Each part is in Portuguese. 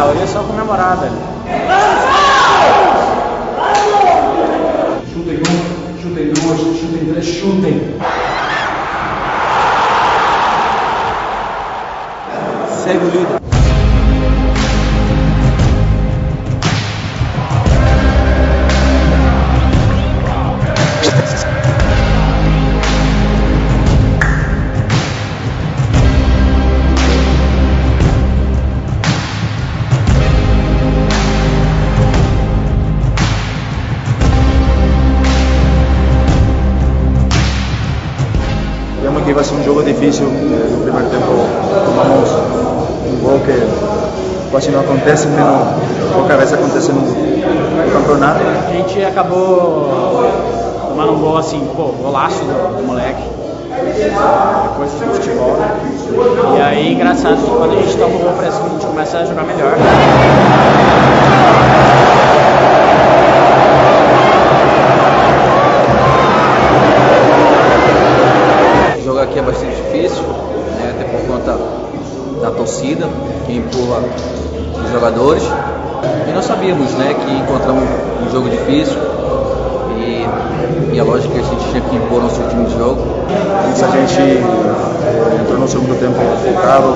Ah, hoje é só comemorar, velho. No segundo tempo focado,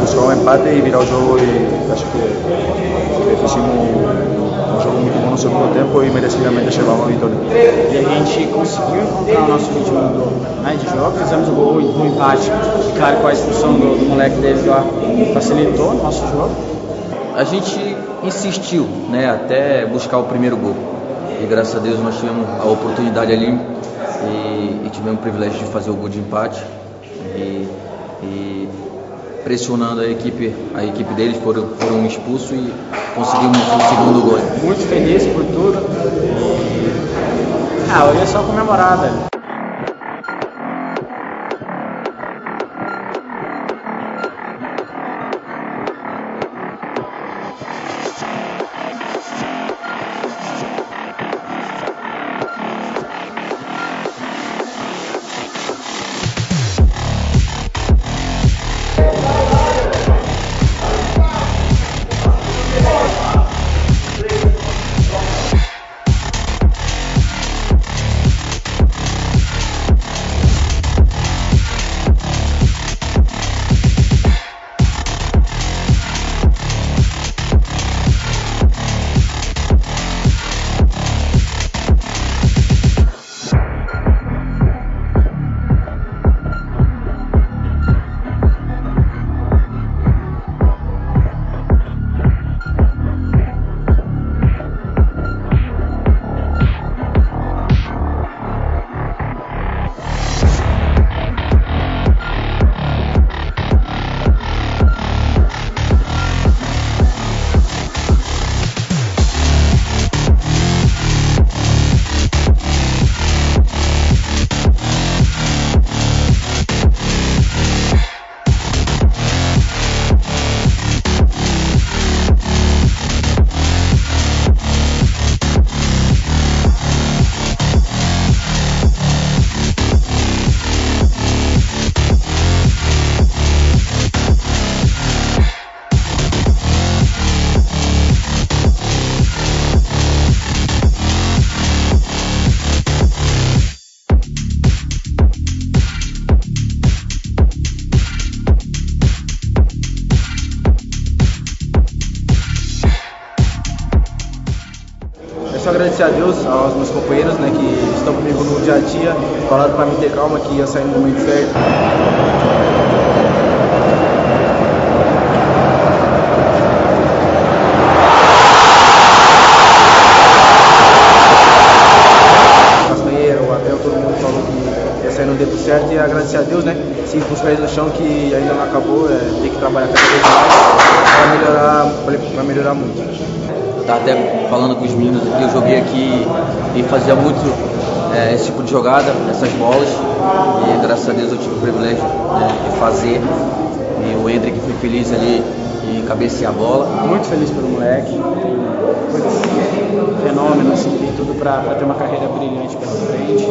buscou um empate e virar o jogo e acho que, que fizemos um, um jogo muito bom no segundo tempo e merecidamente chegamos à vitória. E a gente conseguiu encontrar o nosso ritmo do, né, de jogo, fizemos o gol do empate. E claro, com a expulsão do, do moleque deles lá, facilitou o nosso jogo. A gente insistiu né, até buscar o primeiro gol. E graças a Deus nós tivemos a oportunidade ali e, e tivemos o privilégio de fazer o gol de empate. Pressionando a equipe, a equipe deles foram, foram expulsos e conseguimos o segundo gol. Muito feliz por tudo. E... Ah, hoje é só comemorar, velho. Agradecer a Deus, aos meus companheiros né, que estão comigo no dia a dia, falaram para me ter calma que ia sair no momento certo. As companheiras, o Abel, todo mundo falou que ia sair no tempo certo e agradecer a Deus, né? assim, com os pés no chão, que ainda não acabou, é, tem que trabalhar cada vez mais para melhorar, para melhorar muito. Tá até falando com os meninos aqui, eu joguei aqui e fazia muito é, esse tipo de jogada, essas bolas, e graças a Deus eu tive o privilégio né, de fazer. E o Hendrick foi feliz ali e cabecear a bola. Muito feliz pelo moleque, coisa assim, fenômeno, assim, tem tudo para ter uma carreira brilhante pela frente.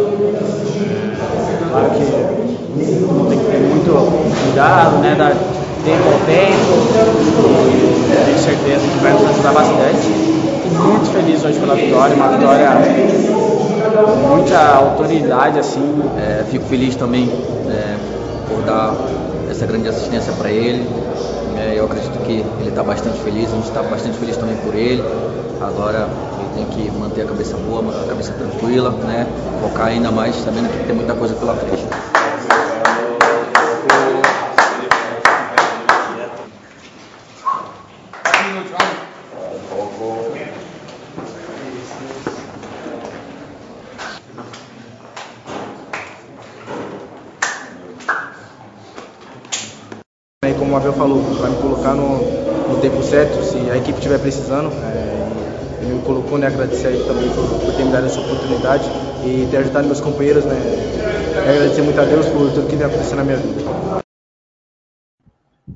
Claro que tem que ter muito cuidado, né, dar tempo ao tempo, e tenho certeza que vai nos ajudar bastante. E muito feliz hoje pela vitória, uma vitória com muita autoridade, assim. É, fico feliz também é, por dar essa grande assistência para ele. É, eu acredito que ele está bastante feliz, a gente está bastante feliz também por ele. Agora ele tem que manter a cabeça boa, manter a cabeça tranquila, né? Focar ainda mais, sabendo que tem muita coisa pela frente. como o Abel falou, vai me colocar no, no tempo certo, se a equipe estiver precisando. Né, agradecer a ele também por, por, ter me dado essa oportunidade e ter ajudado meus companheiros, né, e agradecer muito a Deus por tudo que vem acontecendo na minha vida.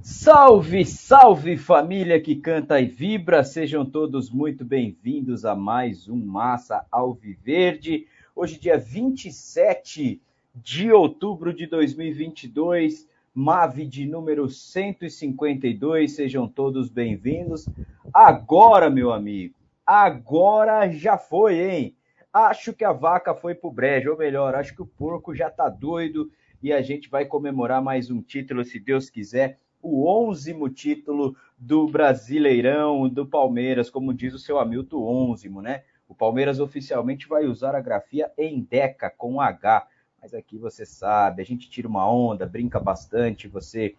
Salve, salve família que canta e vibra, sejam todos muito bem-vindos a mais um Massa Alviverde. Hoje, dia 27 de outubro de 2022, MAV de número 152, sejam todos bem-vindos. Agora, meu amigo, agora já foi, hein? Acho que a vaca foi pro brejo, ou melhor, acho que o porco já tá doido e a gente vai comemorar mais um título, se Deus quiser, o onzimo título do Brasileirão do Palmeiras, como diz o seu Hamilton, onzimo, né? O Palmeiras oficialmente vai usar a grafia em Deca com H mas aqui você sabe, a gente tira uma onda, brinca bastante, você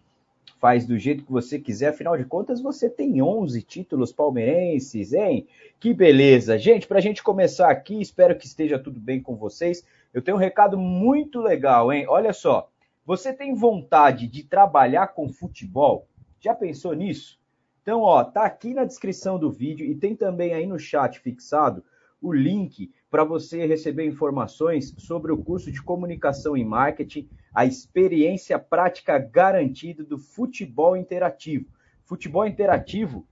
faz do jeito que você quiser, afinal de contas você tem 11 títulos palmeirenses, hein? Que beleza! Gente, para a gente começar aqui, espero que esteja tudo bem com vocês. Eu tenho um recado muito legal, hein? Olha só, você tem vontade de trabalhar com futebol? Já pensou nisso? Então, ó, tá aqui na descrição do vídeo e tem também aí no chat fixado o link para você receber informações sobre o curso de comunicação e marketing, a experiência prática garantida do futebol interativo. Futebol interativo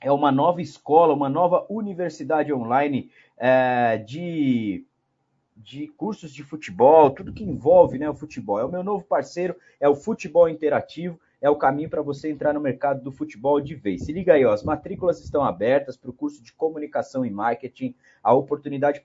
é uma nova escola, uma nova universidade online é, de, de cursos de futebol, tudo que envolve né, o futebol. É o meu novo parceiro, é o Futebol Interativo é o caminho para você entrar no mercado do futebol de vez. Se liga aí, ó, as matrículas estão abertas para o curso de comunicação e marketing, a oportunidade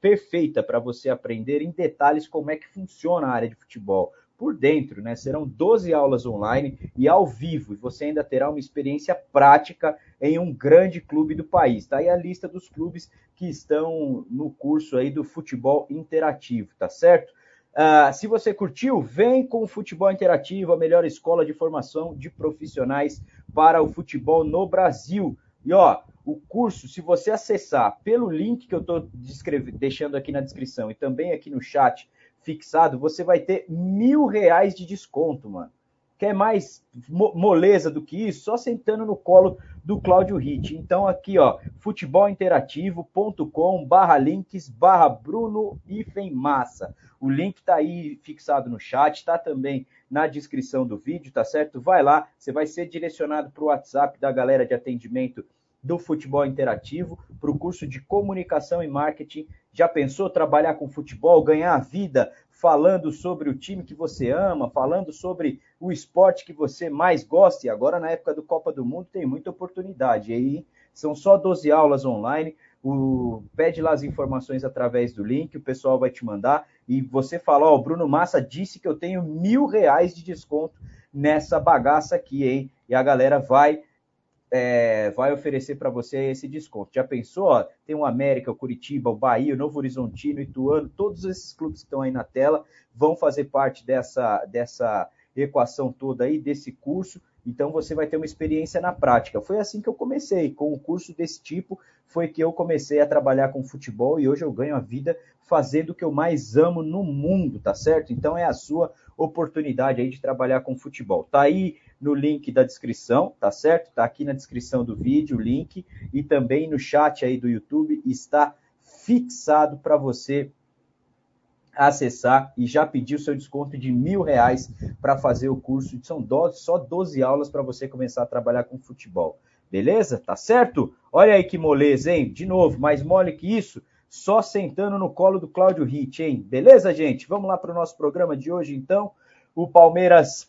perfeita para você aprender em detalhes como é que funciona a área de futebol. Por dentro, né? Serão 12 aulas online e ao vivo, e você ainda terá uma experiência prática em um grande clube do país. Tá aí a lista dos clubes que estão no curso aí do futebol interativo, tá certo? Uh, se você curtiu, vem com o Futebol Interativo, a melhor escola de formação de profissionais para o futebol no Brasil. E ó, o curso, se você acessar pelo link que eu estou deixando aqui na descrição e também aqui no chat fixado, você vai ter mil reais de desconto, mano. Quer mais moleza do que isso? Só sentando no colo do Cláudio Ritt. Então aqui, ó, futebolinterativocom barra links barra Bruno Massa. O link tá aí fixado no chat, tá também na descrição do vídeo, tá certo? Vai lá, você vai ser direcionado para o WhatsApp da galera de atendimento do futebol interativo, para o curso de comunicação e marketing. Já pensou trabalhar com futebol, ganhar a vida falando sobre o time que você ama, falando sobre o esporte que você mais gosta? E agora, na época do Copa do Mundo, tem muita oportunidade. E aí são só 12 aulas online. O, pede lá as informações através do link, o pessoal vai te mandar. E você fala: Ó, oh, Bruno Massa disse que eu tenho mil reais de desconto nessa bagaça aqui, hein? E a galera vai é, vai oferecer para você esse desconto. Já pensou? Ó, tem o América, o Curitiba, o Bahia, o Novo Horizontino, o Ituano, todos esses clubes que estão aí na tela vão fazer parte dessa, dessa equação toda aí, desse curso. Então você vai ter uma experiência na prática. Foi assim que eu comecei, com um curso desse tipo, foi que eu comecei a trabalhar com futebol e hoje eu ganho a vida fazendo o que eu mais amo no mundo, tá certo? Então é a sua oportunidade aí de trabalhar com futebol. Tá aí no link da descrição, tá certo? Tá aqui na descrição do vídeo o link e também no chat aí do YouTube está fixado para você acessar e já pedir o seu desconto de mil reais para fazer o curso. São 12, só 12 aulas para você começar a trabalhar com futebol. Beleza? Tá certo? Olha aí que moleza, hein? De novo, mais mole que isso, só sentando no colo do Cláudio Hit, hein? Beleza, gente? Vamos lá para o nosso programa de hoje, então. O Palmeiras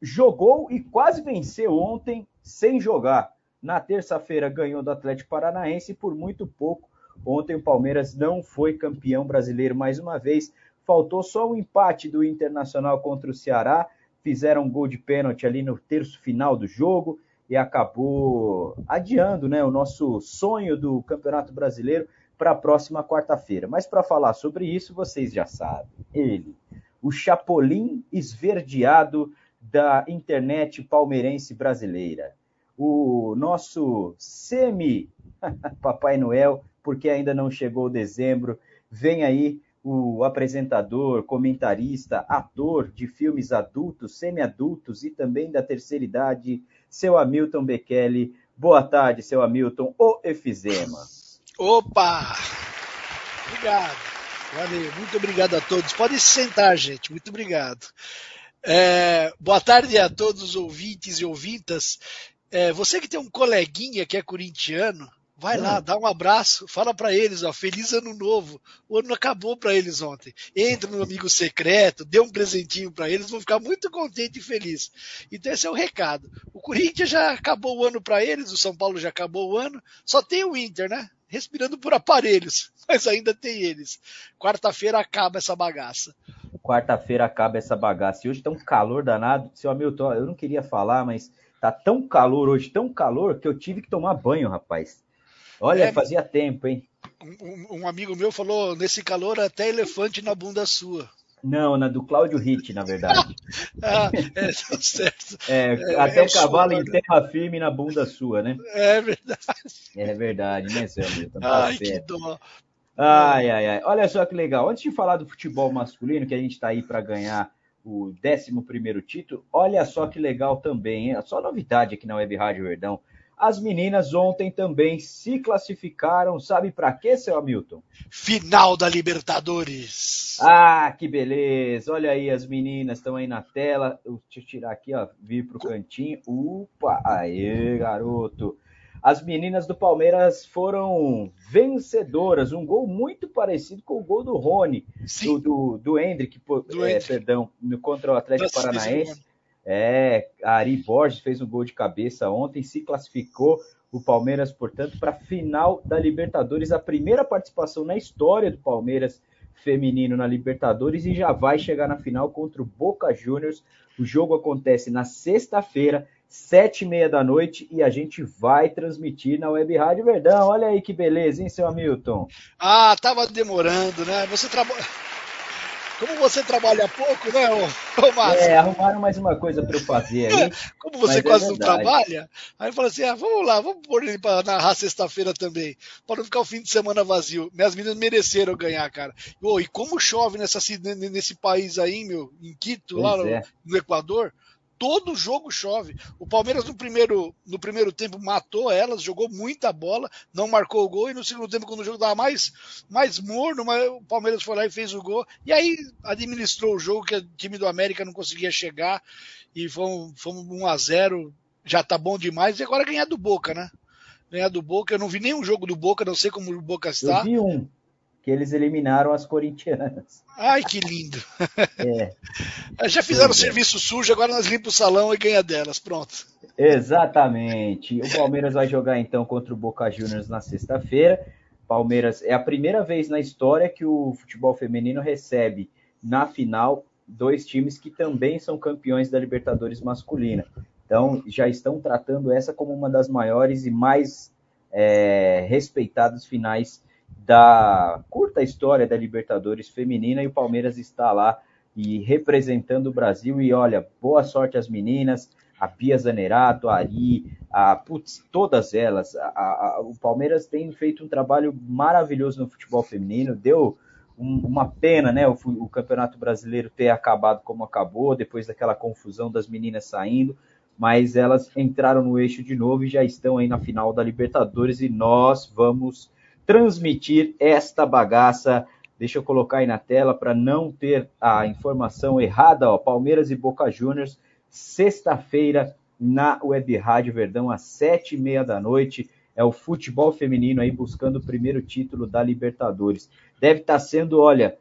jogou e quase venceu ontem sem jogar. Na terça-feira ganhou do Atlético Paranaense por muito pouco. Ontem o Palmeiras não foi campeão brasileiro mais uma vez. Faltou só o empate do Internacional contra o Ceará. Fizeram um gol de pênalti ali no terço final do jogo e acabou adiando né, o nosso sonho do Campeonato Brasileiro para a próxima quarta-feira. Mas para falar sobre isso, vocês já sabem. Ele, o Chapolin esverdeado da internet palmeirense brasileira. O nosso semi Papai Noel, porque ainda não chegou dezembro, vem aí o apresentador, comentarista, ator de filmes adultos, semi-adultos e também da terceira idade, seu Hamilton Bekele. Boa tarde, seu Hamilton, o Efizema. Opa! Obrigado. Valeu, muito obrigado a todos. Pode se sentar, gente. Muito obrigado. É, boa tarde a todos os ouvintes e ouvintas. É, você que tem um coleguinha que é corintiano, vai hum. lá, dá um abraço, fala para eles, ó, feliz ano novo. O ano acabou para eles ontem. Entra no amigo secreto, dê um presentinho para eles, vão ficar muito contentes e felizes. Então esse é o recado. O Corinthians já acabou o ano para eles, o São Paulo já acabou o ano, só tem o Inter, né? Respirando por aparelhos, mas ainda tem eles. Quarta-feira acaba essa bagaça quarta-feira acaba essa bagaça. E hoje tá um calor danado. Seu Hamilton, eu não queria falar, mas tá tão calor hoje, tão calor, que eu tive que tomar banho, rapaz. Olha, é, fazia tempo, hein? Um, um, amigo meu falou, nesse calor até elefante na bunda sua. Não, na do Cláudio Ritt, na verdade. ah, é, tá certo. É, é até é o cavalo em terra firme na bunda sua, né? É verdade. É verdade, né, Hamilton? Tá Ai, certo. que dó. Ai, ai, ai. Olha só que legal. Antes de falar do futebol masculino, que a gente está aí para ganhar o 11 título, olha só que legal também, hein? Só novidade aqui na Web Rádio Verdão. As meninas ontem também se classificaram, sabe para quê, seu Hamilton? Final da Libertadores. Ah, que beleza. Olha aí, as meninas estão aí na tela. Deixa eu tirar aqui, ó, vir pro cantinho. Upa, aê, garoto. As meninas do Palmeiras foram vencedoras. Um gol muito parecido com o gol do Rony, Sim. do, do, do Hendrick, do é, perdão, contra o Atlético Nossa, Paranaense. É, Ari Borges fez um gol de cabeça ontem, se classificou o Palmeiras, portanto, para a final da Libertadores, a primeira participação na história do Palmeiras feminino na Libertadores e já vai chegar na final contra o Boca Juniors. O jogo acontece na sexta-feira sete e meia da noite, e a gente vai transmitir na Web Rádio Verdão. Olha aí que beleza, hein, seu Hamilton? Ah, tava demorando, né? Você trabalha. Como você trabalha pouco, né, ô, ô Márcio? É, arrumaram mais uma coisa para eu fazer aí. Como você quase é não trabalha, aí eu falei assim: ah, vamos lá, vamos pôr ele para narrar sexta-feira também, para não ficar o fim de semana vazio. Minhas meninas mereceram ganhar, cara. Oh, e como chove nessa, nesse país aí, meu, em Quito, pois lá no, é. no Equador todo jogo chove. O Palmeiras no primeiro, no primeiro tempo matou elas, jogou muita bola, não marcou o gol, e no segundo tempo, quando o jogo estava mais, mais morno, o Palmeiras foi lá e fez o gol. E aí administrou o jogo, que o time do América não conseguia chegar, e fomos, fomos 1 a 0 já tá bom demais, e agora ganhar do Boca, né? Ganhar do Boca, eu não vi nenhum jogo do Boca, não sei como o Boca está. Eu vi um, que eles eliminaram as corintianas. Ai, que lindo. É. Já fizeram o é. serviço sujo, agora nós limpamos o salão e ganha delas. Pronto. Exatamente. O Palmeiras vai jogar então contra o Boca Juniors na sexta-feira. Palmeiras é a primeira vez na história que o futebol feminino recebe na final dois times que também são campeões da Libertadores masculina. Então já estão tratando essa como uma das maiores e mais é, respeitadas finais da curta história da Libertadores feminina e o Palmeiras está lá e representando o Brasil. E olha, boa sorte às meninas, a Pia Zanerato, a Ari, a, putz, todas elas. A, a, o Palmeiras tem feito um trabalho maravilhoso no futebol feminino, deu um, uma pena, né, o, o Campeonato Brasileiro ter acabado como acabou, depois daquela confusão das meninas saindo, mas elas entraram no eixo de novo e já estão aí na final da Libertadores e nós vamos transmitir esta bagaça Deixa eu colocar aí na tela para não ter a informação errada. Ó, Palmeiras e Boca Juniors, sexta-feira, na Web Rádio Verdão, às sete e meia da noite. É o futebol feminino aí buscando o primeiro título da Libertadores. Deve estar tá sendo, olha,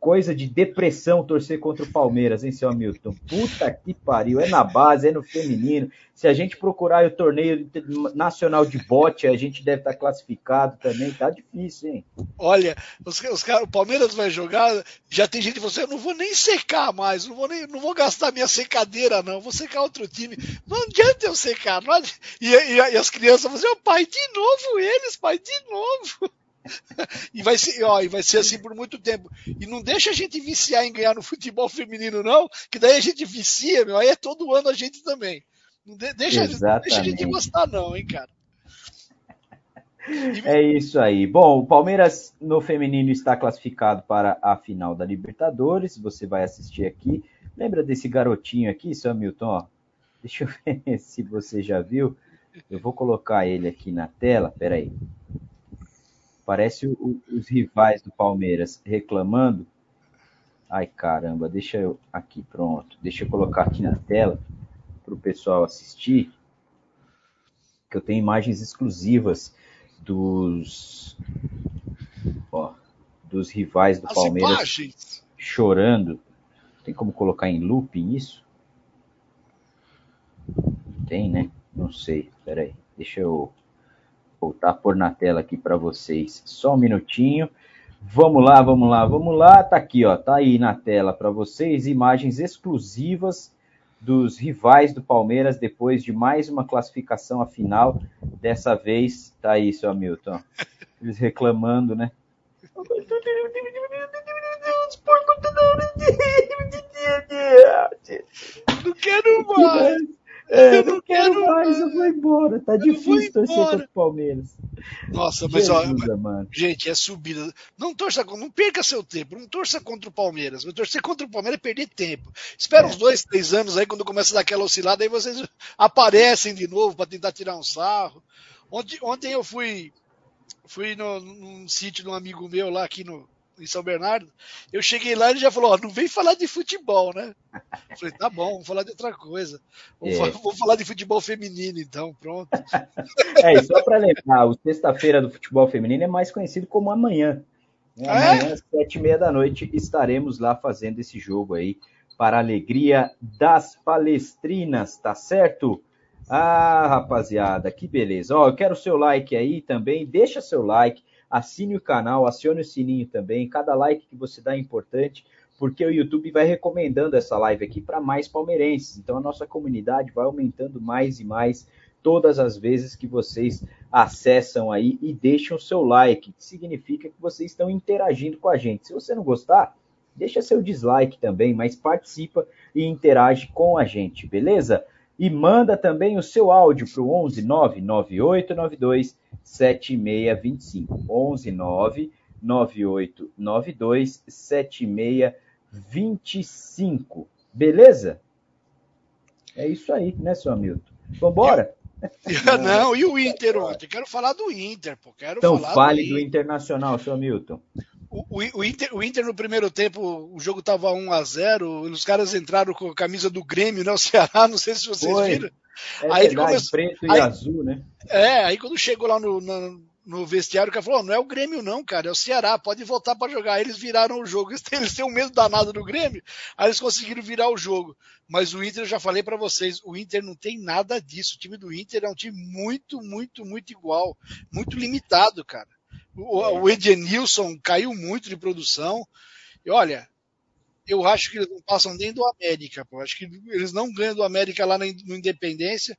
coisa de depressão torcer contra o Palmeiras, hein, seu Hamilton? Puta que pariu, é na base, é no feminino. Se a gente procurar o torneio nacional de bote, a gente deve estar classificado também, tá difícil, hein? Olha, os, os cara, o Palmeiras vai jogar, já tem gente que você, assim, eu não vou nem secar mais, não vou nem, não vou gastar minha secadeira não, vou secar outro time. Não adianta eu secar, não adianta. E, e, e as crianças vão dizer, oh, pai, de novo eles, pai, de novo e, vai ser, ó, e vai ser assim por muito tempo. E não deixa a gente viciar em ganhar no futebol feminino, não, que daí a gente vicia, meu, aí é todo ano a gente também. Não de, deixa, deixa a gente gostar, não, hein, cara. É isso aí. Bom, o Palmeiras no feminino está classificado para a final da Libertadores. Você vai assistir aqui. Lembra desse garotinho aqui, seu Milton? Ó, deixa eu ver se você já viu. Eu vou colocar ele aqui na tela. Peraí. Parece o, os rivais do Palmeiras reclamando. Ai caramba, deixa eu aqui, pronto. Deixa eu colocar aqui na tela para o pessoal assistir. Que eu tenho imagens exclusivas dos ó, dos rivais do As Palmeiras imagens. chorando. Tem como colocar em loop isso? Tem, né? Não sei. Peraí. Deixa eu voltar a pôr na tela aqui para vocês. Só um minutinho. Vamos lá, vamos lá, vamos lá. Tá aqui, ó, tá aí na tela para vocês imagens exclusivas dos rivais do Palmeiras depois de mais uma classificação à final. Dessa vez, tá aí, seu Hamilton. Eles reclamando, né? Não quero mais. É, eu não quero, quero mais, eu vou embora. Tá difícil torcer contra o Palmeiras. Nossa, mas Jesus, ó, mano. gente, é subida. Não torça, não perca seu tempo, não torça contra o Palmeiras. Mas torcer contra o Palmeiras é perder tempo. Espera é. uns dois, três anos aí, quando começa a dar aquela oscilada, aí vocês aparecem de novo para tentar tirar um sarro. Ontem, ontem eu fui, fui no, num sítio de um amigo meu lá aqui no, em São Bernardo, eu cheguei lá e ele já falou, ó, não vem falar de futebol, né? Eu falei, tá bom, vamos falar de outra coisa. Vamos, é. falar, falar de futebol feminino, então, pronto. É, e só para lembrar, o sexta-feira do futebol feminino é mais conhecido como amanhã. Né? Ah, amanhã, às sete e meia da noite, estaremos lá fazendo esse jogo aí para a alegria das palestrinas, tá certo? Ah, rapaziada, que beleza. Ó, eu quero o seu like aí também, deixa seu like, assine o canal, acione o sininho também. Cada like que você dá é importante, porque o YouTube vai recomendando essa live aqui para mais palmeirenses. Então a nossa comunidade vai aumentando mais e mais todas as vezes que vocês acessam aí e deixam o seu like, que significa que vocês estão interagindo com a gente. Se você não gostar, deixa seu dislike também, mas participa e interage com a gente, beleza? E manda também o seu áudio para o 11 99892 7625. 11 99892 7625. Beleza? É isso aí, né, seu Hamilton? Vambora? Não, e o Inter ontem? Quero falar do Inter, pô. Quero então falar fale do, do Internacional, seu Hamilton. O, o, Inter, o Inter no primeiro tempo, o jogo tava 1 a 0 os caras entraram com a camisa do Grêmio, né? O Ceará, não sei se vocês Foi. viram. É aí verdade, começou, preto e aí, azul, né? É, aí quando chegou lá no, no, no vestiário, o cara falou: não é o Grêmio, não, cara, é o Ceará, pode voltar para jogar. Aí eles viraram o jogo. Eles têm, eles têm um medo danado do Grêmio, aí eles conseguiram virar o jogo. Mas o Inter, eu já falei para vocês, o Inter não tem nada disso. O time do Inter é um time muito, muito, muito igual, muito limitado, cara. O, o Edenilson caiu muito de produção. E olha, eu acho que eles não passam nem do América, pô. Acho que eles não ganham do América lá no Independência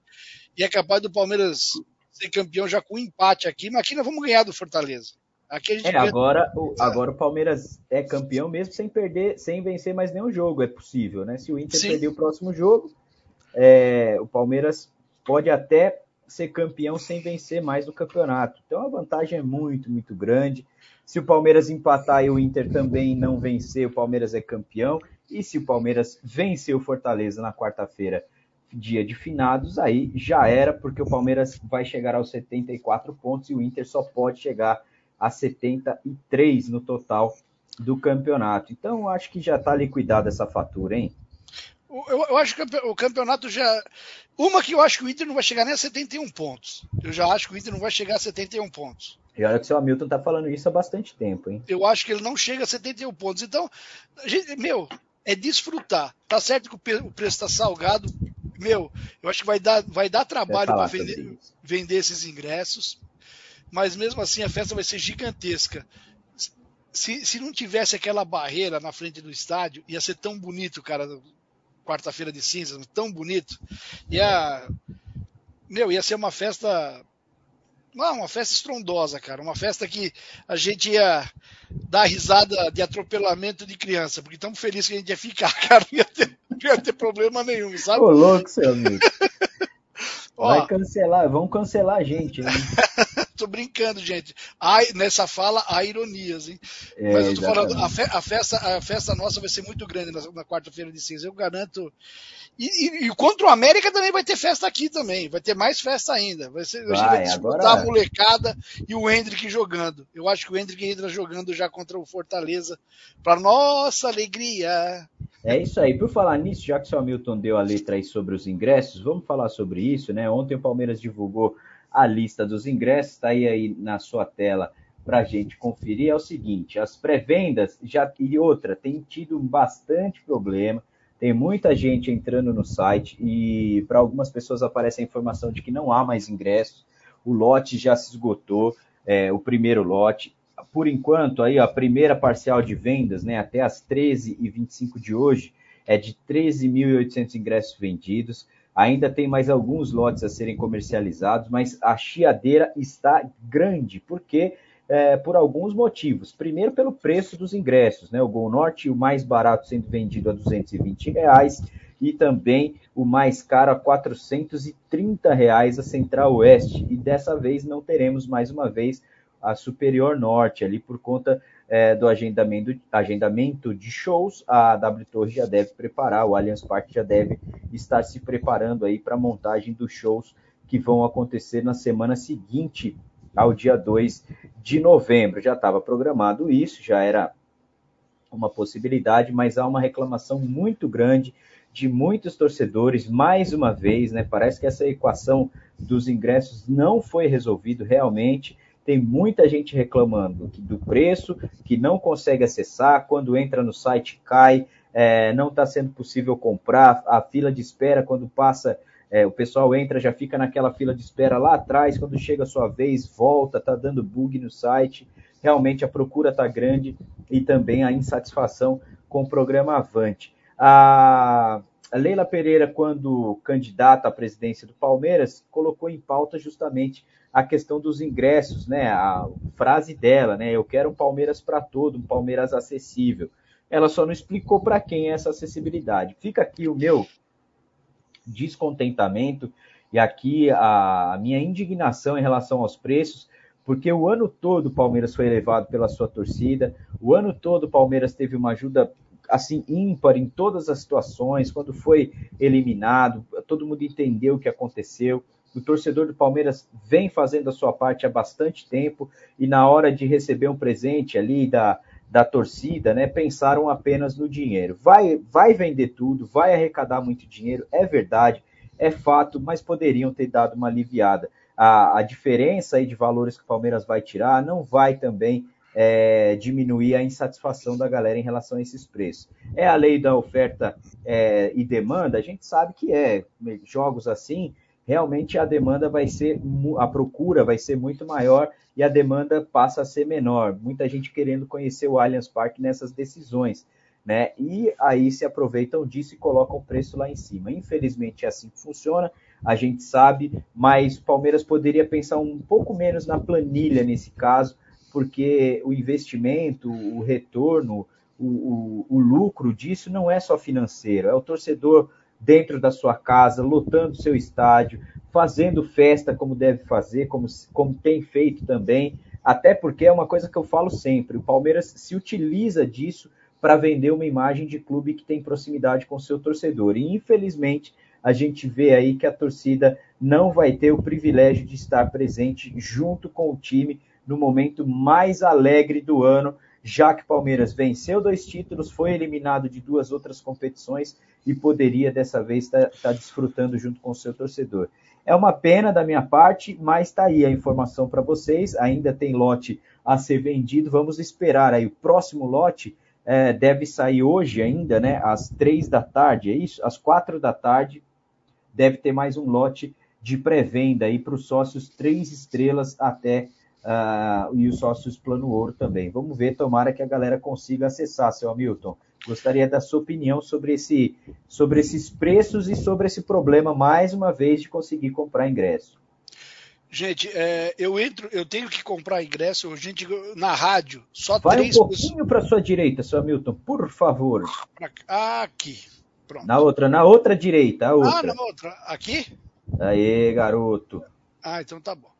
e é capaz do Palmeiras ser campeão já com empate aqui, mas aqui nós vamos ganhar do Fortaleza. Aqui a gente É, agora, o, agora o Palmeiras é campeão mesmo sem perder, sem vencer mais nenhum jogo, é possível, né? Se o Inter Sim. perder o próximo jogo, é, o Palmeiras pode até ser campeão sem vencer mais no campeonato. Então a vantagem é muito, muito grande. Se o Palmeiras empatar e o Inter também não vencer, o Palmeiras é campeão. E se o Palmeiras vencer o Fortaleza na quarta-feira, dia de finados, aí já era, porque o Palmeiras vai chegar aos 74 pontos e o Inter só pode chegar a 73 no total do campeonato. Então, acho que já está liquidada essa fatura, hein? Eu, eu acho que o campeonato já. Uma que eu acho que o Inter não vai chegar nem a 71 pontos. Eu já acho que o Inter não vai chegar a 71 pontos. E olha que o seu Hamilton tá falando isso há bastante tempo, hein? Eu acho que ele não chega a 71 pontos. Então, gente- meu, é desfrutar. Tá certo que o, preço está salgado. Meu, eu acho que vai dar, vai dar trabalho para vender, vender esses ingressos. Mas mesmo assim a festa vai ser gigantesca. Se, se não tivesse aquela barreira na frente do estádio, ia ser tão bonito, cara. Quarta-feira de cinzas, tão bonito. Ia, meu, ia ser uma festa. Não, uma festa estrondosa, cara. Uma festa que a gente ia dar risada de atropelamento de criança, porque tão feliz que a gente ia ficar, cara. Não ia ter, não ia ter problema nenhum, sabe? Ô, louco, seu amigo. Vai Ó, cancelar, vão cancelar a gente, hein? tô brincando, gente. Ai, nessa fala há ironias, hein? É, Mas eu tô falando, a, fe- a festa, a festa nossa vai ser muito grande na, na quarta-feira de cinza, eu garanto. E, e- e contra o América também vai ter festa aqui também, vai ter mais festa ainda. Vai ser, a gente Vai, vai disputar agora- a molecada e o Hendrick jogando. Eu acho que o Hendrick entra jogando já contra o Fortaleza, para nossa alegria. É isso aí. Por falar nisso, já que o seu Hamilton deu a letra aí sobre os ingressos, vamos falar sobre isso, né? Ontem o Palmeiras divulgou a lista dos ingressos, está aí, aí na sua tela para a gente conferir. É o seguinte: as pré-vendas já e outra tem tido bastante problema. Tem muita gente entrando no site e para algumas pessoas aparece a informação de que não há mais ingressos. O lote já se esgotou, é, o primeiro lote por enquanto, aí, ó, a primeira parcial de vendas, né, até as 13h25 de hoje, é de 13.800 ingressos vendidos. Ainda tem mais alguns lotes a serem comercializados, mas a chiadeira está grande, porque é, por alguns motivos. Primeiro, pelo preço dos ingressos, né? O Gol Norte, o mais barato, sendo vendido a 220 reais, e também o mais caro a 430 reais a Central Oeste. E dessa vez não teremos mais uma vez a Superior Norte ali por conta é, do agendamento, agendamento de shows. A W Torre já deve preparar, o Allianz Parque já deve estar se preparando aí para a montagem dos shows que vão acontecer na semana seguinte ao dia 2 de novembro. Já estava programado isso, já era uma possibilidade, mas há uma reclamação muito grande de muitos torcedores, mais uma vez, né? Parece que essa equação dos ingressos não foi resolvido realmente. Tem muita gente reclamando do preço, que não consegue acessar, quando entra no site cai, é, não está sendo possível comprar, a fila de espera, quando passa, é, o pessoal entra, já fica naquela fila de espera lá atrás, quando chega a sua vez, volta, está dando bug no site. Realmente a procura está grande e também a insatisfação com o programa Avante. A Leila Pereira, quando candidata à presidência do Palmeiras, colocou em pauta justamente a questão dos ingressos, né? A frase dela, né? Eu quero um Palmeiras para todo, um Palmeiras acessível. Ela só não explicou para quem é essa acessibilidade. Fica aqui o meu descontentamento e aqui a minha indignação em relação aos preços, porque o ano todo o Palmeiras foi elevado pela sua torcida, o ano todo o Palmeiras teve uma ajuda assim ímpar em todas as situações, quando foi eliminado, todo mundo entendeu o que aconteceu. O torcedor do Palmeiras vem fazendo a sua parte há bastante tempo e na hora de receber um presente ali da, da torcida, né, pensaram apenas no dinheiro. Vai, vai vender tudo, vai arrecadar muito dinheiro, é verdade, é fato, mas poderiam ter dado uma aliviada. A, a diferença aí de valores que o Palmeiras vai tirar não vai também é, diminuir a insatisfação da galera em relação a esses preços. É a lei da oferta é, e demanda, a gente sabe que é. Jogos assim, realmente a demanda vai ser, a procura vai ser muito maior e a demanda passa a ser menor. Muita gente querendo conhecer o Allianz Parque nessas decisões. Né? E aí se aproveitam disso e colocam o preço lá em cima. Infelizmente é assim que funciona, a gente sabe, mas o Palmeiras poderia pensar um pouco menos na planilha nesse caso, porque o investimento, o retorno, o, o, o lucro disso não é só financeiro, é o torcedor dentro da sua casa, lotando seu estádio, fazendo festa como deve fazer, como, como tem feito também, até porque é uma coisa que eu falo sempre: o Palmeiras se utiliza disso para vender uma imagem de clube que tem proximidade com seu torcedor. E infelizmente a gente vê aí que a torcida não vai ter o privilégio de estar presente junto com o time no momento mais alegre do ano, já que Palmeiras venceu dois títulos, foi eliminado de duas outras competições e poderia dessa vez estar, estar desfrutando junto com o seu torcedor. É uma pena da minha parte, mas está aí a informação para vocês. Ainda tem lote a ser vendido. Vamos esperar aí. O próximo lote é, deve sair hoje ainda, né? Às três da tarde, é isso? Às quatro da tarde deve ter mais um lote de pré-venda aí para os sócios três estrelas até uh, e os sócios plano ouro também. Vamos ver, tomara que a galera consiga acessar, seu Hamilton. Gostaria da sua opinião sobre, esse, sobre esses preços e sobre esse problema, mais uma vez, de conseguir comprar ingresso. Gente, é, eu entro, eu tenho que comprar ingresso, gente, na rádio, só Vai três um pouquinho para sua direita, seu Hamilton, por favor. Aqui, pronto. Na outra, na outra direita, a outra. Ah, na outra, aqui? Aê, garoto. Ah, então tá bom.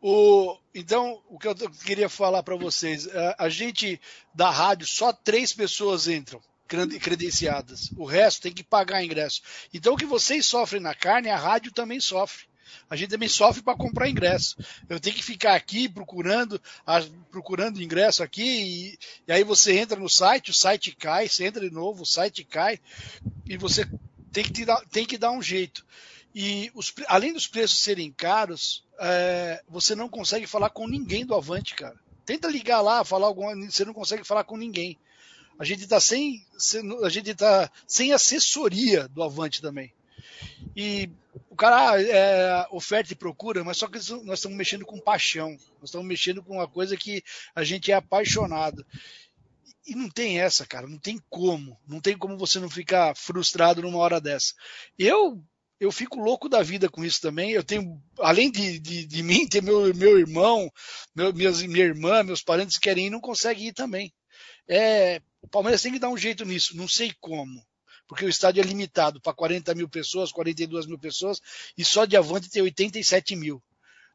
O, então, o que eu queria falar para vocês, a, a, gente da rádio, só três pessoas entram credenciadas. O resto tem que pagar ingresso. Então, o que vocês sofrem na carne, a rádio também sofre. A gente também sofre para comprar ingresso. Eu tenho que ficar aqui procurando, procurando ingresso aqui, e, e aí você entra no site, o site cai, você entra de novo, o site cai, e você tem que, dar, tem que dar um jeito. E os, além dos preços serem caros, é, você não consegue falar com ninguém do Avante, cara. Tenta ligar lá, falar alguma, você não consegue falar com ninguém. A gente está sem, a gente tá sem assessoria do Avante também. E o cara é, oferta e procura, mas só que nós estamos mexendo com paixão. Nós estamos mexendo com uma coisa que a gente é apaixonado. E não tem essa, cara, não tem como. Não tem como você não ficar frustrado numa hora dessa. Eu eu fico louco da vida com isso também. Eu tenho, além de, de, de mim, tem meu, meu irmão, meu, minhas, minha irmã, meus parentes querem ir e não conseguem ir também. É, o Palmeiras tem que dar um jeito nisso, não sei como. Porque o estádio é limitado para 40 mil pessoas, 42 mil pessoas, e só de avante tem 87 mil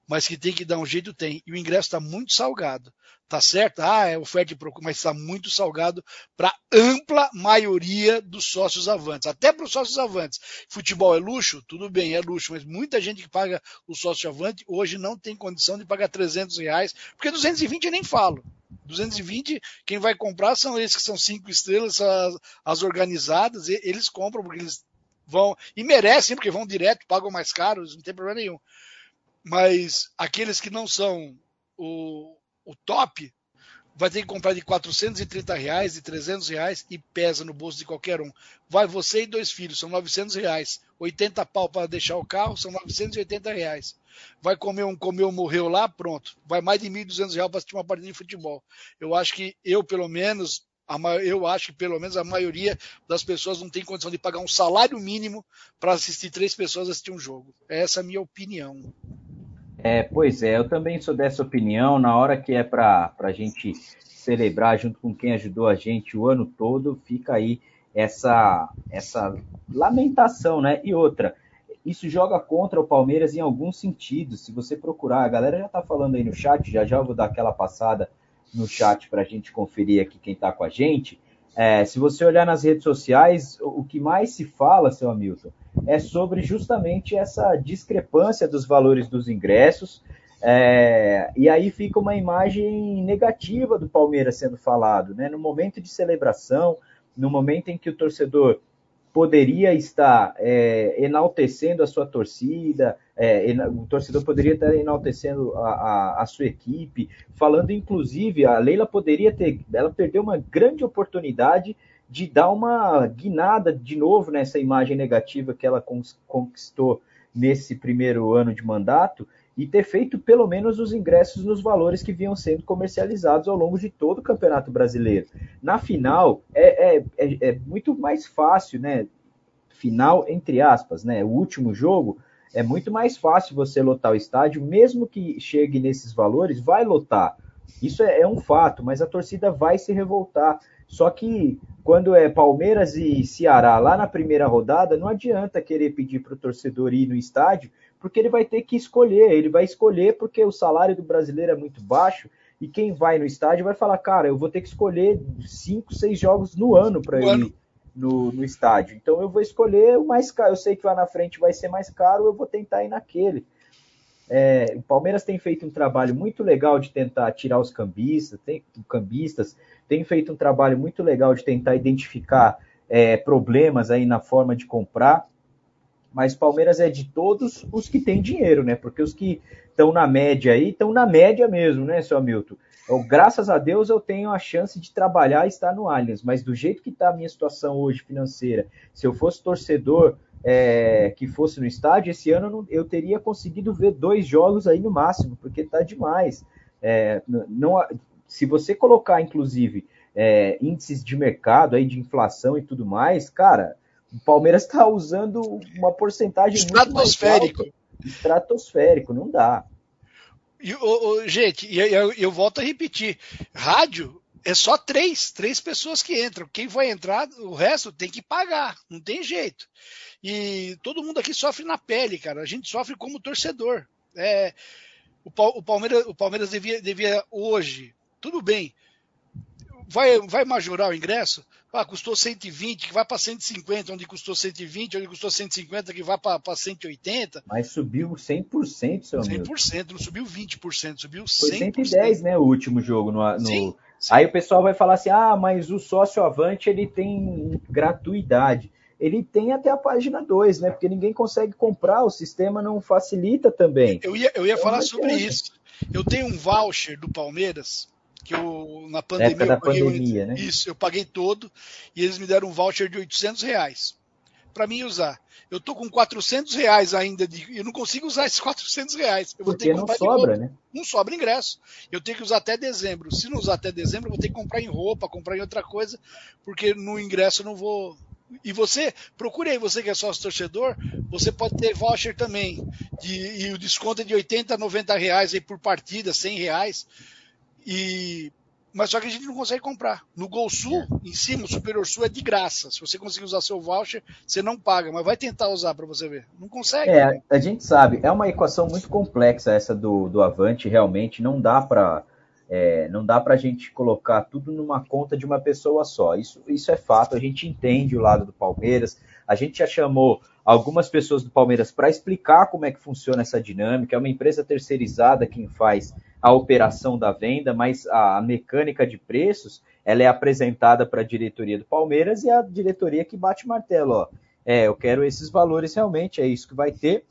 mas que tem que dar um jeito, tem. E o ingresso está muito salgado. Tá certo? Ah, é oferta e procura, mas está muito salgado para ampla maioria dos sócios avantes. Até para os sócios avantes. Futebol é luxo? Tudo bem, é luxo, mas muita gente que paga o sócio avante hoje não tem condição de pagar 300 reais, porque 220 eu nem falo. 220, quem vai comprar são esses que são cinco estrelas, as, as organizadas, eles compram porque eles vão, e merecem, porque vão direto, pagam mais caro, não tem problema nenhum mas aqueles que não são o, o top vai ter que comprar de 430 reais, de 300 reais e pesa no bolso de qualquer um. Vai você e dois filhos, são 900 reais. 80 pau para deixar o carro, são 980 reais. Vai comer um comeu, morreu lá, pronto. Vai mais de 1.200 reais para assistir uma partida de futebol. Eu acho que eu, pelo menos, eu acho que pelo menos a maioria das pessoas não tem condição de pagar um salário mínimo para assistir três pessoas assistir um jogo. Essa é a minha opinião. É, pois é, eu também sou dessa opinião. Na hora que é para a gente celebrar junto com quem ajudou a gente o ano todo, fica aí essa, essa lamentação, né? E outra, isso joga contra o Palmeiras em alguns sentidos. Se você procurar, a galera já está falando aí no chat, já já vou dar aquela passada no chat para a gente conferir aqui quem está com a gente. É, se você olhar nas redes sociais, o que mais se fala, seu Hamilton, é sobre justamente essa discrepância dos valores dos ingressos. É, e aí fica uma imagem negativa do Palmeiras sendo falado, né? No momento de celebração, no momento em que o torcedor poderia estar é, enaltecendo a sua torcida, é, o torcedor poderia estar enaltecendo a, a, a, sua equipe, falando inclusive, a Leila poderia ter, ela perdeu uma grande oportunidade de dar uma guinada de novo nessa imagem negativa que ela conquistou nesse primeiro ano de mandato e ter feito pelo menos os ingressos nos valores que vinham sendo comercializados ao longo de todo o Campeonato Brasileiro. Na final, é, é, é, é muito mais fácil, né? Final, entre aspas, né? O último jogo é muito mais fácil você lotar o estádio, mesmo que chegue nesses valores, vai lotar. Isso é, é um fato, mas a torcida vai se revoltar. Só que quando é Palmeiras e Ceará lá na primeira rodada, não adianta querer pedir para o torcedor ir no estádio, porque ele vai ter que escolher. Ele vai escolher porque o salário do brasileiro é muito baixo e quem vai no estádio vai falar, cara, eu vou ter que escolher cinco, seis jogos no ano para ir no, no estádio. Então eu vou escolher o mais caro. Eu sei que lá na frente vai ser mais caro, eu vou tentar ir naquele. É, o Palmeiras tem feito um trabalho muito legal de tentar tirar os cambistas, tem, cambistas, tem feito um trabalho muito legal de tentar identificar é, problemas aí na forma de comprar. Mas Palmeiras é de todos os que têm dinheiro, né? Porque os que estão na média aí, estão na média mesmo, né, seu Hamilton? Eu, graças a Deus eu tenho a chance de trabalhar e estar no Allianz, mas do jeito que está a minha situação hoje financeira, se eu fosse torcedor é, que fosse no estádio, esse ano eu, não, eu, teria conseguido ver dois jogos aí no máximo, porque está demais. É, não, se você colocar, inclusive, é, índices de mercado aí de inflação e tudo mais, cara, o Palmeiras está usando uma porcentagem estratosférico. Muito estratosférico, não dá. E, gente, eu, eu, eu, volto a repetir: rádio é só três, três pessoas que entram. Quem vai entrar, o resto tem que pagar, não tem jeito. E todo mundo aqui sofre na pele, cara. A gente sofre como torcedor. É, o, o, Palmeiras, o Palmeiras devia, devia hoje, tudo bem, vai, vai majorar o ingresso? Ah, custou 120, que vai para 150, onde custou 120, onde custou 150, que vai para 180. Mas subiu 100%, seu 100%, amigo. 100%, não subiu 20%, subiu 100%. Foi 110, né, o último jogo. No, no... Sim, sim. Aí o pessoal vai falar assim, ah, mas o sócio avante, ele tem gratuidade. Ele tem até a página 2, né, porque ninguém consegue comprar, o sistema não facilita também. Eu ia, eu ia falar sobre isso. Eu tenho um voucher do Palmeiras, que eu na pandemia, eu paguei, pandemia, né? isso, eu paguei todo e eles me deram um voucher de 800 reais para mim usar. Eu tô com 400 reais ainda de, eu não consigo usar esses 400 reais. Eu vou Porque ter que não sobra, né? Não sobra ingresso. Eu tenho que usar até dezembro. Se não usar até dezembro, eu vou ter que comprar em roupa, comprar em outra coisa, porque no ingresso eu não vou e você, procure aí, você que é sócio torcedor, você pode ter voucher também. De, e o desconto é de 80, 90 reais aí por partida, 100 reais. E mas só que a gente não consegue comprar. No Gol Sul, é. em cima, o Superior Sul é de graça. Se você conseguir usar seu voucher, você não paga, mas vai tentar usar para você ver. Não consegue. É, né? a gente sabe, é uma equação muito complexa essa do, do Avante, realmente não dá para é, não dá para a gente colocar tudo numa conta de uma pessoa só. Isso, isso é fato, a gente entende o lado do Palmeiras. A gente já chamou algumas pessoas do Palmeiras para explicar como é que funciona essa dinâmica. É uma empresa terceirizada quem faz a operação da venda, mas a mecânica de preços ela é apresentada para a diretoria do Palmeiras e a diretoria que bate martelo. Ó. É, eu quero esses valores realmente, é isso que vai ter,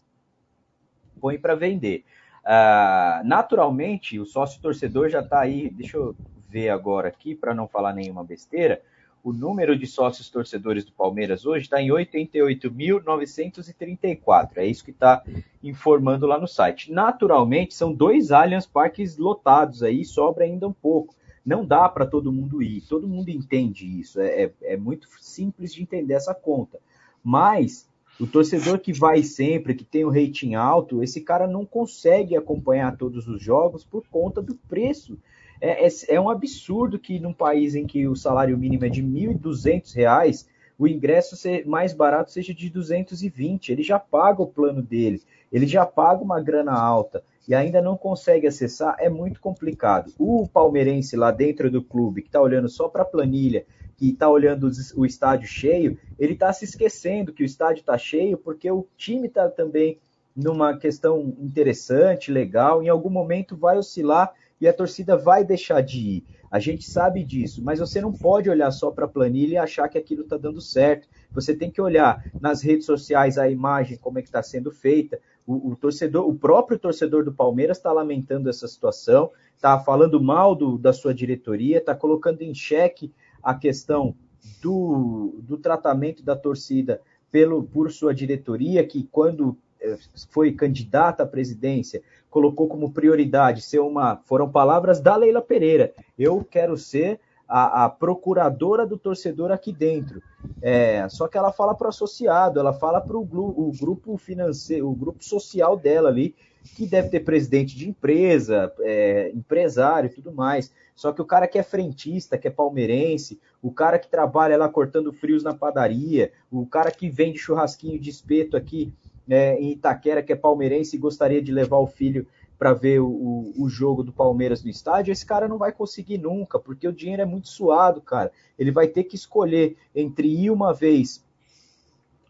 põe para vender. Uh, naturalmente, o sócio torcedor já está aí, deixa eu ver agora aqui, para não falar nenhuma besteira, o número de sócios torcedores do Palmeiras hoje está em 88.934. É isso que está informando lá no site. Naturalmente, são dois Allianz Parques lotados aí, sobra ainda um pouco. Não dá para todo mundo ir, todo mundo entende isso. É, é, é muito simples de entender essa conta. Mas o torcedor que vai sempre, que tem o um rating alto, esse cara não consegue acompanhar todos os jogos por conta do preço é, é, é um absurdo que num país em que o salário mínimo é de R$ 1.200, o ingresso mais barato seja de 220. Ele já paga o plano dele, ele já paga uma grana alta e ainda não consegue acessar, é muito complicado. O palmeirense lá dentro do clube, que está olhando só para a planilha, que está olhando o estádio cheio, ele está se esquecendo que o estádio está cheio porque o time está também numa questão interessante, legal, em algum momento vai oscilar e a torcida vai deixar de ir. A gente sabe disso, mas você não pode olhar só para a planilha e achar que aquilo está dando certo. Você tem que olhar nas redes sociais a imagem, como é que está sendo feita. O, o, torcedor, o próprio torcedor do Palmeiras está lamentando essa situação, está falando mal do, da sua diretoria, está colocando em xeque a questão do, do tratamento da torcida pelo, por sua diretoria, que quando eh, foi candidata à presidência, colocou como prioridade ser uma. Foram palavras da Leila Pereira. Eu quero ser a, a procuradora do torcedor aqui dentro. É, só que ela fala para o associado, ela fala para o grupo financeiro, o grupo social dela ali, que deve ter presidente de empresa, é, empresário e tudo mais. Só que o cara que é frentista, que é palmeirense, o cara que trabalha lá cortando frios na padaria, o cara que vende churrasquinho de espeto aqui é, em Itaquera, que é palmeirense e gostaria de levar o filho para ver o, o, jogo do Palmeiras no estádio, esse cara não vai conseguir nunca, porque o dinheiro é muito suado, cara. Ele vai ter que escolher entre ir uma vez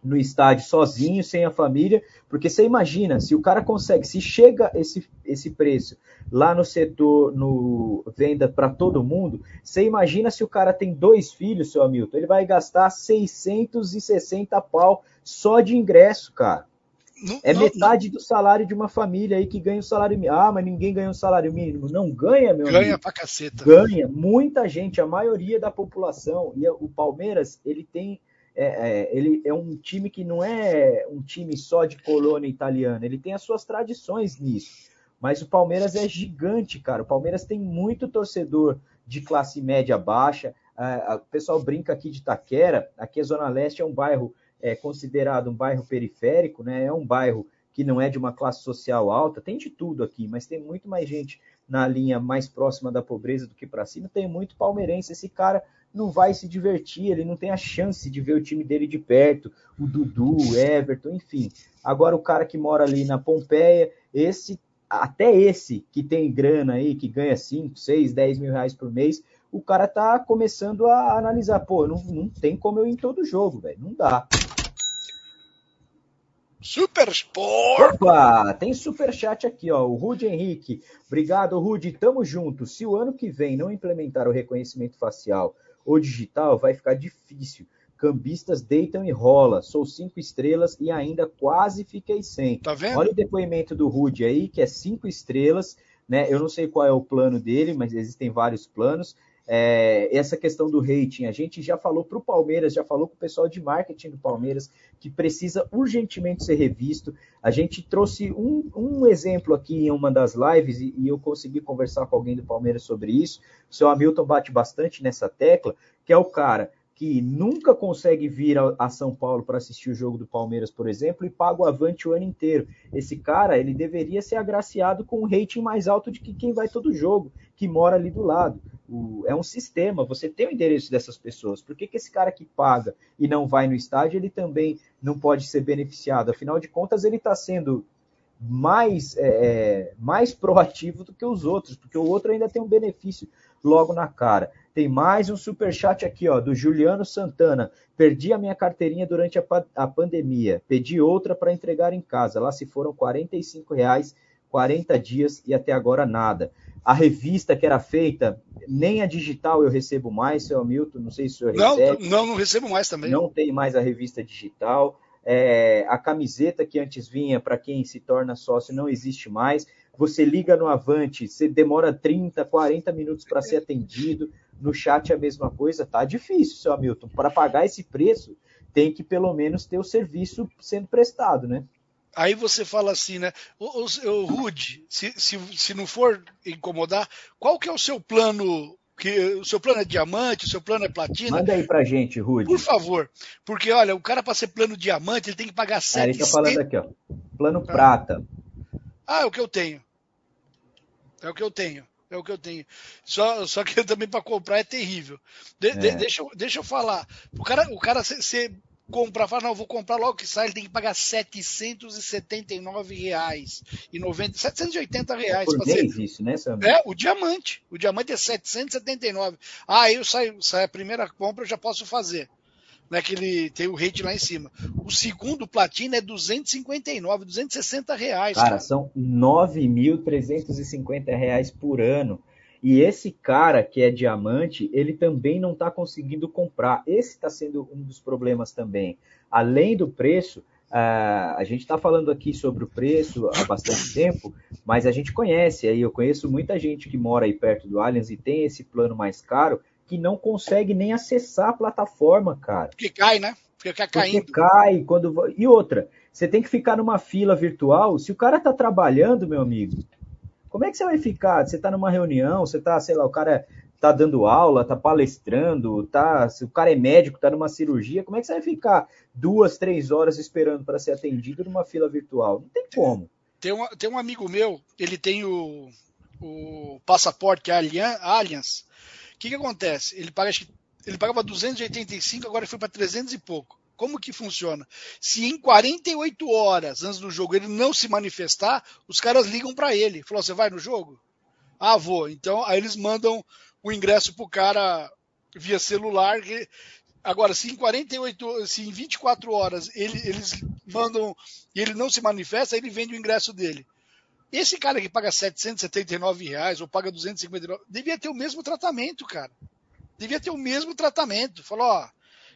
no estádio sozinho, sem a família, porque você imagina, se o cara consegue, se chega esse, esse preço lá no setor, no venda para todo mundo, você imagina se o cara tem dois filhos, seu Hamilton, ele vai gastar 660 pau só de ingresso, cara. Não, é não, metade não. do salário de uma família aí que ganha o salário mínimo. Ah, mas ninguém ganha o salário mínimo. Não ganha, meu Ganha amigo. pra caceta. Ganha. Muita gente, a maioria da população. E o Palmeiras, ele tem. É, é, ele é um time que não é um time só de colônia italiana. Ele tem as suas tradições nisso. Mas o Palmeiras é gigante, cara. O Palmeiras tem muito torcedor de classe média baixa. o pessoal brinca aqui de Taquera. Aqui a Zona Leste é um bairro é considerado um bairro periférico, né? É um bairro que não é de uma classe social alta, tem de tudo aqui, mas tem muito mais gente na linha mais próxima da pobreza do que para cima. Tem muito palmeirense. Esse cara não vai se divertir, ele não tem a chance de ver o time dele de perto, o Dudu, o Everton, enfim. Agora o cara que mora ali na Pompeia, esse até esse que tem grana aí, que ganha 5, 6, 10 mil reais por mês, o cara tá começando a analisar, pô, não, não tem como eu ir em todo jogo, velho, não dá. Super Sport! Opa, tem super chat aqui, ó. O Rude Henrique. Obrigado, Rude. Tamo junto. Se o ano que vem não implementar o reconhecimento facial ou digital, vai ficar difícil. Cambistas deitam e rola. Sou cinco estrelas e ainda quase fiquei sem. Tá vendo? Olha o depoimento do Rude aí, que é cinco estrelas. Né? Eu não sei qual é o plano dele, mas existem vários planos. É, essa questão do rating, a gente já falou para o Palmeiras, já falou com o pessoal de marketing do Palmeiras, que precisa urgentemente ser revisto. A gente trouxe um, um exemplo aqui em uma das lives e, e, eu consegui conversar com alguém do Palmeiras sobre isso. O seu Hamilton bate bastante nessa tecla, que é o cara que nunca consegue vir a, São Paulo para assistir o jogo do Palmeiras, por exemplo, e paga o Avante o ano inteiro. Esse cara, ele deveria ser agraciado com um rating mais alto de que quem vai todo jogo, que mora ali do lado. O, é um sistema, você tem o endereço dessas pessoas. Por que, que esse cara que paga e não vai no estádio, ele também não pode ser beneficiado? Afinal de contas, ele está sendo mais, é, é, mais proativo do que os outros, porque o outro ainda tem um benefício logo na cara. Tem mais um super chat aqui, ó, do Juliano Santana. Perdi a minha carteirinha durante a, a pandemia. Pedi outra para entregar em casa. Lá se foram 45 reais, 40 dias e até agora nada. A revista que era feita, nem a digital eu recebo mais, seu Hamilton. Não sei se o senhor não, recebe. Não, não recebo mais também. Não tem mais a revista digital. É, a camiseta que antes vinha para quem se torna sócio não existe mais. Você liga no Avante, você demora 30, 40 minutos para ser atendido. No chat é a mesma coisa, tá difícil, seu Hamilton. Para pagar esse preço, tem que pelo menos ter o serviço sendo prestado, né? Aí você fala assim, né? O, o, Rude, se, se, se não for incomodar, qual que é o seu plano que o seu plano é diamante, o seu plano é platina. Manda aí pra gente, Rude. Por favor. Porque, olha, o cara para ser plano diamante, ele tem que pagar 700... Ah, ele tá falando aqui, ó. Plano ah. prata. Ah, é o que eu tenho. É o que eu tenho. É o que eu tenho. Só, só que também para comprar é terrível. De, é. De, deixa, eu, deixa eu falar. O cara, o cara você comprar, fala, não, vou comprar logo que sai, ele tem que pagar 779 reais e 90, 780 reais. Por mês isso, né, Sam? É, o diamante. O diamante é 779. Ah, aí eu saio, sai a primeira compra, eu já posso fazer né, que ele tem o rate lá em cima. O segundo platina é 259, 260 reais. Cara, cara. são 9.350 reais por ano. E esse cara que é diamante, ele também não está conseguindo comprar. Esse está sendo um dos problemas também. Além do preço, uh, a gente está falando aqui sobre o preço há bastante tempo, mas a gente conhece aí, eu conheço muita gente que mora aí perto do Allianz e tem esse plano mais caro que não consegue nem acessar a plataforma, cara. Porque cai, né? Fica caindo. Porque cai quando e outra, você tem que ficar numa fila virtual. Se o cara tá trabalhando, meu amigo, como é que você vai ficar? Você tá numa reunião, você tá, sei lá, o cara tá dando aula, tá palestrando, tá, se o cara é médico, tá numa cirurgia, como é que você vai ficar duas, três horas esperando para ser atendido numa fila virtual? Não tem como. Tem um, tem um amigo meu, ele tem o, o passaporte que é Allianz. O que, que acontece? Ele paga, ele pagava 285, agora foi para 300 e pouco. Como que funciona? Se em 48 horas antes do jogo ele não se manifestar, os caras ligam para ele. Falou: "Você vai no jogo?" "Ah, vou". Então, aí eles mandam o ingresso pro cara via celular. Agora, se em 48, se em 24 horas ele, eles mandam e ele não se manifesta, ele vende o ingresso dele. Esse cara que paga 779 reais ou paga 259, devia ter o mesmo tratamento, cara. Devia ter o mesmo tratamento. Falou, ó,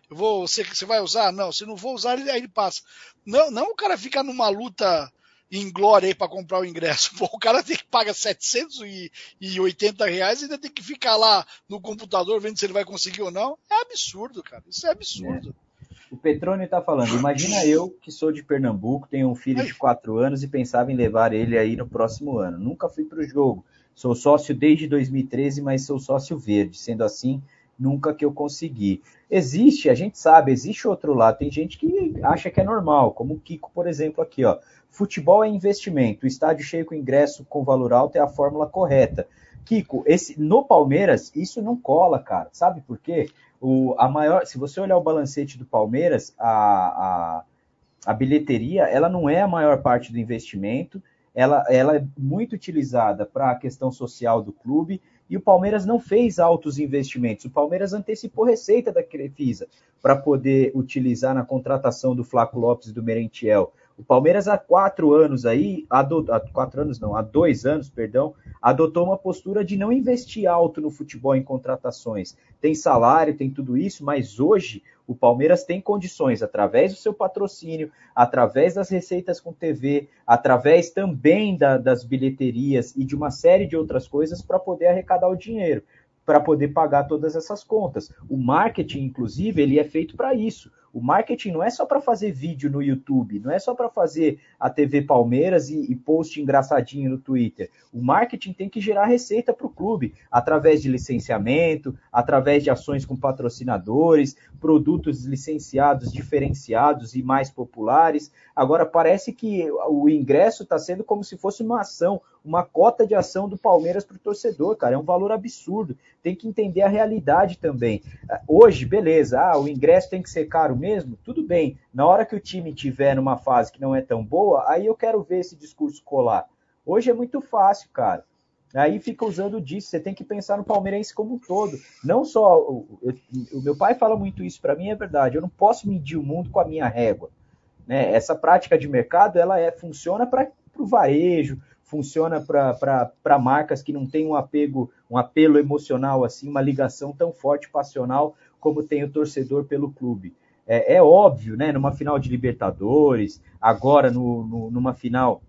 eu vou, você, você vai usar? Não, se não vou usar, aí ele passa. Não, não o cara fica numa luta em glória aí para comprar o ingresso. Pô, o cara tem que pagar 780 reais e ainda tem que ficar lá no computador vendo se ele vai conseguir ou não. É absurdo, cara. Isso é absurdo. É. O Petrone está falando, imagina eu que sou de Pernambuco, tenho um filho de 4 anos e pensava em levar ele aí no próximo ano. Nunca fui para o jogo. Sou sócio desde 2013, mas sou sócio verde. Sendo assim, nunca que eu consegui. Existe, a gente sabe, existe outro lado. Tem gente que acha que é normal, como o Kiko, por exemplo, aqui, ó. Futebol é investimento, o estádio cheio com ingresso com valor alto é a fórmula correta. Kiko, esse, no Palmeiras, isso não cola, cara. Sabe por quê? O, a maior, se você olhar o balancete do Palmeiras, a, a, a bilheteria ela não é a maior parte do investimento, ela, ela é muito utilizada para a questão social do clube e o Palmeiras não fez altos investimentos. O Palmeiras antecipou receita da Crefisa para poder utilizar na contratação do Flaco Lopes e do Merentiel. O Palmeiras há quatro anos aí, há, quatro anos não, há dois anos, perdão, adotou uma postura de não investir alto no futebol em contratações. Tem salário, tem tudo isso, mas hoje o Palmeiras tem condições, através do seu patrocínio, através das receitas com TV, através também da, das bilheterias e de uma série de outras coisas para poder arrecadar o dinheiro para poder pagar todas essas contas. O marketing, inclusive, ele é feito para isso. O marketing não é só para fazer vídeo no YouTube, não é só para fazer a TV Palmeiras e, e, post engraçadinho no Twitter. O marketing tem que gerar receita para o clube, através de licenciamento, através de ações com patrocinadores, produtos licenciados, diferenciados e mais populares. Agora, parece que o ingresso está sendo como se fosse uma ação, uma cota de ação do Palmeiras para o torcedor, cara. É um valor absurdo. Tem que entender a realidade também. Hoje, beleza, ah, o ingresso tem que ser caro mesmo, tudo bem. Na hora que o time tiver numa fase que não é tão boa, aí eu quero ver esse discurso colar. Hoje é muito fácil, cara. Aí fica usando disso. Você tem que pensar no palmeirense como um todo. Não só. O, o meu pai fala muito isso para mim, é verdade. Eu não posso medir o mundo com a minha régua. Né? Essa prática de mercado ela é, funciona para o varejo, funciona para marcas que não têm um apego, um apelo emocional assim, uma ligação tão forte passional como tem o torcedor pelo clube é, é óbvio, né? Numa final de Libertadores, agora no, no, numa final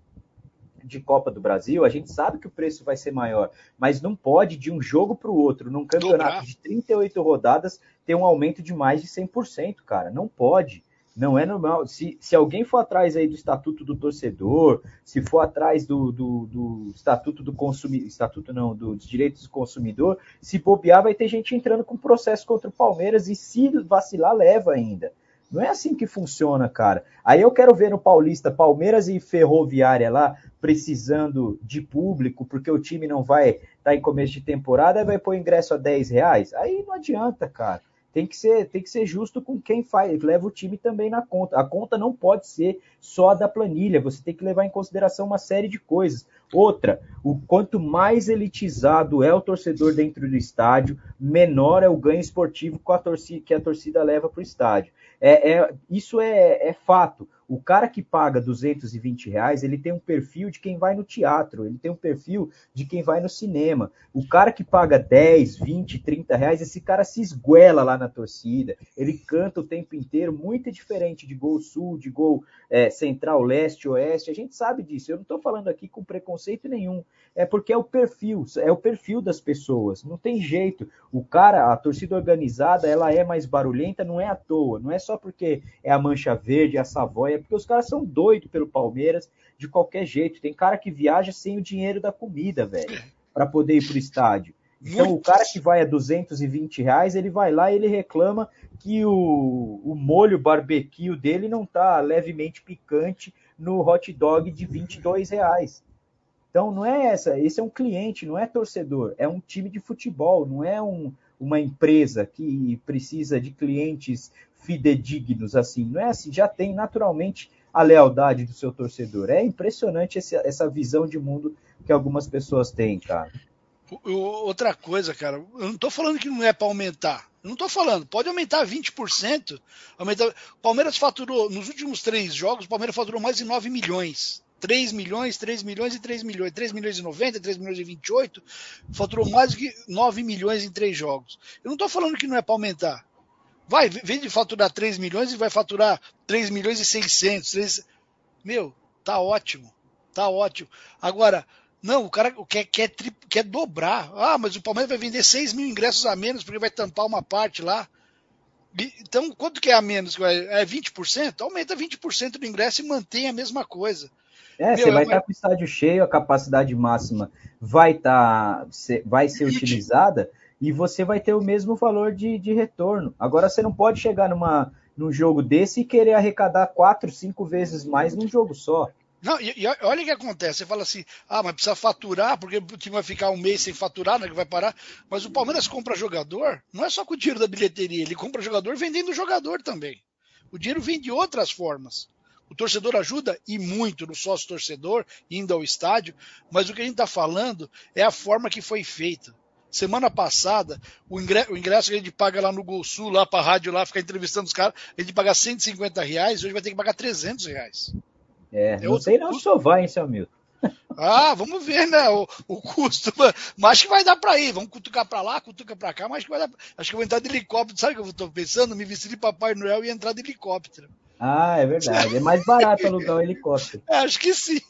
de Copa do Brasil, a gente sabe que o preço vai ser maior, mas não pode de um jogo para o outro, num campeonato de 38 rodadas, ter um aumento de mais de 100%, cara. Não pode. Não é normal. Se, se alguém for atrás aí do estatuto do torcedor, se for atrás do, do, do estatuto do consumidor, estatuto não, dos direitos do consumidor, se bobear, vai ter gente entrando com processo contra o Palmeiras e se vacilar, leva ainda. Não é assim que funciona, cara. Aí eu quero ver no Paulista, Palmeiras e Ferroviária lá, precisando de público, porque o time não vai estar tá em começo de temporada, vai pôr ingresso a 10 reais. Aí não adianta, cara tem que ser, tem que ser justo com quem faz, leva o time também na conta. A conta não pode ser só da planilha, você tem que levar em consideração uma série de coisas. Outra, o quanto mais elitizado é o torcedor dentro do estádio, menor é o ganho esportivo que a torcida, que a torcida leva para o estádio. É, é, isso é, é fato. O cara que paga 220 reais, ele tem um perfil de quem vai no teatro, ele tem um perfil de quem vai no cinema. O cara que paga 10, 20, 30 reais, esse cara se esguela lá na torcida, ele canta o tempo inteiro, muito diferente de gol sul, de gol é, central, leste, oeste. A gente sabe disso. Eu não estou falando aqui com preconceito nenhum. É porque é o perfil, é o perfil das pessoas. Não tem jeito. O cara, a torcida organizada, ela é mais barulhenta, não é à toa. Não é só porque é a Mancha Verde, a Savoia porque os caras são doidos pelo Palmeiras de qualquer jeito. Tem cara que viaja sem o dinheiro da comida, velho, para poder ir pro estádio. Então Muito. o cara que vai a 220 reais, ele vai lá e ele reclama que o, o molho barbecue dele não tá levemente picante no hot dog de 22 reais. Então não é essa, esse é um cliente, não é torcedor, é um time de futebol, não é um, uma empresa que precisa de clientes fidedignos assim. Não é assim, já tem naturalmente a lealdade do seu torcedor. É impressionante essa visão de mundo que algumas pessoas têm, cara. Outra coisa, cara, eu não tô falando que não é para aumentar. Eu não tô falando, pode aumentar 20%. Aumentar... O Palmeiras faturou, nos últimos três jogos, o Palmeiras faturou mais de 9 milhões. 3 milhões, 3 milhões e 3 milhões. 3 milhões e 90, 3 milhões e 28. Faturou mais do que 9 milhões em três jogos. Eu não tô falando que não é para aumentar. Vai, vem de faturar 3 milhões e vai faturar 3 milhões e 600. 3... Meu, tá ótimo. Tá ótimo. Agora, não, o cara quer, quer, quer dobrar. Ah, mas o Palmeiras vai vender 6 mil ingressos a menos porque vai tampar uma parte lá. Então, quanto que é a menos? É 20%? Aumenta 20% do ingresso e mantém a mesma coisa. É, você vai é uma- estar com o estádio cheio, a capacidade máxima vai, tá, vai ser utilizada e você vai ter o mesmo valor de, de retorno. Agora você não pode chegar numa, num jogo desse e querer arrecadar quatro, cinco vezes mais num jogo só. Não, e, e olha o que acontece. Você fala assim, ah, mas precisa faturar, porque o time vai ficar um mês sem faturar, né, que vai parar. Mas o Palmeiras compra jogador, não é só com o dinheiro da bilheteria, ele compra jogador vendendo jogador também. O dinheiro vem de outras formas. O torcedor ajuda e muito no sócio torcedor, indo ao estádio, mas o que a gente está falando é a forma que foi feita. Semana passada, o ingresso, que a gente paga lá no Gol Sul, lá para a rádio, lá ficar entrevistando os caras, a gente paga 150 reais, hoje vai ter que pagar 300 reais. É, É não sei não se custo. o senhor vai, hein, seu Milton? Ah, vamos ver, né? O, o custo. Mas acho que vai dar pra ir. Vamos cutucar pra lá, cutuca pra cá, mas acho que vai dar. Acho que eu vou entrar de helicóptero. Sabe o que eu tô pensando? Me vestir de Papai Noel e entrar de helicóptero. Ah, é verdade. É mais barato alugar um helicóptero. É, acho que sim.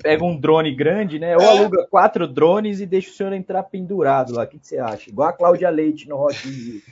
Pega um drone grande, né? Ou É. aluga quatro drones e deixa o senhor entrar pendurado lá. O que, que você acha? Igual a Cláudia Leite no Rock in Rio.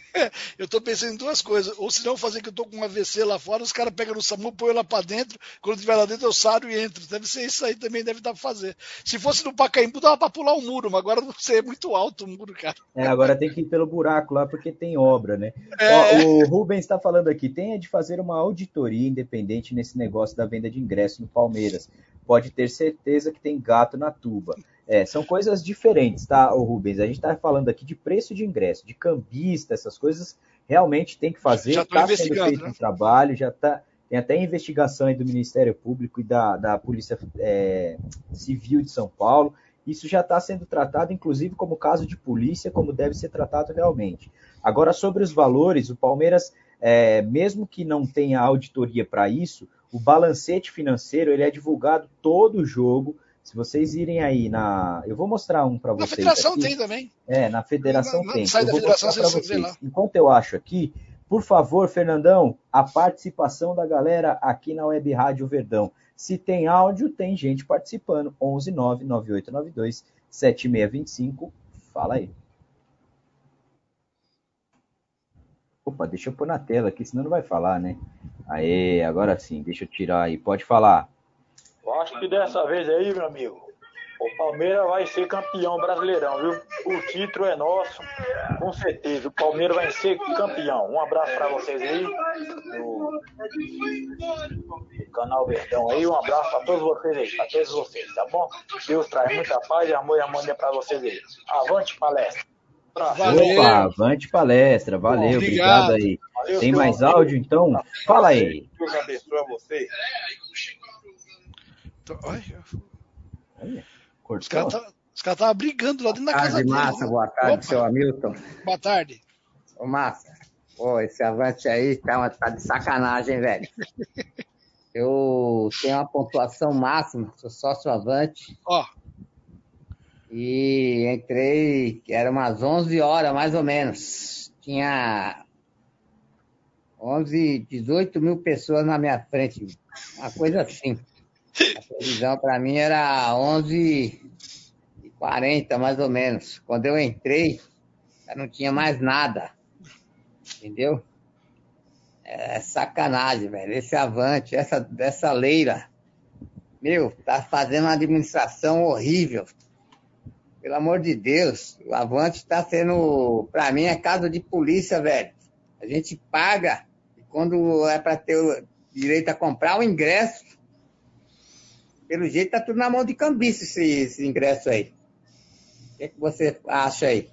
Eu tô pensando em duas coisas. Ou se não fazer que eu tô com um AVC lá fora, os caras pegam no SAMU, põem lá pra dentro. Quando tiver lá dentro, eu saio e entro. Deve ser isso aí também, deve dar pra fazer. Se fosse no Pacaembu, dava pra pular o muro, mas agora não sei, é muito alto o muro, cara. É, agora tem que ir pelo buraco lá porque tem obra, né? É. Ó, o Rubens está falando aqui, tenha de fazer uma auditoria independente nesse negócio da venda de ingresso no Palmeiras. Pode ter certeza que tem gato na tuba. É, são coisas diferentes, tá, o Rubens? A gente está falando aqui de preço de ingresso, de cambista, essas coisas realmente tem que fazer. Já Está sendo feito né? um trabalho, já tá, tem até investigação aí do Ministério Público e da, da Polícia é, Civil de São Paulo. Isso já está sendo tratado, inclusive, como caso de polícia, como deve ser tratado realmente. Agora, sobre os valores, o Palmeiras, é, mesmo que não tenha auditoria para isso, o balancete financeiro ele é divulgado todo jogo. Se vocês irem aí na. Eu vou mostrar um para Na vocês. federação aqui. tem também. É, na federação Na- na- tem. sai Eu da vou federação, você vocês. lá. Enquanto eu acho aqui, por favor, Fernandão, a participação da galera aqui na Web Rádio Verdão. Se tem áudio, tem gente participando. 11 9 9892 7625. Fala aí. Opa, deixa eu pôr na tela aqui, senão não vai falar, né? Aê, agora sim, deixa eu tirar aí. Pode falar. Eu acho que dessa vez aí, meu amigo, o Palmeiras vai ser campeão brasileirão, viu? O título é nosso, com certeza. O Palmeiras vai ser campeão. Um abraço pra vocês aí, do, canal Verdão aí. Um abraço pra todos vocês aí, pra todos vocês, tá bom? Deus traz muita paz, amor e harmonia pra vocês aí. Avante palestra. Valeu. Opa, avante palestra, valeu, Obrigado. obrigado aí. Valeu, Tem mais amigo. áudio então? Fala aí. Deus abençoe vocês. Então, olha, os caras tá- os caras estavam brigando lá dentro da casa tarde, dele. Massa. né? Boa tarde, Opa, seu Hamilton. Boa tarde. Ô, Massa. Pô, esse avante aí tá, uma- tá de sacanagem, velho. Eu tenho uma pontuação máxima, sou sócio avante. Ó, E entrei, era umas 11 horas, mais ou menos. Tinha 11, 18 mil pessoas na minha frente. Uma coisa assim. A previsão para mim era 11 e 40, mais ou menos. Quando eu entrei, já não tinha mais nada. Entendeu? É sacanagem, velho. Esse avante, essa, essa leira, meu, tá fazendo uma administração horrível. Pelo amor de Deus, o Avante está sendo, para mim, é caso de polícia, velho. A gente paga, e quando é para ter o direito a comprar o ingresso, pelo jeito tá tudo na mão de cambista esse, esse ingresso aí. O que, é que você acha aí?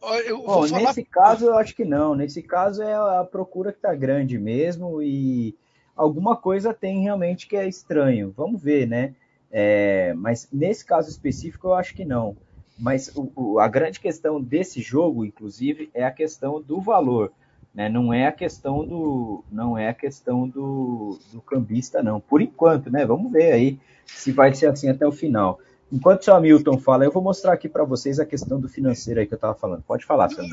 Bom, falar... nesse caso eu acho que não. Nesse caso é a procura que está grande mesmo e alguma coisa tem realmente que é estranho. Vamos ver, né? É, mas nesse caso específico eu acho que não. Mas o, o, a grande questão desse jogo, inclusive, é a questão do valor. Né? Não é a questão do não é a questão do, do cambista, não. Por enquanto, né? Vamos ver aí se vai ser assim até o final. Enquanto o seu Hamilton fala, eu vou mostrar aqui para vocês a questão do financeiro aí que eu estava falando. Pode falar, seu.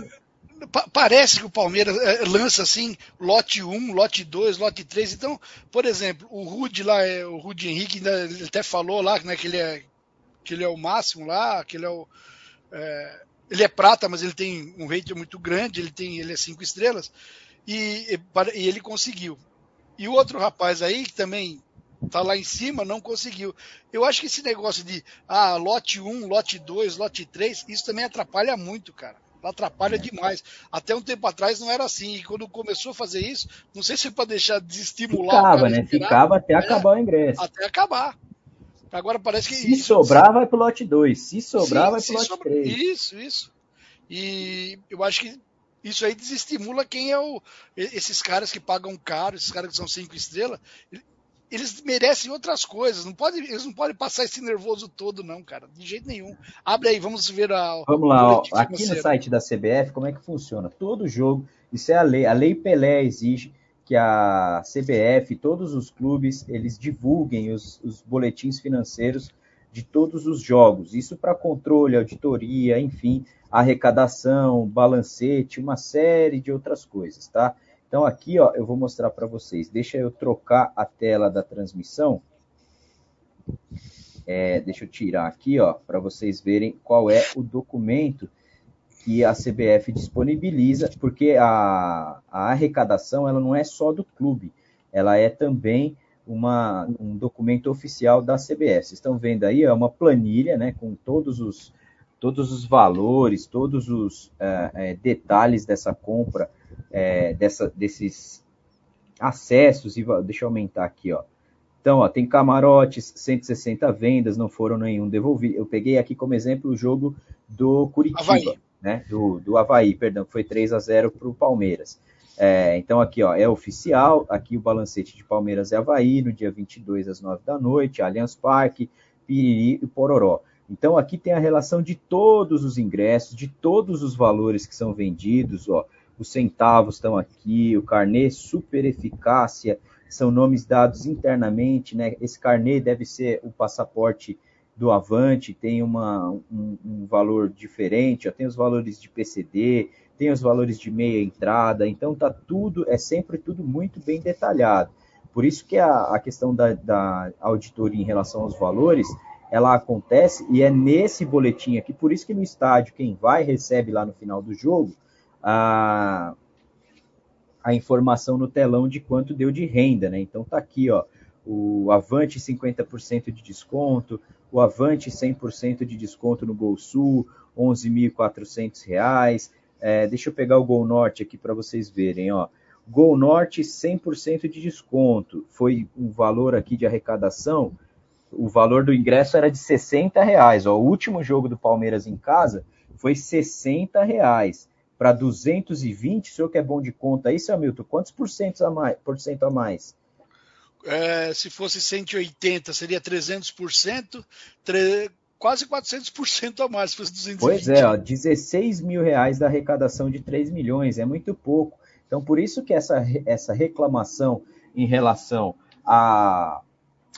Parece que o Palmeiras eh, lança assim, lote 1, lote 2, lote 3. Então, por exemplo, o Rude lá, eh, o Rude Henrique ele até falou lá né, que, ele é, que ele é o máximo lá, que ele é o. É, ele é prata, mas ele tem um rating muito grande, ele tem ele é cinco estrelas, e, e, ele conseguiu. E o outro rapaz aí, que também tá lá em cima, não conseguiu. Eu acho que esse negócio de ah, lote 1, lote 2, lote 3, isso também atrapalha muito, cara. Atrapalha é. demais. Até um tempo atrás não era assim. E quando começou a fazer isso, não sei se para deixar de estimular. Ficava, né? Esperar, Ficava até é, acabar o ingresso. Até acabar. Agora parece que. Se isso, sobrar, vai pro lote 2. Se sobrar, vai pro lote sobra... 3. Isso, isso. E eu acho que isso aí desestimula quem é o. Esses caras que pagam caro, esses caras que são cinco estrelas, eles merecem outras coisas. Não pode, eles não podem passar esse nervoso todo, não, cara. De jeito nenhum. Abre aí, vamos ver a. Vamos lá, ó, aqui no site da CBF, como é que funciona? Todo jogo, isso é a lei. A lei Pelé exige que a CBF, todos os clubes, eles divulguem os, os boletins financeiros de todos os jogos. Isso para controle, auditoria, enfim, arrecadação, balancete, uma série de outras coisas, tá? Então aqui, ó, eu vou mostrar para vocês. Deixa eu trocar a tela da transmissão. É, deixa eu tirar aqui, ó, para vocês verem qual é o documento que a CBF disponibiliza, porque a, a arrecadação ela não é só do clube, ela é também uma, um documento oficial da CBF. Vocês estão vendo aí, é uma planilha, né, com todos os todos os valores, todos os é, é, detalhes dessa compra, é, dessa, desses acessos, e deixa eu aumentar aqui, ó. Então, ó, tem camarotes, 160 vendas, não foram nenhum devolvido. Eu peguei aqui como exemplo o jogo do Curitiba, Havaí. né? Do, do Havaí, perdão, que foi 3 a 0 para o Palmeiras. É, então, aqui, ó, é oficial. Aqui o balancete de Palmeiras é Havaí, no dia 22 às 9 da noite, Allianz Parque, Piriri e Pororó. Então aqui tem a relação de todos os ingressos, de todos os valores que são vendidos, ó. Os centavos estão aqui, o carnê super eficácia, são nomes dados internamente, né? Esse carnê deve ser o passaporte do Avante, tem uma, um, um valor diferente, ó, tem os valores de PCD, tem os valores de meia entrada, então tá tudo, é sempre tudo muito bem detalhado. Por isso que a, a questão da, da auditoria em relação aos valores ela acontece e é nesse boletim aqui, por isso que no estádio quem vai recebe lá no final do jogo a, a informação no telão de quanto deu de renda, né? Então tá aqui, ó, o Avante 50% de desconto, o Avante 100% de desconto no Gol Sul, R$ 11.400. É, deixa eu pegar o Gol Norte aqui para vocês verem, ó. Gol Norte 100% de desconto, foi um valor aqui de arrecadação o valor do ingresso era de 60 reais. Ó, o último jogo do Palmeiras em casa foi 60 reais para 220. O senhor que é bom de conta aí, seu Milton, quantos por cento a mais? Por cento a mais? É, se fosse 180, seria 300%, tre... quase 400% a mais se fosse 220. Pois é, ó, 16 mil reais da arrecadação de 3 milhões, é muito pouco. Então, por isso que essa, essa reclamação em relação a,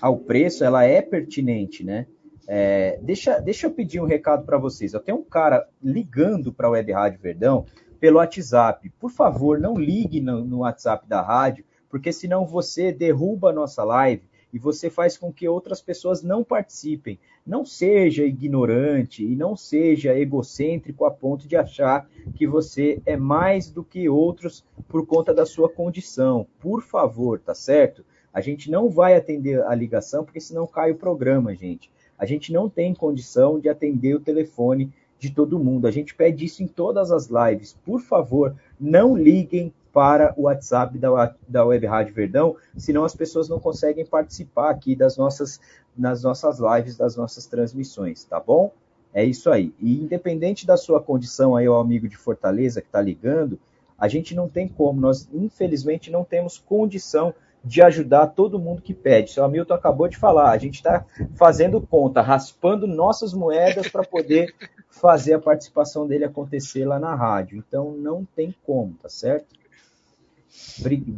ao preço, ela é pertinente, né? É, deixa, deixa eu pedir um recado para vocês. Eu tenho um cara ligando para a Web Rádio Verdão pelo WhatsApp. Por favor, não ligue no, no WhatsApp da rádio, porque senão você derruba a nossa live e você faz com que outras pessoas não participem. Não seja ignorante e não seja egocêntrico a ponto de achar que você é mais do que outros por conta da sua condição. Por favor, tá certo? A gente não vai atender a ligação, porque senão cai o programa, gente. A gente não tem condição de atender o telefone de todo mundo. A gente pede isso em todas as lives. Por favor, não liguem para o WhatsApp da, da Web Rádio Verdão, senão as pessoas não conseguem participar aqui das nossas, nas nossas lives, das nossas transmissões, tá bom? É isso aí. E independente da sua condição aí, o amigo de Fortaleza que está ligando, a gente não tem como, nós infelizmente não temos condição de ajudar todo mundo que pede. Seu Hamilton acabou de falar, a gente está fazendo conta, raspando nossas moedas para poder fazer a participação dele acontecer lá na rádio. Então não tem como, tá certo?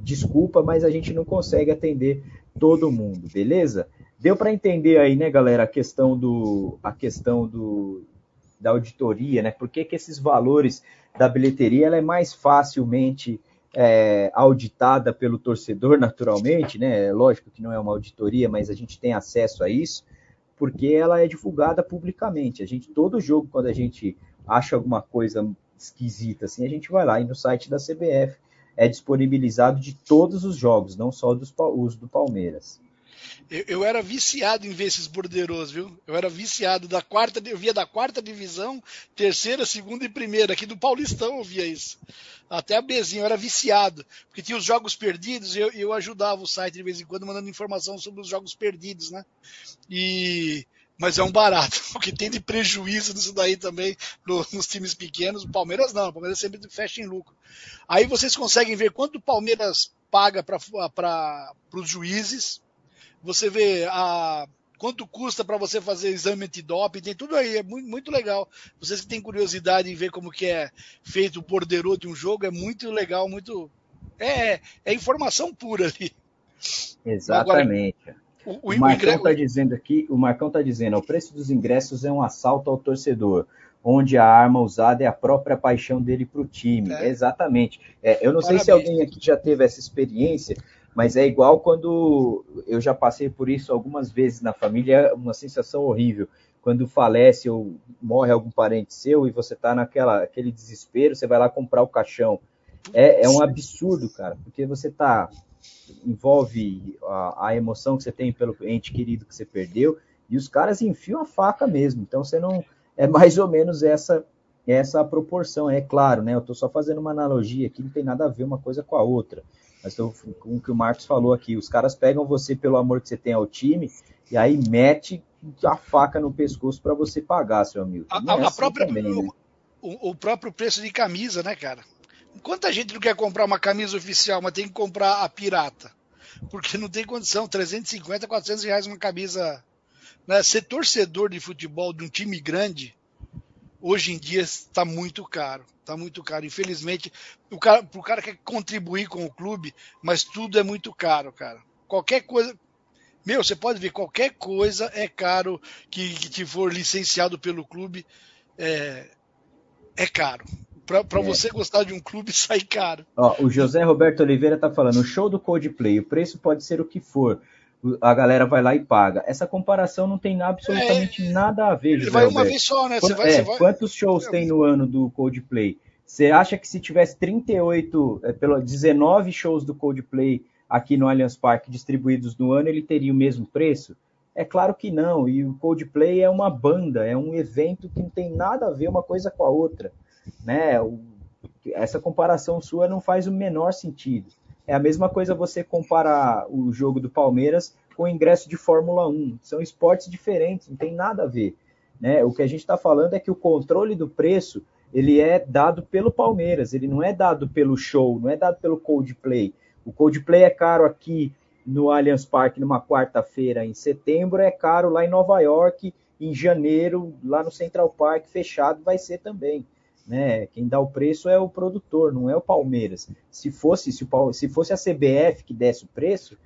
Desculpa, mas a gente não consegue atender todo mundo, beleza? Deu para entender aí, né, galera, a questão do a questão do da auditoria, né? Por que, que esses valores da bilheteria ela é mais facilmente é, auditada pelo torcedor, naturalmente, né? Lógico que não é uma auditoria, mas a gente tem acesso a isso, porque ela é divulgada publicamente. A gente, todo jogo, quando a gente acha alguma coisa esquisita, assim, a gente vai lá e no site da CBF é disponibilizado de todos os jogos, não só dos os do Palmeiras. Eu, eu, era viciado em ver esses borderos, viu? Eu era viciado da quarta, eu via da quarta divisão, terceira, segunda e primeira. Aqui do Paulistão eu via isso. Até a Bezinha, eu era viciado. Porque tinha os jogos perdidos eu, eu ajudava o site de vez em quando mandando informação sobre os jogos perdidos, né? E mas é um barato. O que tem de prejuízo nisso daí também no, nos times pequenos, o Palmeiras não, o Palmeiras sempre fecha em lucro. Aí vocês conseguem ver quanto o Palmeiras paga para os juízes, você vê a, quanto custa para você fazer exame antidoping, tem tudo aí, é muito, muito legal. Vocês que têm curiosidade em ver como que é feito o borderô de um jogo, é muito legal, muito... É, é informação pura ali. Exatamente. Agora, o, o, o Marcão está dizendo aqui, o Marcão está dizendo, o preço dos ingressos é um assalto ao torcedor, onde a arma usada é a própria paixão dele para o time. É. Exatamente. É, eu não Parabéns. sei se alguém aqui já teve essa experiência, mas é igual quando eu já passei por isso algumas vezes na família, é uma sensação horrível. Quando falece ou morre algum parente seu e você está naquela aquele desespero, você vai lá comprar o caixão. É, é um absurdo, cara, porque você está envolve a, a, emoção que você tem pelo ente querido que você perdeu, e os caras enfiam a faca mesmo. Então você não. É mais ou menos essa essa proporção, é claro, né? Eu estou só fazendo uma analogia aqui, não tem nada a ver uma coisa com a outra. Mas com o que o Marcos falou aqui, os caras pegam você pelo amor que você tem ao time e aí mete a faca no pescoço para você pagar, seu amigo. A, a, é assim própria, também, né? o, o próprio preço de camisa, né, cara? Quanta gente não quer comprar uma camisa oficial, mas tem que comprar a pirata? Porque não tem condição, 350, 400 reais uma camisa. Né? Ser torcedor de futebol de um time grande, hoje em dia está muito caro. Está muito caro. Infelizmente, o cara, o cara quer contribuir com o clube, mas tudo é muito caro, cara. Qualquer coisa. Meu, você pode ver, qualquer coisa é caro que, que for licenciado pelo clube. É, é caro. Para é. você gostar de um clube, sai caro. Ó, o José Roberto Oliveira tá falando: o show do Coldplay, o preço pode ser o que for. A galera vai lá e paga. Essa comparação não tem absolutamente é, nada a ver. José vai uma vez só, né? Você vai, é, vai... Quantos shows é, tem no ano do Coldplay? Você acha que se tivesse 38, é, pelo 19 shows do Coldplay aqui no Allianz Parque distribuídos no ano, ele teria o mesmo preço? É claro que não. E o Coldplay é uma banda, é um evento que não tem nada a ver uma coisa com a outra né? O, essa comparação sua não faz o menor sentido. É a mesma coisa você comparar o jogo do Palmeiras com o ingresso de Fórmula 1. São esportes diferentes, não tem nada a ver. Né? O que a gente está falando é que o controle do preço ele é dado pelo Palmeiras, ele não é dado pelo show, não é dado pelo Coldplay. O Coldplay é caro aqui no Allianz Parque numa quarta-feira em setembro, é caro lá em Nova York em janeiro, lá no Central Park, fechado, vai ser também. Né? Quem dá o preço é o produtor, não é o Palmeiras. Se fosse, se, o, se fosse a CBF que desse o preço,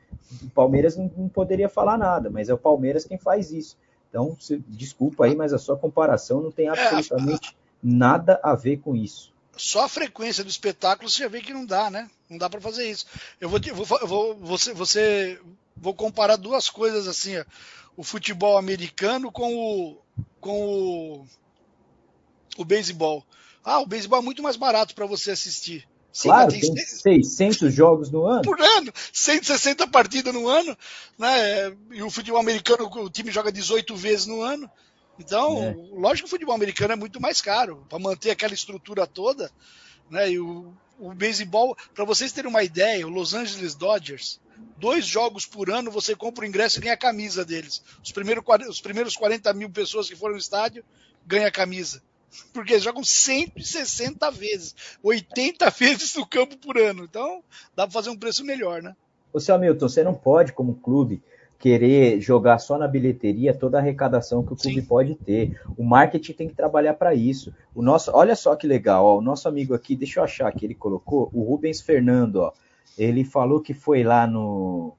o Palmeiras não, não poderia falar nada, mas é o Palmeiras quem faz isso. Então, se, desculpa aí, mas a sua comparação não tem absolutamente nada a ver com isso. Só a frequência do espetáculo você já vê que não dá, né? Não dá para fazer isso. Eu vou, eu vou, eu vou você, você, vou comparar duas coisas assim, ó. o futebol americano com o, com o, o beisebol. Ah, o beisebol é muito mais barato para você assistir. Sim, claro, tem tem seis- 600 jogos no ano. por ano, 160 partidas no ano, né? E o futebol americano, o time joga 18 vezes no ano. Então, É. lógico que o futebol americano é muito mais caro para manter aquela estrutura toda, né? E o, o beisebol, para vocês terem uma ideia, o Los Angeles Dodgers, dois jogos por ano você compra o ingresso e ganha a camisa deles. Os primeiros, os primeiros 40 mil pessoas que foram no estádio ganha a camisa. Porque jogam 160 vezes, 80 vezes no campo por ano. Então, dá para fazer um preço melhor, né? Ô, seu Hamilton, você não pode, como clube, querer jogar só na bilheteria toda a arrecadação que o clube Sim. pode ter. O marketing tem que trabalhar para isso. O nosso, olha só que legal, ó, o nosso amigo aqui, deixa eu achar que ele colocou, o Rubens Fernando, ó, ele falou que foi lá no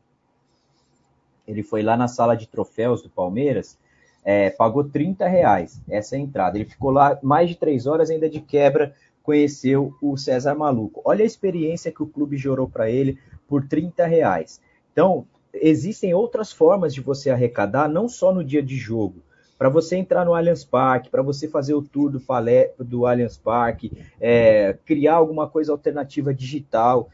ele foi lá na sala de troféus do Palmeiras, é, pagou 30 reais essa entrada. Ele ficou lá mais de três horas ainda de quebra, conheceu o César Maluco. Olha a experiência que o clube gerou para ele por 30 reais. Então, existem outras formas de você arrecadar, não só no dia de jogo. Para você entrar no Allianz Parque, para você fazer o tour do, palé, do Allianz Parque, é, criar alguma coisa alternativa digital.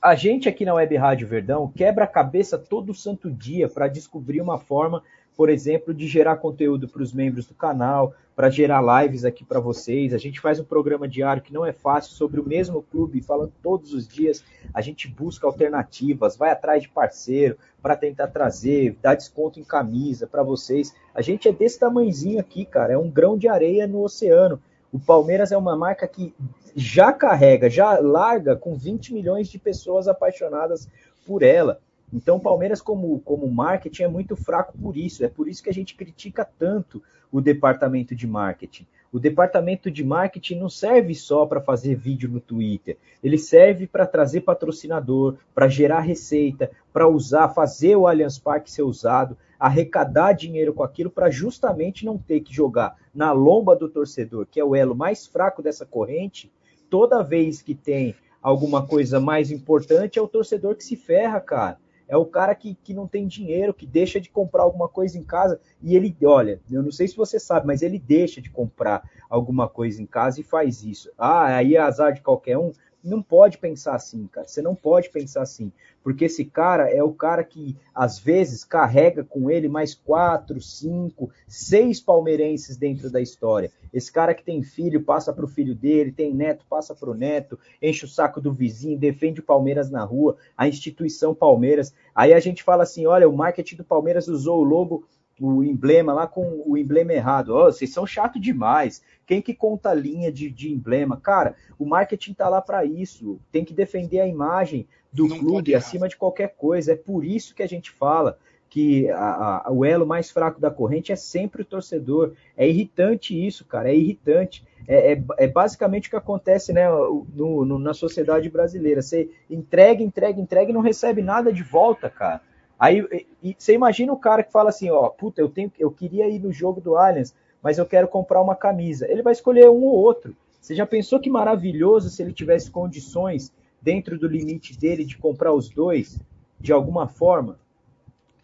A gente aqui na Web Rádio Verdão quebra a cabeça todo santo dia para descobrir uma forma, por exemplo, de gerar conteúdo para os membros do canal, para gerar lives aqui para vocês. A gente faz um programa diário que não é fácil sobre o mesmo clube, falando todos os dias. A gente busca alternativas, vai atrás de parceiro para tentar trazer, dar desconto em camisa para vocês. A gente é desse tamanhozinho aqui, cara, é um grão de areia no oceano. O Palmeiras é uma marca que já carrega, já larga com 20 milhões de pessoas apaixonadas por ela. Então, o Palmeiras, como, como marketing, é muito fraco por isso. É por isso que a gente critica tanto o departamento de marketing. O departamento de marketing não serve só para fazer vídeo no Twitter. Ele serve para trazer patrocinador, para gerar receita, para usar, fazer o Allianz Parque ser usado, arrecadar dinheiro com aquilo para justamente não ter que jogar na lomba do torcedor, que é o elo mais fraco dessa corrente. Toda vez que tem alguma coisa mais importante, é o torcedor que se ferra, cara. É o cara que, que não tem dinheiro, que deixa de comprar alguma coisa em casa e ele, olha, eu não sei se você sabe, mas ele deixa de comprar alguma coisa em casa e faz isso. Ah, aí é azar de qualquer um. Não pode pensar assim, cara. Você não pode pensar assim. Porque esse cara é o cara que, às vezes, carrega com ele mais quatro, cinco, seis palmeirenses dentro da história. Esse cara que tem filho, passa para o filho dele, tem neto, passa para o neto, enche o saco do vizinho, defende o Palmeiras na rua, a instituição Palmeiras. Aí a gente fala assim: olha, o marketing do Palmeiras usou o logo o emblema lá com o emblema errado. Oh, vocês são chato demais. Quem que conta a linha de, de emblema? Cara, o marketing tá lá para isso. Tem que defender a imagem do Não clube acima de qualquer coisa. É por isso que a gente fala que a- a- o elo mais fraco da corrente é sempre o torcedor. É irritante isso, cara. É irritante. É, é- é basicamente o que acontece né, no- no- na sociedade brasileira. Você entrega, entrega, entrega e não recebe nada de volta, cara. Aí e- e você imagina o cara que fala assim, ó, puta, eu tenho, eu queria ir no jogo do Allianz, mas eu quero comprar uma camisa. Ele vai escolher um ou outro. Você já pensou que maravilhoso se ele tivesse condições dentro do limite dele de comprar os dois de alguma forma?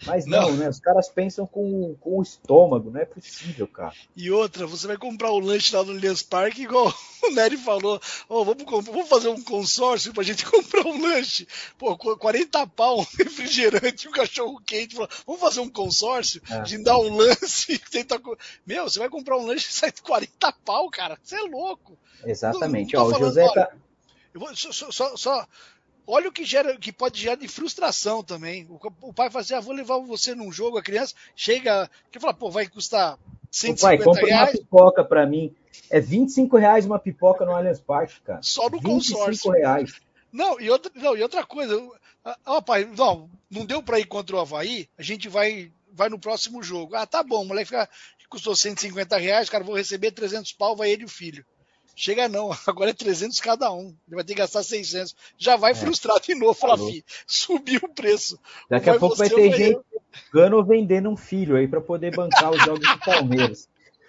Mas não, Não. né? Os caras pensam com, com o estômago, não é possível, cara. E outra, você vai comprar o lanche lá no Allianz Parque, igual o Nery falou, "Ô, vamos, vamos fazer um consórcio pra gente comprar um lanche. Pô, qu- 40 pau, um refrigerante, um cachorro quente. Vamos fazer um consórcio? É. Gente dá um lance, tenta... co- Meu, você vai comprar um lanche e sai 40 pau, cara. Você é louco. Exatamente. Não- não ó, o falando, José olha, tá. Eu vou, só- só- só- olha o que gera, que pode gerar de frustração também. O, o pai fala assim: ah, vou levar você num jogo, a criança chega, que fala, pô, vai custar Ô, 150 pai, compra uma reais pipoca pra mim. É 25 reais uma pipoca no Allianz Parque, cara. só no 25 consórcio. reais. Não, e outra, não, e outra coisa, eu- ah, ó, pai, não, não deu pra ir contra o Havaí, a gente vai, vai no próximo jogo. Ah, tá bom, o moleque fica, custou 150 reais, cara, vou receber 300 pau, vai ele e o filho. Chega não, agora é 300 cada um, ele vai ter que gastar 600. Já vai frustrar de novo, fala, Falou. filho, subiu o preço. Daqui a Vai pouco vai ter gente vendendo um filho aí para poder bancar os jogos do Palmeiras.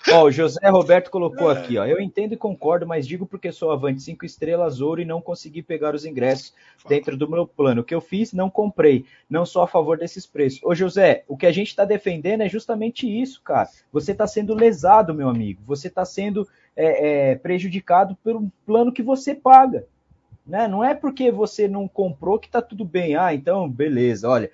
Ó, o José Roberto colocou É. aqui, ó. Eu entendo e concordo, mas digo porque sou avante cinco estrelas ouro e não consegui pegar os ingressos dentro do meu plano. O que eu fiz, não comprei. Não sou a favor desses preços. Ô, José, o que a gente está defendendo é justamente isso, cara. Você está sendo lesado, meu amigo. Você está sendo é, é, prejudicado pelo plano que você paga. Né? Não é porque você não comprou que está tudo bem. Ah, então, beleza, olha,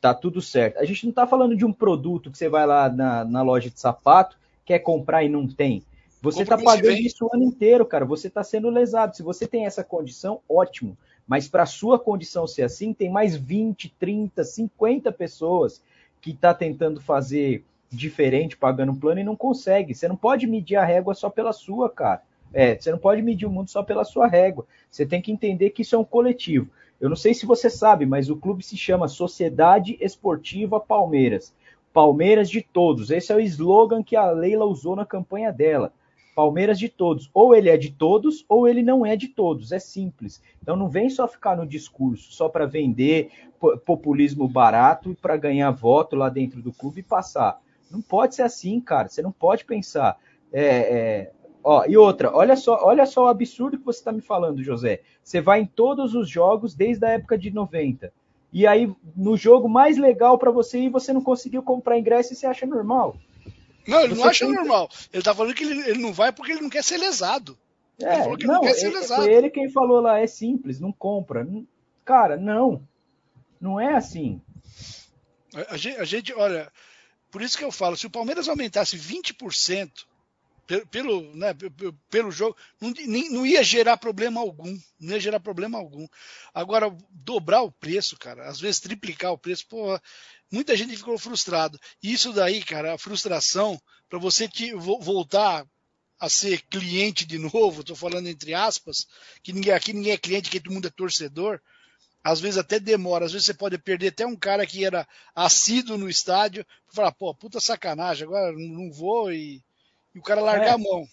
tá tudo certo. A gente não está falando de um produto que você vai lá na, na loja de sapato, quer comprar e não tem. Você está pagando isso o ano inteiro, cara. Você está sendo lesado. Se você tem essa condição, ótimo. Mas para a sua condição ser assim, tem mais 20, 30, 50 pessoas que está tentando fazer diferente, pagando um plano e não consegue. Você não pode medir a régua só pela sua, cara. É, você não pode medir o mundo só pela sua régua. Você tem que entender que isso é um coletivo. Eu não sei se você sabe, mas o clube se chama Sociedade Esportiva Palmeiras. Palmeiras de todos. Esse é o slogan que a Leila usou na campanha dela. Palmeiras de todos. Ou ele é de todos, ou ele não é de todos. É simples. Então não vem só ficar no discurso, só para vender populismo barato e para ganhar voto lá dentro do clube e passar. Não pode ser assim, cara. Você não pode pensar. É, é... Ó, e outra, olha só, olha só o absurdo que você está me falando, José. Você vai em todos os jogos desde a época de 90. E aí, no jogo mais legal para você ir, você não conseguiu comprar ingresso e você acha normal. Não, ele não acha normal. Ele tá falando que ele, ele, não vai porque ele não quer ser lesado. É, ele falou que não, não quer ser lesado. Foi ele quem falou lá, é simples, não compra. Cara, não. Não é assim. A, a gente, olha, por isso que eu falo, se o Palmeiras aumentasse 20% pelo, pelo, né, pelo jogo, não, não ia gerar problema algum. Não ia gerar problema algum. Agora, dobrar o preço, cara, às vezes triplicar o preço, pô, muita gente ficou frustrado. E isso daí, cara, a frustração, para você te, voltar a ser cliente de novo, estou falando entre aspas, que ninguém, aqui ninguém é cliente, que todo mundo é torcedor, às vezes até demora, às vezes você pode perder até um cara que era assíduo no estádio, falar, pô, puta sacanagem, agora não vou e, e o cara largar é. a mão.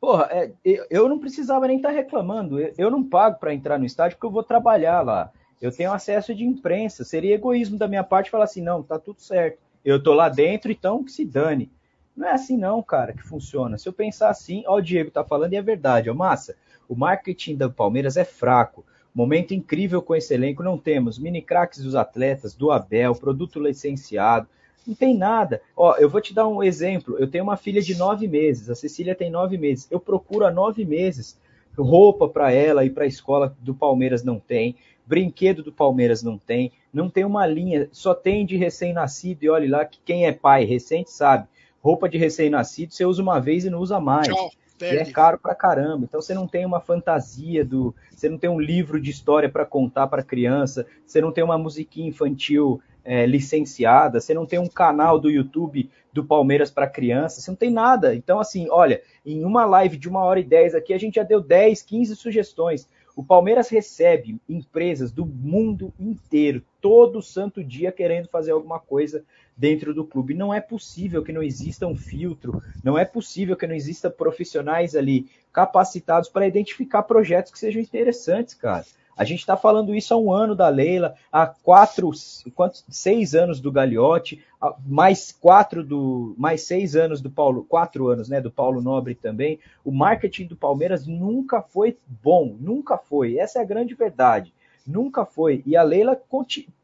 Porra, é, eu não precisava nem estar tá reclamando, eu, não pago para entrar no estádio porque eu vou trabalhar lá eu tenho acesso de imprensa. Seria egoísmo da minha parte falar assim, não, tá tudo certo. Eu tô lá dentro, então que se dane. Não é assim não, cara, que funciona. Se eu pensar assim, ó, o Diego tá falando e é verdade, ó, massa. O marketing da Palmeiras é fraco. Momento incrível com esse elenco, não temos mini craques dos atletas, do Abel, produto licenciado, não tem nada. Ó, eu vou te dar um exemplo. Eu tenho uma filha de nove meses, a Cecília tem nove meses. Eu procuro há nove meses roupa para ela e para a escola do Palmeiras não tem. Brinquedo do Palmeiras não tem, não tem uma linha, só tem de recém-nascido, e olhe lá que quem é pai recente sabe. Roupa de recém-nascido você usa uma vez e não usa mais. Tchau, e é caro pra caramba. Então você não tem uma fantasia do. Você não tem um livro de história para contar para criança, você não tem uma musiquinha infantil é, licenciada, você não tem um canal do YouTube do Palmeiras para criança, você não tem nada. Então, assim, olha, em uma live de uma hora e dez aqui, a gente já deu 10, 15 sugestões. O Palmeiras recebe empresas do mundo inteiro, todo santo dia, querendo fazer alguma coisa dentro do clube. Não é possível que não exista um filtro, não é possível que não exista profissionais ali capacitados para identificar projetos que sejam interessantes, cara. A gente está falando isso há um ano da Leila, há quatro, quantos, seis anos do Gagliotti, mais quatro do, mais seis anos do Paulo, quatro anos, né, do Paulo Nobre também. O marketing do Palmeiras nunca foi bom, nunca foi. Essa é a grande verdade. Nunca foi. E a Leila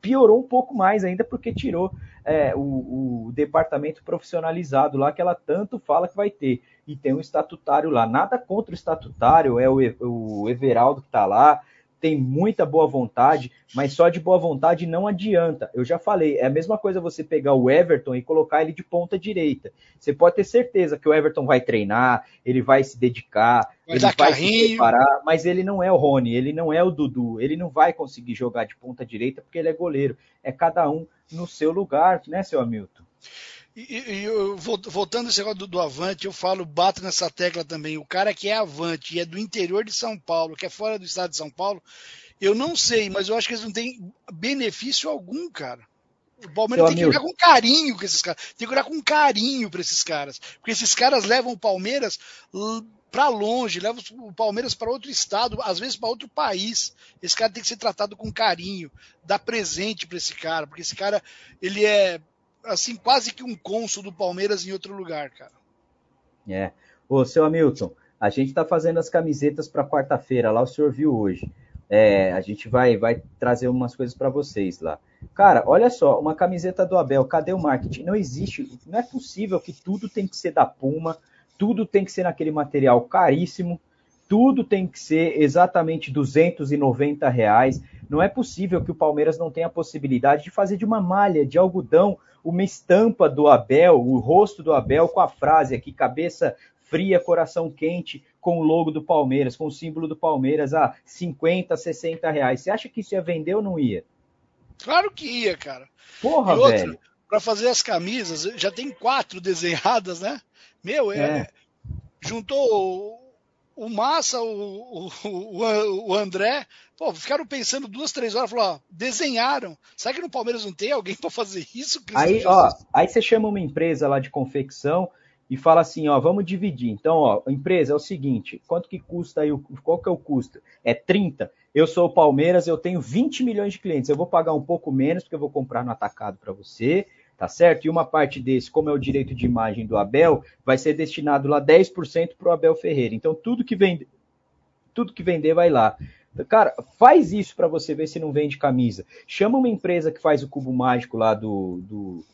piorou um pouco mais ainda porque tirou é, o, o, departamento profissionalizado lá que ela tanto fala que vai ter. E tem um estatutário lá. Nada contra o estatutário, é o, o Everaldo que está lá, tem muita boa vontade, mas só de boa vontade não adianta. Eu já falei, é a mesma coisa você pegar o Everton e colocar ele de ponta direita. Você pode ter certeza que o Everton vai treinar, ele vai se dedicar, vai ele vai carrinho. se preparar, mas ele não é o Rony, ele não é o Dudu, ele não vai conseguir jogar de ponta direita porque ele é goleiro. É cada um no seu lugar, né, seu Hamilton? E, e eu, voltando esse negócio do, do, Avante, eu falo, bato nessa tecla também. O cara que é Avante e é do interior de São Paulo, que é fora do estado de São Paulo, eu não sei, mas eu acho que eles não têm benefício algum, cara. O Palmeiras Seu tem amigo. que olhar com carinho com esses caras. Tem que olhar com carinho para esses caras. Porque esses caras levam o Palmeiras para longe, levam o Palmeiras para outro estado, às vezes para outro país. Esse cara tem que ser tratado com carinho, dar presente para esse cara, porque esse cara ele é assim, quase que um cônsul do Palmeiras em outro lugar, cara. É. Ô, seu Hamilton, a gente tá fazendo as camisetas para quarta-feira, lá o senhor viu hoje. É, a gente vai, vai trazer umas coisas para vocês lá. Cara, olha só, uma camiseta do Abel, cadê o marketing? Não existe, não é possível que tudo tem que ser da Puma, tudo tem que ser naquele material caríssimo, tudo tem que ser exatamente 290 reais. Não é possível que o Palmeiras não tenha a possibilidade de fazer de uma malha de algodão uma estampa do Abel, o rosto do Abel com a frase aqui, cabeça fria, coração quente, com o logo do Palmeiras, com o símbolo do Palmeiras a 50, 60 reais. Você acha que isso ia vender ou não ia? Claro que ia, cara. Porra, e outra, velho. Para fazer as camisas, já tem quatro desenhadas, né? Meu, é, É. juntou o, Massa, o, o, o, André, pô, ficaram pensando duas, três horas, falaram, ó, desenharam. Será que no Palmeiras não tem alguém para fazer isso? Aí, ó, aí você chama uma empresa lá de confecção e fala assim, ó, vamos dividir. Então, ó, empresa é o seguinte, quanto que custa aí, qual que é o custo? É 30. Eu sou o Palmeiras, eu tenho 20 milhões de clientes. Eu vou pagar um pouco menos porque eu vou comprar no atacado para você, tá certo? E uma parte desse, como é o direito de imagem do Abel, vai ser destinado lá 10% para o Abel Ferreira. Então, tudo que vende, tudo que vender vai lá. Cara, faz isso para você ver se não vende camisa. Chama uma empresa que faz o cubo mágico lá do, do,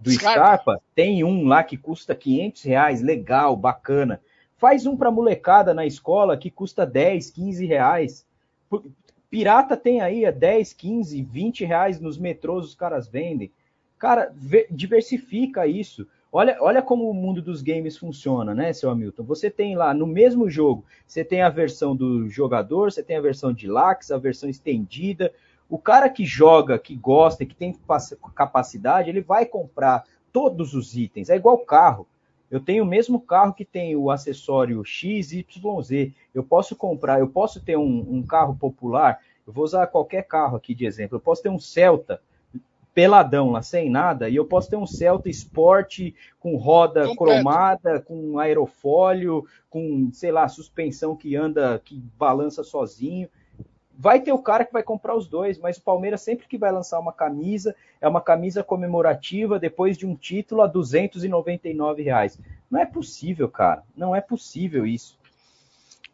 do Scarpa. Tem um lá que custa 500 reais, legal, bacana. Faz um para molecada na escola que custa 10, 15 reais. Pirata tem aí a 10, 15, 20 reais nos metrôs, os caras vendem. Cara, diversifica isso. Olha, olha como o mundo dos games funciona, né, seu Hamilton? Você tem lá no mesmo jogo, você tem a versão do jogador, você tem a versão de lax, a versão estendida. O cara que joga, que gosta, que tem capacidade, ele vai comprar todos os itens. É igual carro. Eu tenho o mesmo carro que tem o acessório X, Y, Z. Eu posso comprar, eu posso ter um, um carro popular. Eu vou usar qualquer carro aqui de exemplo. Eu posso ter um Celta peladão lá, sem nada, e eu posso ter um Celta Sport com roda Completo. cromada, com aerofólio, com, sei lá, suspensão que anda, que balança sozinho. Vai ter o cara que vai comprar os dois, mas o Palmeiras sempre que vai lançar uma camisa, é uma camisa comemorativa depois de um título a 299 reais. Não é possível, cara. Não é possível isso.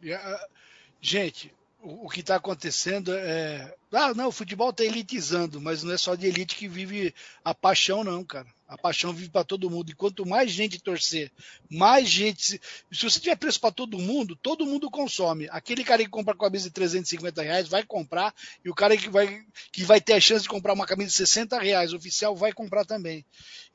E, ah, Gente, o, o que está acontecendo é. Ah, não, o futebol está elitizando, mas não é só de elite que vive a paixão, não, cara. A paixão vive para todo mundo. E quanto mais gente torcer, mais gente. Se, se você tiver preço para todo mundo, todo mundo consome. Aquele cara que compra com a camisa de 350 reais vai comprar, e o cara que vai, que vai ter a chance de comprar uma camisa de 60 reais oficial vai comprar também.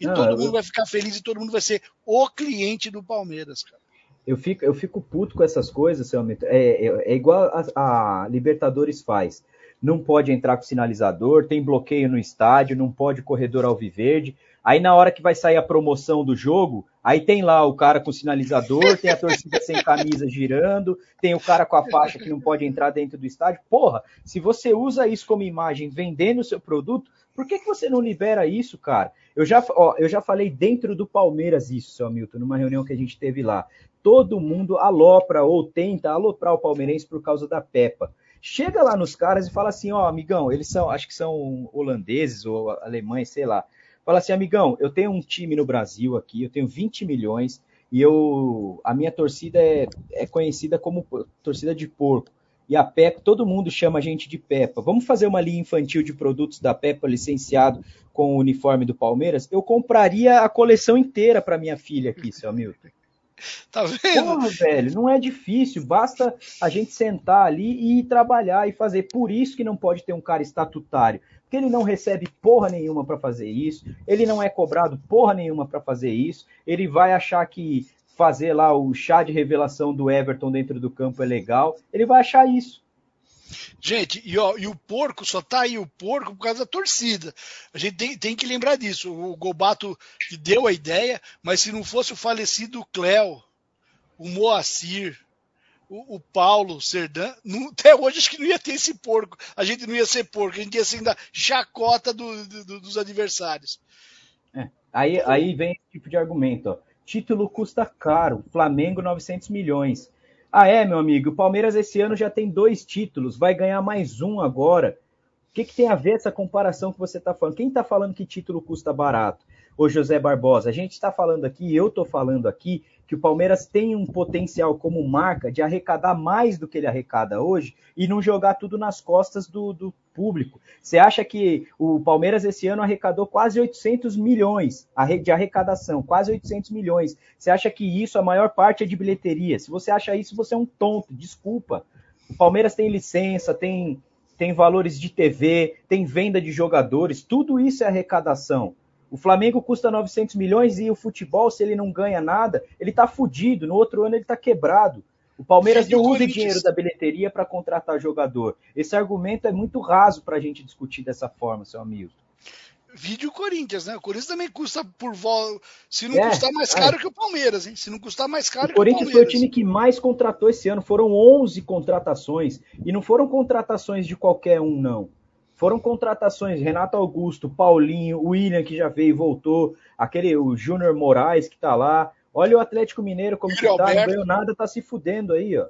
E Não, todo eu- mundo vai ficar feliz e todo mundo vai ser o cliente do Palmeiras, cara. Eu fico, eu fico puto com essas coisas, seu Hamilton. É, é, é igual a, a Libertadores faz. Não pode entrar com sinalizador, tem bloqueio no estádio, não pode corredor alviverde. Aí na hora que vai sair a promoção do jogo, aí tem lá o cara com sinalizador, tem a torcida sem camisa girando, tem o cara com a faixa que não pode entrar dentro do estádio. Porra, se você usa isso como imagem vendendo o seu produto, por que, que você não libera isso, cara? Eu já, ó, eu já falei dentro do Palmeiras isso, seu Hamilton, numa reunião que a gente teve lá todo mundo alopra ou tenta aloprar o palmeirense por causa da Peppa. Chega lá nos caras e fala assim, ó, amigão, eles são, acho que são holandeses ou alemães, sei lá. Fala assim, amigão, eu tenho um time no Brasil aqui, eu tenho 20 milhões e eu a minha torcida é, é conhecida como torcida de porco. E a Peppa, todo mundo chama a gente de Peppa. Vamos fazer uma linha infantil de produtos da Peppa licenciado com o uniforme do Palmeiras? Eu compraria a coleção inteira para minha filha aqui, seu Hamilton. Tá vendo? Porra, velho, não é difícil, basta a gente sentar ali e trabalhar e fazer. Por isso que não pode ter um cara estatutário, porque ele não recebe porra nenhuma para fazer isso, ele não é cobrado porra nenhuma para fazer isso, ele vai achar que fazer lá o chá de revelação do Everton dentro do campo é legal, ele vai achar isso. Gente, e, ó, e o porco só tá aí o porco por causa da torcida. A gente tem, tem que lembrar disso. O Gobato deu a ideia, mas se não fosse o falecido Cléo, o Moacir, o, o Paulo Serdan, não- até hoje acho que não ia ter esse porco. A gente não ia ser porco, a gente ia ser ainda chacota do- do- dos adversários. Aí, aí vem esse tipo de argumento, ó. Título custa caro, Flamengo 900 milhões. Ah, é, meu amigo, o Palmeiras esse ano já tem dois títulos, vai ganhar mais um agora. O que, que tem a ver essa comparação que você está falando? Quem está falando que título custa barato? Ô José Barbosa? A gente está falando aqui, eu estou falando aqui, que o Palmeiras tem um potencial como marca de arrecadar mais do que ele arrecada hoje e não jogar tudo nas costas do, do público. Você acha que o Palmeiras esse ano arrecadou quase 800 milhões de arrecadação, quase 800 milhões. Você acha que isso, a maior parte é de bilheteria? Se você acha isso, você é um tonto, desculpa. O Palmeiras tem licença, tem, tem valores de TV, tem venda de jogadores, tudo isso é arrecadação. O Flamengo custa 900 milhões e o futebol, se ele não ganha nada, ele tá fudido. No outro ano ele tá quebrado. O Palmeiras não usa dinheiro da bilheteria para contratar jogador. Esse argumento é muito raso para a gente discutir dessa forma, seu amigo. Vídeo Corinthians, né? O Corinthians também custa por volta. Se não é, custar mais é. caro é. que o Palmeiras, hein? Se não custar mais caro o que o Corinthians foi o time que mais contratou esse ano. Foram 11 contratações. E não foram contratações de qualquer um, não. Foram contratações Renato Augusto, Paulinho, William, que já veio e voltou, aquele o Júnior Moraes, que tá lá. Olha o Atlético Mineiro como que tá, Alberto. não ganhou nada, tá se fudendo aí, ó.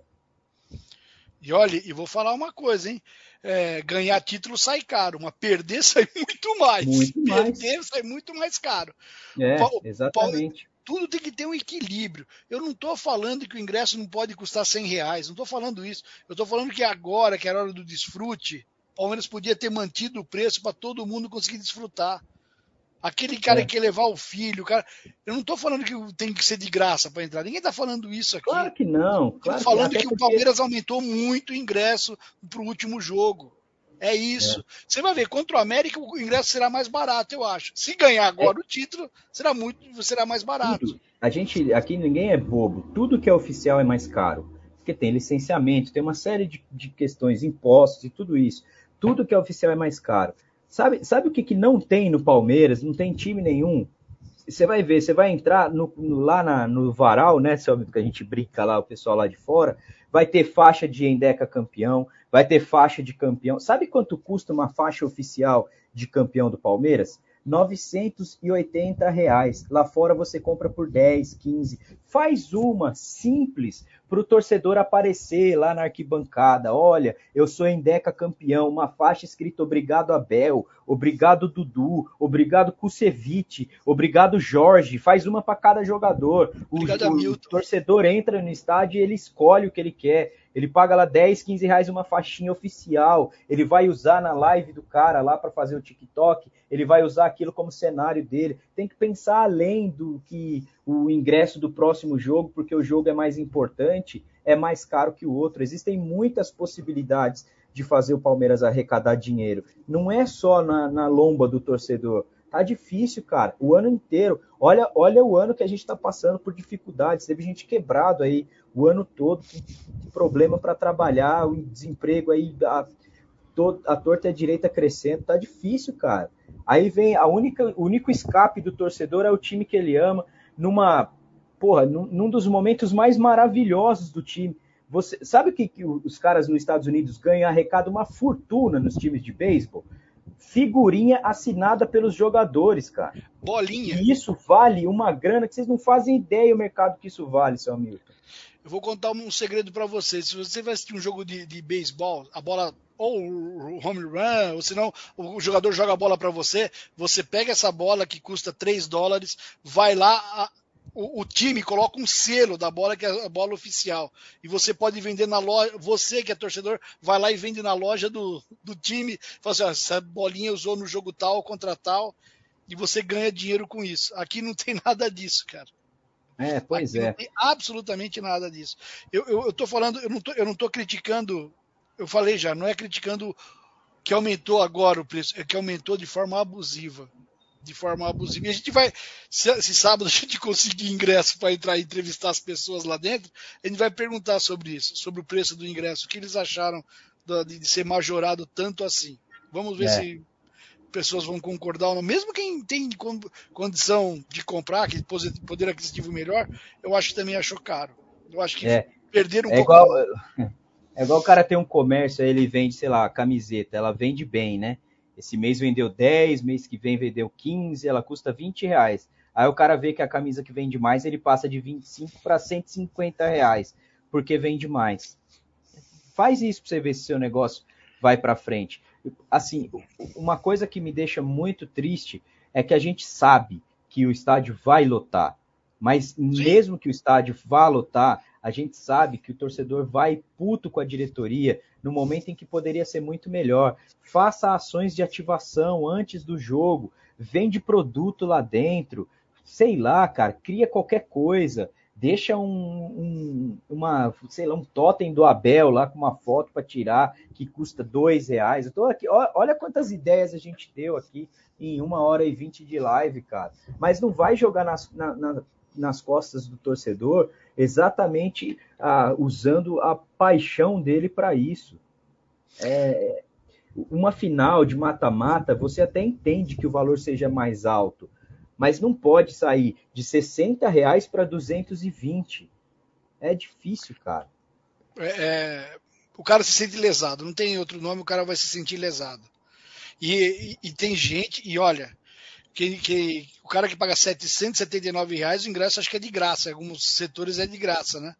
E olha, e vou falar uma coisa, hein? É, ganhar título sai caro, mas perder sai muito mais. Muito mais. Perder sai muito mais caro. É, exatamente. tudo tem que ter um equilíbrio. Eu não estou falando que o ingresso não pode custar 100 reais, não estou falando isso. Eu estou falando que agora, que era hora do desfrute, Palmeiras podia ter mantido o preço para todo mundo conseguir desfrutar. Aquele cara é. que quer levar o filho, cara. Eu não estou falando que tem que ser de graça para entrar. Ninguém está falando isso aqui. Claro que não. Claro Estou falando que, que o Palmeiras aumentou muito o ingresso para o último jogo. É isso. É. Você vai ver, contra o América o ingresso será mais barato, eu acho. Se ganhar agora é. o título, será muito, será mais barato. Tudo. A gente, aqui ninguém é bobo. Tudo que é oficial é mais caro. Porque tem licenciamento, tem uma série de, de questões, impostos e tudo isso tudo que é oficial é mais caro. Sabe, sabe o que, que não tem no Palmeiras? Não tem time nenhum. Você vai ver, você vai entrar no, no, lá na, no varal, né, seu amigo, que a gente brinca lá, o pessoal lá de fora, vai ter faixa de Endeca campeão, vai ter faixa de campeão. Sabe quanto custa uma faixa oficial de campeão do Palmeiras? 980 reais. Lá fora você compra por 10, 15. Faz uma simples para o torcedor aparecer lá na arquibancada. Olha, eu sou Endeca campeão, uma faixa escrita obrigado Abel, obrigado Dudu, obrigado Kusevich, obrigado Jorge. Faz uma para cada jogador. O, o, o torcedor entra no estádio e ele escolhe o que ele quer. Ele paga lá 10, 15 reais uma faixinha oficial. Ele vai usar na live do cara lá para fazer o TikTok. Ele vai usar aquilo como cenário dele. Tem que pensar além do que o ingresso do próximo jogo, porque o jogo é mais importante, é mais caro que o outro. Existem muitas possibilidades de fazer o Palmeiras arrecadar dinheiro. Não é só na, na lomba do torcedor. Tá difícil, cara. O ano inteiro. Olha, olha o ano que a gente está passando por dificuldades. Teve gente quebrado aí o ano todo, com problema para trabalhar, o desemprego aí, a, a torta e a direita crescendo. Tá difícil, cara. Aí vem a única, o único escape do torcedor é o time que ele ama, numa, porra, num, num dos momentos mais maravilhosos do time. Você sabe o que, que os caras nos Estados Unidos ganham arrecada uma fortuna nos times de beisebol? figurinha assinada pelos jogadores, cara. Bolinha. E isso vale uma grana que vocês não fazem ideia o mercado que isso vale, seu amigo. Eu vou contar um segredo para vocês. Se você vai assistir um jogo de, de beisebol, a bola ou home run, ou senão o jogador joga a bola para você, você pega essa bola que custa 3 dólares, vai lá, o, o, time coloca um selo da bola, que é a bola oficial. E você pode vender na loja, você que é torcedor, vai lá e vende na loja do, do time, fala assim, ó, essa bolinha usou no jogo tal contra tal, e você ganha dinheiro com isso. Aqui não tem nada disso, cara. É, pois Aqui é. Não tem absolutamente nada disso. Eu, tô falando, eu não tô, eu não tô criticando, eu falei já, não é criticando que aumentou agora o preço, é que aumentou de forma abusiva de forma abusiva. E a gente vai, se, se sábado a gente conseguir ingresso para entrar e entrevistar as pessoas lá dentro, a gente vai perguntar sobre isso, sobre o preço do ingresso, o que eles acharam de, de ser majorado tanto assim. Vamos ver é. se pessoas vão concordar ou não. Mesmo quem tem condição de comprar, que poder aquisitivo melhor, eu acho que também achou caro. Eu acho que é. perderam um é pouco. Igual, é igual o cara tem um comércio, aí ele vende, sei lá, camiseta, ela vende bem, né? Esse mês vendeu 10, mês que vem vendeu 15, ela custa 20 reais. Aí o cara vê que a camisa que vende mais, ele passa de 25 para 150 reais, porque vende mais. Faz isso para você ver se seu negócio vai para frente. Assim, uma coisa que me deixa muito triste é que a gente sabe que o estádio vai lotar. Mas mesmo que o estádio vá lotar, a gente sabe que o torcedor vai puto com a diretoria no momento em que poderia ser muito melhor. Faça ações de ativação antes do jogo, vende produto lá dentro, sei lá, cara, cria qualquer coisa. Deixa um, um, uma, sei lá, um totem do Abel lá com uma foto para tirar que custa dois reais. Eu tô aqui, olha quantas ideias a gente deu aqui em uma hora e vinte de live, cara. Mas não vai jogar nas, na, na, nas costas do torcedor exatamente ah, usando a paixão dele para isso. É, uma final de mata-mata, você até entende que o valor seja mais alto, mas não pode sair de 60 reais para 220. É difícil, cara. É, é, o cara se sente lesado, não tem outro nome, o cara vai se sentir lesado. E, e, e tem gente, e olha, que, que, o cara que paga 779 reais, o ingresso acho que é de graça. Alguns setores é de graça, né?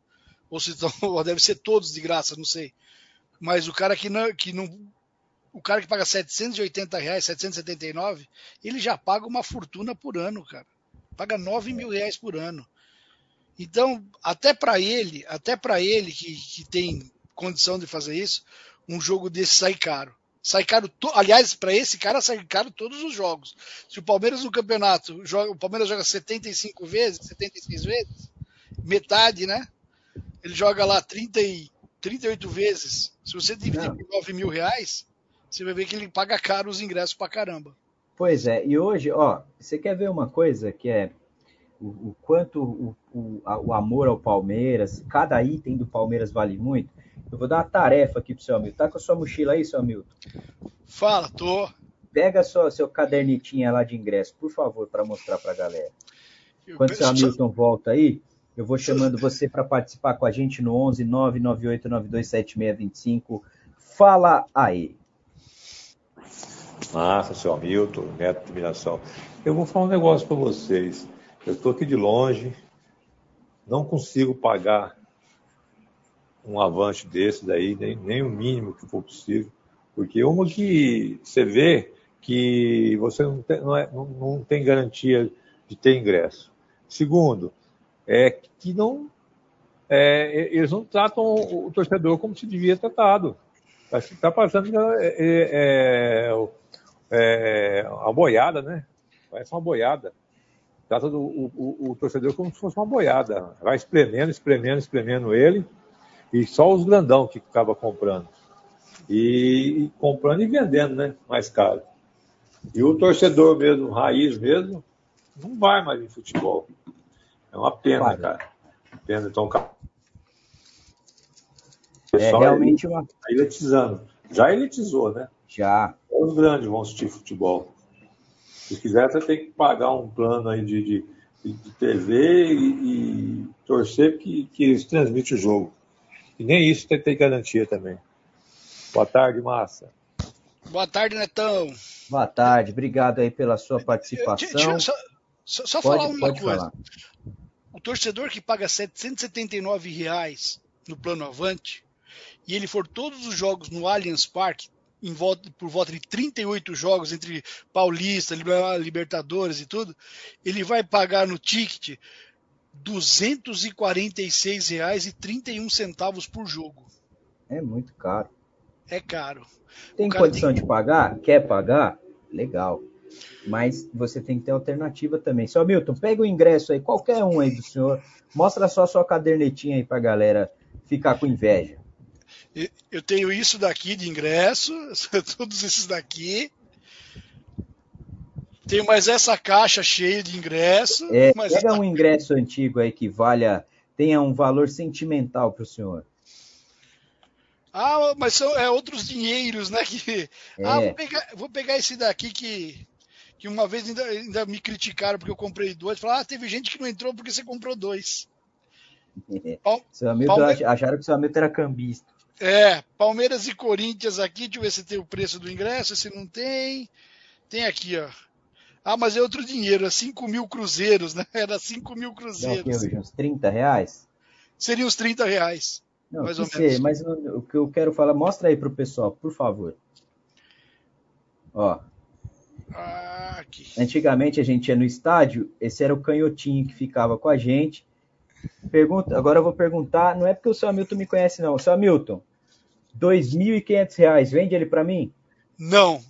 Ou, se ou deve ser todos de graça, não sei. Mas o cara que não, que não. O cara que paga 780 reais, 779, ele já paga uma fortuna por ano, cara. Paga 9 mil reais por ano. Então, até para ele, até para ele que, que tem condição de fazer isso, um jogo desse sai caro. Sai caro, to... aliás, para esse cara sai caro todos os jogos. Se o Palmeiras no campeonato, joga... o Palmeiras joga 75 vezes, 76 vezes, metade, né? Ele joga lá 30 e... 38 vezes. Se você dividir por 9 mil reais, você vai ver que ele paga caro os ingressos pra caramba. Pois é, e hoje, ó, você quer ver uma coisa que é o, o quanto o, o, a, o amor ao Palmeiras, cada item do Palmeiras vale muito? Eu vou dar uma tarefa aqui pro seu amigo. Tá com a sua mochila aí, seu Hamilton? Fala, tô. Pega sua, seu cadernetinha lá de ingresso, por favor, para mostrar pra galera. Quando o seu Hamilton volta aí, eu vou chamando você para participar com a gente no 11 998927625. Fala aí. Massa, seu Hamilton, neto de admiração. Eu vou falar um negócio para vocês. Eu estou aqui de longe, não consigo pagar um avante desse daí, nem, nem o mínimo que for possível. Porque uma que você vê que você não tem, não, é, não, não tem garantia de ter ingresso. Segundo, é que não é, eles não tratam o torcedor como se devia tratado. Está passando é, é, é, é, a boiada, né? Parece uma boiada. Trata do, o, o, o, torcedor como se fosse uma boiada. Vai espremendo, espremendo, espremendo ele e só os grandão que acaba comprando. E, e, comprando e vendendo, né? Mais caro. E o torcedor mesmo, raiz mesmo, não vai mais em futebol. É uma pena, vai. cara. Pena. Então, é realmente uma. Tá elitizando. Já elitizou, né? Já. Os grandes vão assistir futebol. Se quiser, você tem que pagar um plano aí de, de, de TV e, e torcer que, que eles transmitem o jogo. E nem isso tem, tem garantia também. Boa tarde, Massa. Boa tarde, Netão. Boa tarde, obrigado aí pela sua participação. Só, só, só pode, falar uma coisa. Falar. O torcedor que paga 779 reais no plano Avante e ele for todos os jogos no Allianz Parque, volta, por volta de 38 jogos entre Paulista, Libertadores e tudo, ele vai pagar no ticket R$ 246,31 por jogo. É muito caro. É caro. Tem condição tem... de pagar? Quer pagar? Legal. Mas você tem que ter alternativa também. Seu Milton, pega o ingresso aí, qualquer um aí do senhor. Mostra só a sua cadernetinha aí pra galera ficar com inveja. Eu tenho isso daqui de ingresso, todos esses daqui. Tem mais essa caixa cheia de ingresso. É, pega um ingresso antigo aí que valha, tenha um valor sentimental para o senhor. Ah, mas são é, outros dinheiros, né? Que, é. Ah, vou pegar, vou pegar esse daqui que, que uma vez ainda, ainda me criticaram porque eu comprei dois. Falaram, ah, teve gente que não entrou porque você comprou dois. É. Seu amigo Palme... acharam que seu amigo era cambista. É, Palmeiras e Corinthians aqui, deixa eu ver se tem o preço do ingresso, se não tem. Tem aqui, ó. Ah, mas é outro dinheiro, é 5 mil cruzeiros, né? Era 5 mil cruzeiros. Não, uns 30 reais? Seria uns 30 reais. Não, mais ou menos. mas o que eu quero falar, mostra aí pro pessoal, por favor. Ó. Ah. Antigamente a gente ia no estádio, esse era o canhotinho que ficava com a gente. Pergunta, agora eu vou perguntar, não é porque o seu Hamilton me conhece não. Seu Hamilton, R$ 2.500, vende ele para mim? Não,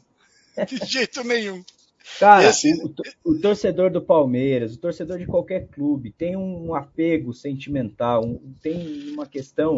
de jeito nenhum. Cara, Esse... o, o, torcedor do Palmeiras, o torcedor de qualquer clube, tem um apego sentimental, um, tem uma questão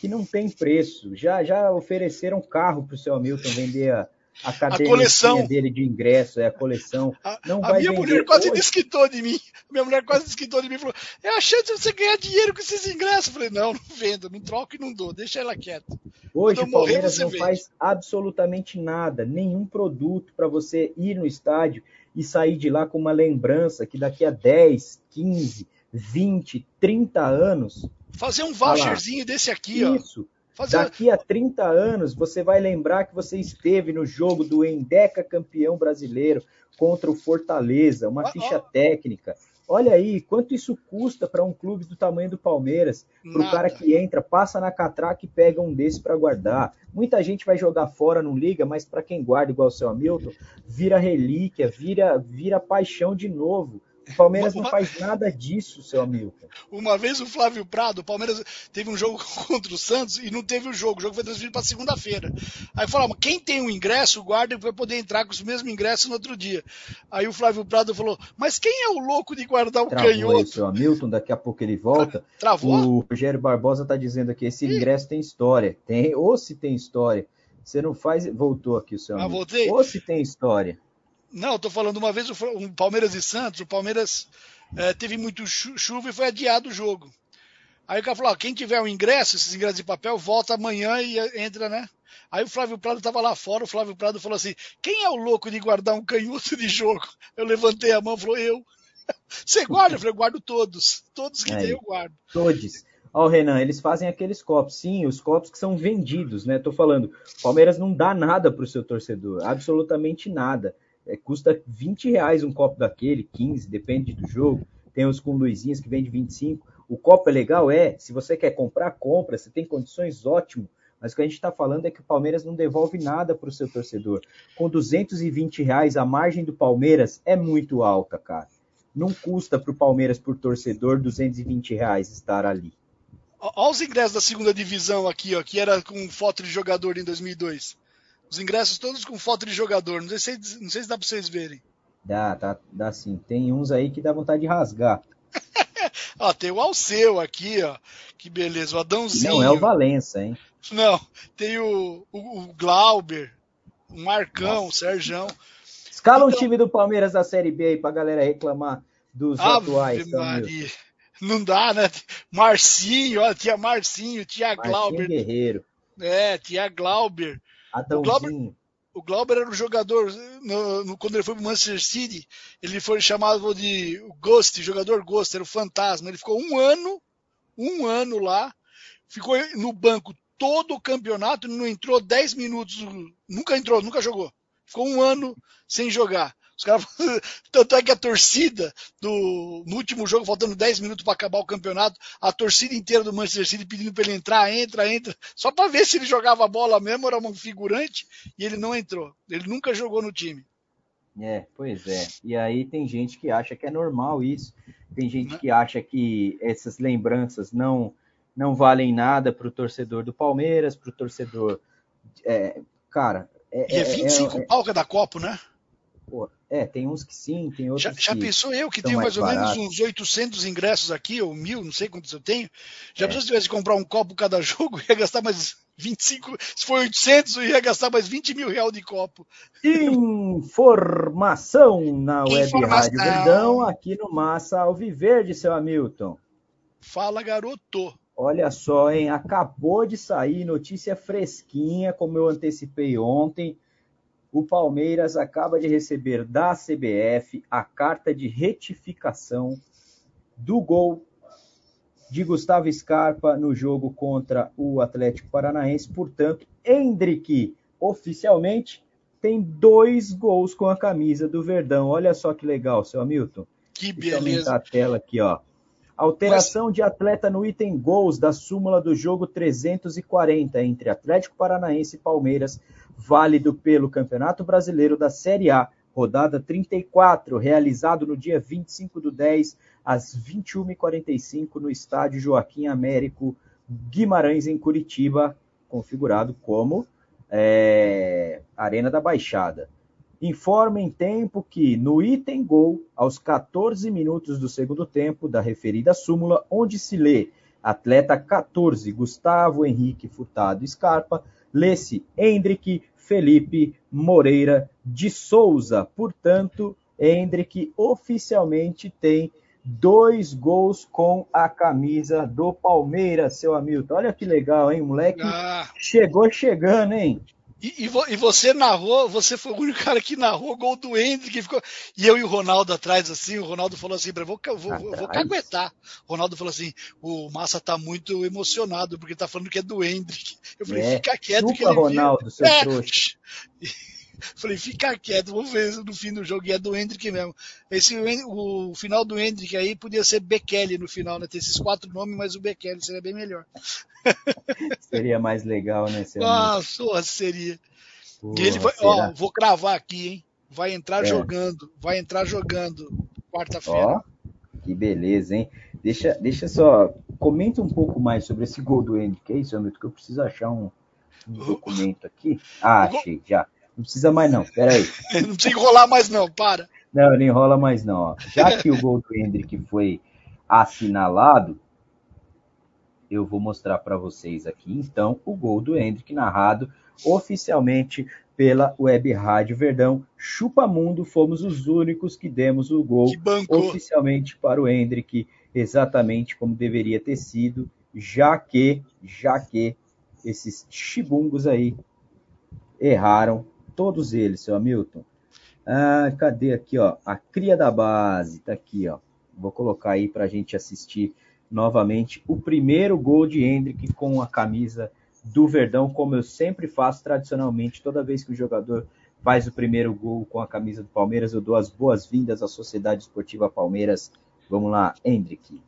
que não tem preço. Já, já ofereceram carro para o seu Hamilton vender a, a coleção dele de ingresso, é a coleção. A, não a vai minha mulher quase hoje. desquitou de mim. Minha mulher quase desquitou de mim e falou: é a chance de você ganhar dinheiro com esses ingressos. Eu falei, não, não vendo, não troco e não dou, deixa ela quieta. Hoje o Palmeiras não vende. faz absolutamente nada, nenhum produto para você ir no estádio e sair de lá com uma lembrança que daqui a 10, 15, 20, 30 anos. Fazer um voucherzinho desse aqui, Isso. ó. Isso Fazer... Daqui a 30 anos, você vai lembrar que você esteve no jogo do Endeca campeão brasileiro contra o Fortaleza, uma ficha técnica. Olha aí, quanto isso custa para um clube do tamanho do Palmeiras, para o cara que entra, passa na catraca e pega um desse para guardar. Muita gente vai jogar fora, não liga, mas para quem guarda igual o seu Hamilton, vira relíquia, vira, vira paixão de novo. O Palmeiras uma, não faz nada disso, seu amigo. Uma vez o Flávio Prado, o Palmeiras teve um jogo contra o Santos e não teve o jogo. O jogo foi transferido para segunda-feira. Aí falou: quem tem o um ingresso, guarda vai poder entrar com os mesmos ingressos no outro dia. Aí o Flávio Prado falou: Mas quem é o louco de guardar o Travou canhoto? Aí, seu Hamilton, daqui a pouco ele volta. Travou? O Rogério Barbosa está dizendo aqui: esse ingresso tem história. Tem, ou se tem história. Você não faz. Voltou aqui o seu. Ah, voltei. Ou se tem história. Não, eu tô falando uma vez o um Palmeiras e Santos, o Palmeiras é, teve muito chuva e foi adiado o jogo. Aí o cara falou: ó, quem tiver um ingresso, esses ingressos de papel, volta amanhã e entra, né? Aí o Flávio Prado estava lá fora, o Flávio Prado falou assim: quem é o louco de guardar um canhoto de jogo? Eu levantei a mão e falou: eu. Você guarda? Eu falei: eu guardo todos. Todos que tem eu guardo. Todos. Ó, Renan, eles fazem aqueles copos, sim, os copos que são vendidos, né? Tô falando, Palmeiras não dá nada pro seu torcedor, absolutamente nada. É, custa 20 reais um copo daquele, 15, depende do jogo. Tem os com luzinhas que vende 25. O copo é legal? É. Se você quer comprar, compra. Você tem condições, ótimo. Mas o que a gente está falando é que o Palmeiras não devolve nada para o seu torcedor. Com 220 reais, a margem do Palmeiras é muito alta, cara. Não custa para o Palmeiras, por torcedor, 220 reais estar ali. Olha os ingressos da segunda divisão aqui, ó, que era com foto de jogador em 2002. Os ingressos todos com foto de jogador. Não sei se, não sei se dá para vocês verem. Dá, dá, dá sim. Tem uns aí que dá vontade de rasgar. ó, tem o Alceu aqui, ó. Que beleza. O Adãozinho. Não é o Valença, hein? Não. Tem o, o, o Glauber, o Marcão, Nossa. o Serjão. Escala então... um time do Palmeiras da Série B aí pra galera reclamar dos Ave atuais. Maria. Não dá, né? Marcinho, ó, tinha Marcinho, tinha Marcinho Glauber. Guerreiro. É, tinha Glauber. O Glauber, o Glauber era um jogador, no, no, quando ele foi para o Manchester City, ele foi chamado de Ghost, jogador Ghost, era o fantasma. Ele ficou um ano, um ano lá, ficou no banco todo o campeonato, não entrou 10 minutos, nunca entrou, nunca jogou. Ficou um ano sem jogar. Os caras, tanto é que a torcida do no último jogo, faltando 10 minutos para acabar o campeonato, a torcida inteira do Manchester City pedindo para ele entrar, entra, entra, só para ver se ele jogava bola mesmo, era um figurante, e ele não entrou. Ele nunca jogou no time. É, pois é. E aí tem gente que acha que é normal isso. Tem gente né? que acha que essas lembranças não não valem nada para o torcedor do Palmeiras, para o torcedor. É, cara. É, e é 25 é, é, pau cada copo, né? Pô, é, tem uns que sim, tem outros já, já que pensou eu que tenho mais, mais ou menos uns 800 ingressos aqui, ou mil, não sei quantos eu tenho. Já é. pensou se tivesse que comprar um copo cada jogo, ia gastar mais 25, se for 800, eu ia gastar mais 20 mil reais de copo. Informação na Web Rádio Verdão, aqui no Massa Alviverde, seu Hamilton. Fala, garoto. Olha só, hein? Acabou de sair notícia fresquinha, como eu antecipei ontem o Palmeiras acaba de receber da CBF a carta de retificação do gol de Gustavo Scarpa no jogo contra o Atlético Paranaense. Portanto, Hendrick oficialmente tem dois gols com a camisa do Verdão. Olha só que legal, seu Hamilton. Que beleza. Deixa eu aumentar a tela aqui, ó. Alteração Mas... de atleta no item gols da súmula do jogo 340 entre Atlético Paranaense e Palmeiras válido pelo Campeonato Brasileiro da Série A, rodada 34, realizado no dia 25 do 10, às 21h45, no estádio Joaquim Américo Guimarães, em Curitiba, configurado como é, Arena da Baixada. Informa em tempo que no item gol, aos 14 minutos do segundo tempo da referida súmula, onde se lê atleta 14, Gustavo Henrique Furtado Scarpa, lê-se Hendrick Felipe Moreira de Souza. Portanto, Hendrick oficialmente tem dois gols com a camisa do Palmeiras, seu Hamilton. Olha que legal, hein? O moleque ah. chegou chegando, hein? E, e, e, você narrou, você foi o único cara que narrou o gol do Hendrick, ficou, e eu e o Ronaldo atrás, assim, o Ronaldo falou assim, vou, vou, vou, vou caguetar. O Ronaldo falou assim, o Massa tá muito emocionado, porque tá falando que é do Hendrick. Eu falei, é, fica quieto que ele Ronaldo, viu. seu é. trouxa. Falei, fica quieto, vamos ver no fim do jogo. E é do Hendrick mesmo. Esse, o, o final do Hendrick aí podia ser Bekele no final, né? Ter esses quatro nomes, mas o Bekele seria bem melhor. seria mais legal, né? Ah, só seria. ele vai, ó, vou cravar aqui, hein? Vai entrar é. jogando, vai entrar jogando quarta-feira. Que beleza, hein? Deixa, deixa só, comenta um pouco mais sobre esse gol do Hendrick, é isso, Hamilton, que eu preciso achar um, um documento aqui. Ah, achei, já. Não precisa mais não, peraí. não precisa enrolar mais não, para. Não, não enrola mais não. Ó. Já que o gol do Hendrick foi assinalado, eu vou mostrar para vocês aqui, então, o gol do Hendrick narrado oficialmente pela Web Rádio Verdão. Chupa Mundo, fomos os únicos que demos o gol oficialmente para o Hendrick, exatamente como deveria ter sido, já que, já que esses chibungos aí erraram todos eles, seu Hamilton. Ah, cadê aqui, ó? A cria da base, tá aqui, ó. Vou colocar aí para a gente assistir novamente o primeiro gol de Hendrick com a camisa do Verdão, como eu sempre faço tradicionalmente, toda vez que o jogador faz o primeiro gol com a camisa do Palmeiras, eu dou as boas-vindas à Sociedade Esportiva Palmeiras. Vamos lá, Hendrick.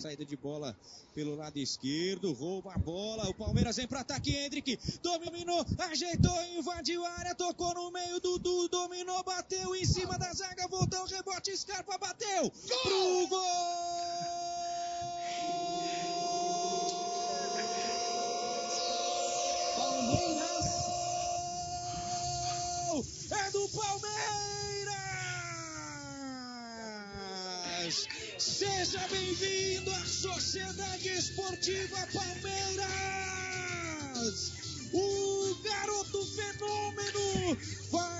Saída de bola pelo lado esquerdo, rouba a bola, o Palmeiras vem para ataque, Hendrick, dominou, ajeitou, invadiu a área, tocou no meio, Dudu dominou, bateu em cima da zaga, voltou, rebote, Scarpa, bateu, gol! pro gol! Palmeiras! É do Palmeiras! Seja bem-vindo à Sociedade Esportiva Palmeiras! O garoto fenômeno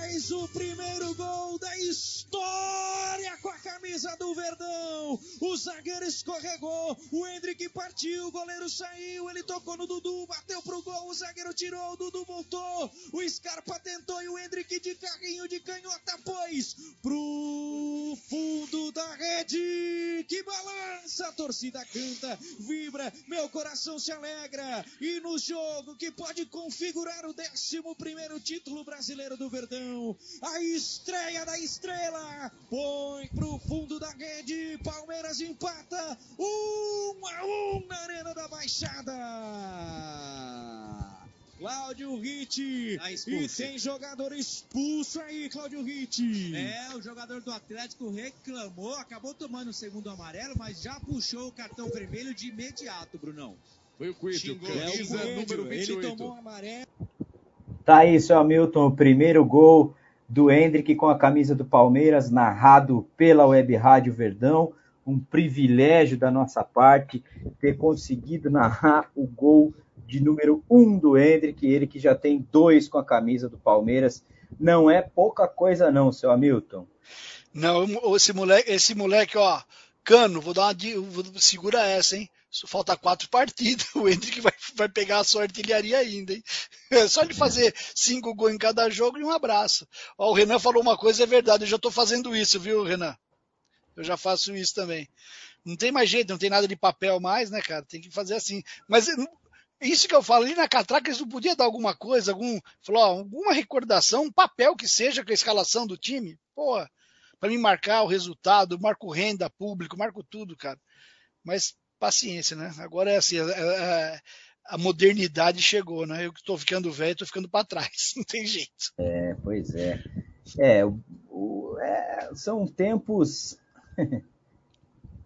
faz o primeiro gol da história com a camisa do Verdão. O zagueiro escorregou, o Hendrick partiu, o goleiro saiu, ele tocou no Dudu, bateu pro gol, o zagueiro tirou, o Dudu voltou, o Scarpa tentou e o Hendrick de carrinho de canhota pôs pro fundo da rede. Que balança, a torcida canta, vibra, meu coração se alegra. E no jogo que pode configurar o 11 primeiro título brasileiro do Verdão, a estreia da estrela, põe pro fundo da rede, Palmeiras empata, um a um na Arena da Baixada. Cláudio Ritt. Tá e tem jogador expulso aí, Cláudio Ritt. É, o jogador do Atlético reclamou, acabou tomando o segundo amarelo, mas já puxou o cartão vermelho de imediato, Brunão. Foi o Coelho, camisa é, número 28. Ele tomou um amarelo. Tá aí, seu Hamilton, o primeiro gol do Hendrick com a camisa do Palmeiras, narrado pela Web Rádio Verdão. Um privilégio da nossa parte ter conseguido narrar o gol de número um do Hendrick, ele que já tem dois com a camisa do Palmeiras. Não é pouca coisa, não, seu Hamilton. Não, esse moleque, esse moleque, ó, cano, vou dar uma. Segura essa, hein? Falta quatro partidas. O Hendrick vai, vai pegar a sua artilharia ainda, hein? É só ele fazer cinco gols em cada jogo e um abraço. Ó, o Renan falou uma coisa, é verdade. Eu já estou fazendo isso, viu, Renan? Eu já faço isso também. Não tem mais jeito, não tem nada de papel mais, né, cara? Tem que fazer assim. Mas isso que eu falo, ali na catraca eles não podiam dar alguma coisa, algum, falou, ó, alguma recordação, um papel que seja com a escalação do time. Pô, para mim marcar o resultado, marco renda público, marco tudo, cara. Mas paciência, né? Agora é assim, a, a, a modernidade chegou, né? Eu que estou ficando velho, estou ficando para trás, não tem jeito. É, pois é. É, o, é, são tempos.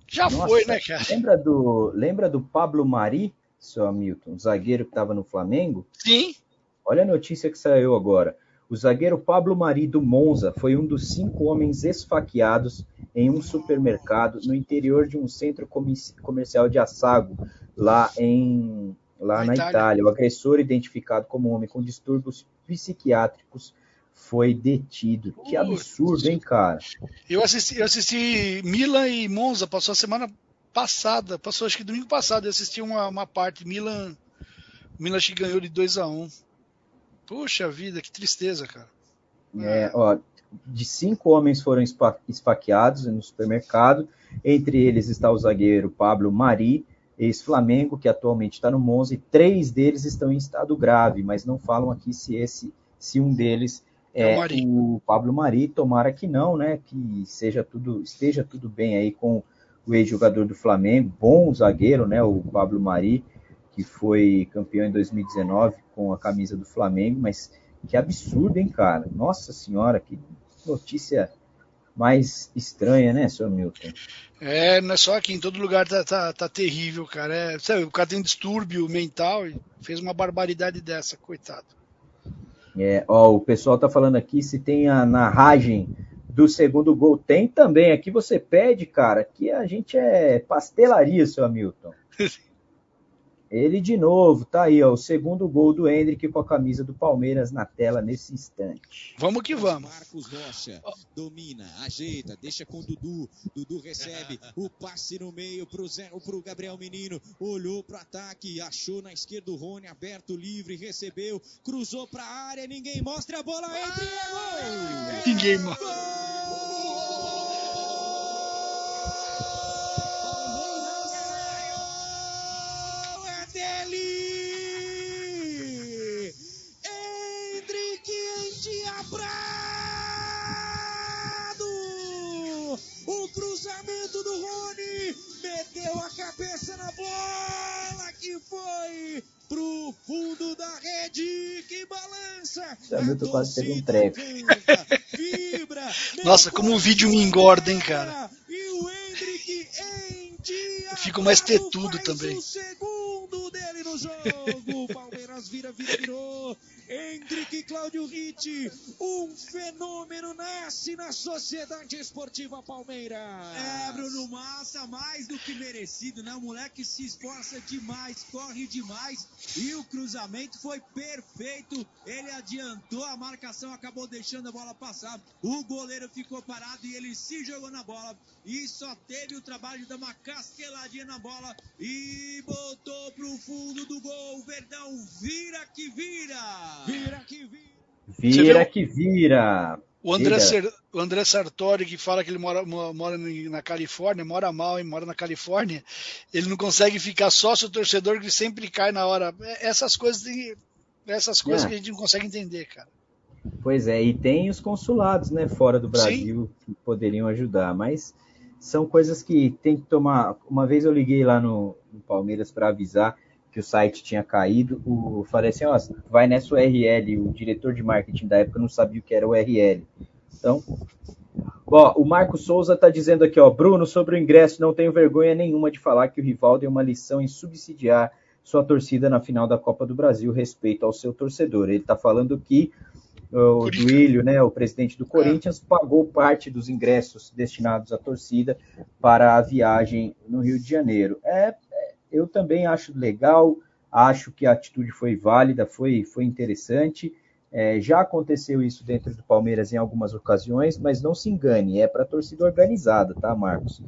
Já Nossa, foi, né, cara? Lembra do, lembra do Pablo Mari, seu Hamilton, zagueiro que estava no Flamengo? Sim. Olha a notícia que saiu agora. O zagueiro Pablo Mari do Monza foi um dos cinco homens esfaqueados em um supermercado no interior de um centro comercial de Assago, lá, em, lá na, na Itália. Itália. O agressor, identificado como homem com distúrbios psiquiátricos, foi detido. Que absurdo, hein, cara? Eu assisti, eu assisti Milan e Monza, passou a semana passada, passou acho que domingo passado, eu assisti uma, uma parte, Milan, Milan acho que ganhou de 2 a 1 um. Puxa vida, que tristeza, cara. É, ó, de cinco homens foram esfaqueados no supermercado, entre eles está o zagueiro Pablo Mari, ex-Flamengo, que atualmente está no Monza, e três deles estão em estado grave, mas não falam aqui se esse, se um deles é, é o, o Pablo Mari, tomara que não, né? Que seja tudo, esteja tudo bem aí com o ex-jogador do Flamengo, bom zagueiro, né? O Pablo Mari, que foi campeão em 2019 com a camisa do Flamengo, mas que absurdo, hein, cara? Nossa senhora, que notícia mais estranha, né, senhor Milton? É, não é só aqui, em todo lugar tá, tá, tá terrível, cara. É, sabe, o cara tem um distúrbio mental e fez uma barbaridade dessa, coitado. É, ó, o pessoal tá falando aqui se tem a narragem do segundo gol. Tem também. Aqui você pede, cara, que a gente é pastelaria, seu Hamilton. Ele de novo, tá aí, ó, o segundo gol do Hendrick com a camisa do Palmeiras na tela nesse instante. Vamos que vamos. Marcos Rocha domina, ajeita, deixa com o Dudu. Dudu recebe o passe no meio pro, Zé, pro Gabriel Menino. Olhou pro ataque, achou na esquerda o Rony aberto, livre, recebeu, cruzou pra área, ninguém mostra a bola, entre é gol! Ninguém mostra. Cruzamento do Rony meteu a cabeça na bola que foi pro fundo da rede que balança. Hamilton quase teve um treco. Vibra, Nossa, como o vídeo me engorda, hein, cara. E o Hendrick Eu fico mais tetudo também. O segundo dele no jogo. Palmeiras vira, vira, virou. Hendrick e Cláudio Ritt. Um fenômeno nasce na Sociedade Esportiva Palmeiras. É, Bruno Massa, mais do que merecido, né? O moleque se esforça demais, corre demais. E o cruzamento foi perfeito. Ele adiantou, a marcação acabou deixando a bola passar. O goleiro ficou parado e ele se jogou na bola. E só teve o trabalho de dar uma casqueladinha na bola e botou pro fundo do gol. O Verdão vira que vira. Vira que vira. Vira que vira. O André, Ser, o André Sartori, que fala que ele mora, mora na Califórnia, mora mal e mora na Califórnia, ele não consegue ficar sócio torcedor que sempre cai na hora. Essas coisas, essas coisas é. que a gente não consegue entender, cara. Pois é, e tem os consulados, né, fora do Brasil Sim. que poderiam ajudar, mas são coisas que tem que tomar. Uma vez eu liguei lá no, no Palmeiras para avisar que o site tinha caído, o, falei assim, ó, vai nessa URL, o diretor de marketing da época não sabia o que era URL. Então, ó, o Marco Souza está dizendo aqui, ó, Bruno, sobre o ingresso, não tenho vergonha nenhuma de falar que o rival deu uma lição em subsidiar sua torcida na final da Copa do Brasil, respeito ao seu torcedor. Ele está falando que o Duílio, né, o presidente do Corinthians, pagou parte dos ingressos destinados à torcida para a viagem no Rio de Janeiro. É, eu também acho legal, acho que a atitude foi válida, foi, foi interessante. É, já aconteceu isso dentro do Palmeiras em algumas ocasiões, mas não se engane, é para torcida organizada, tá, Marcos?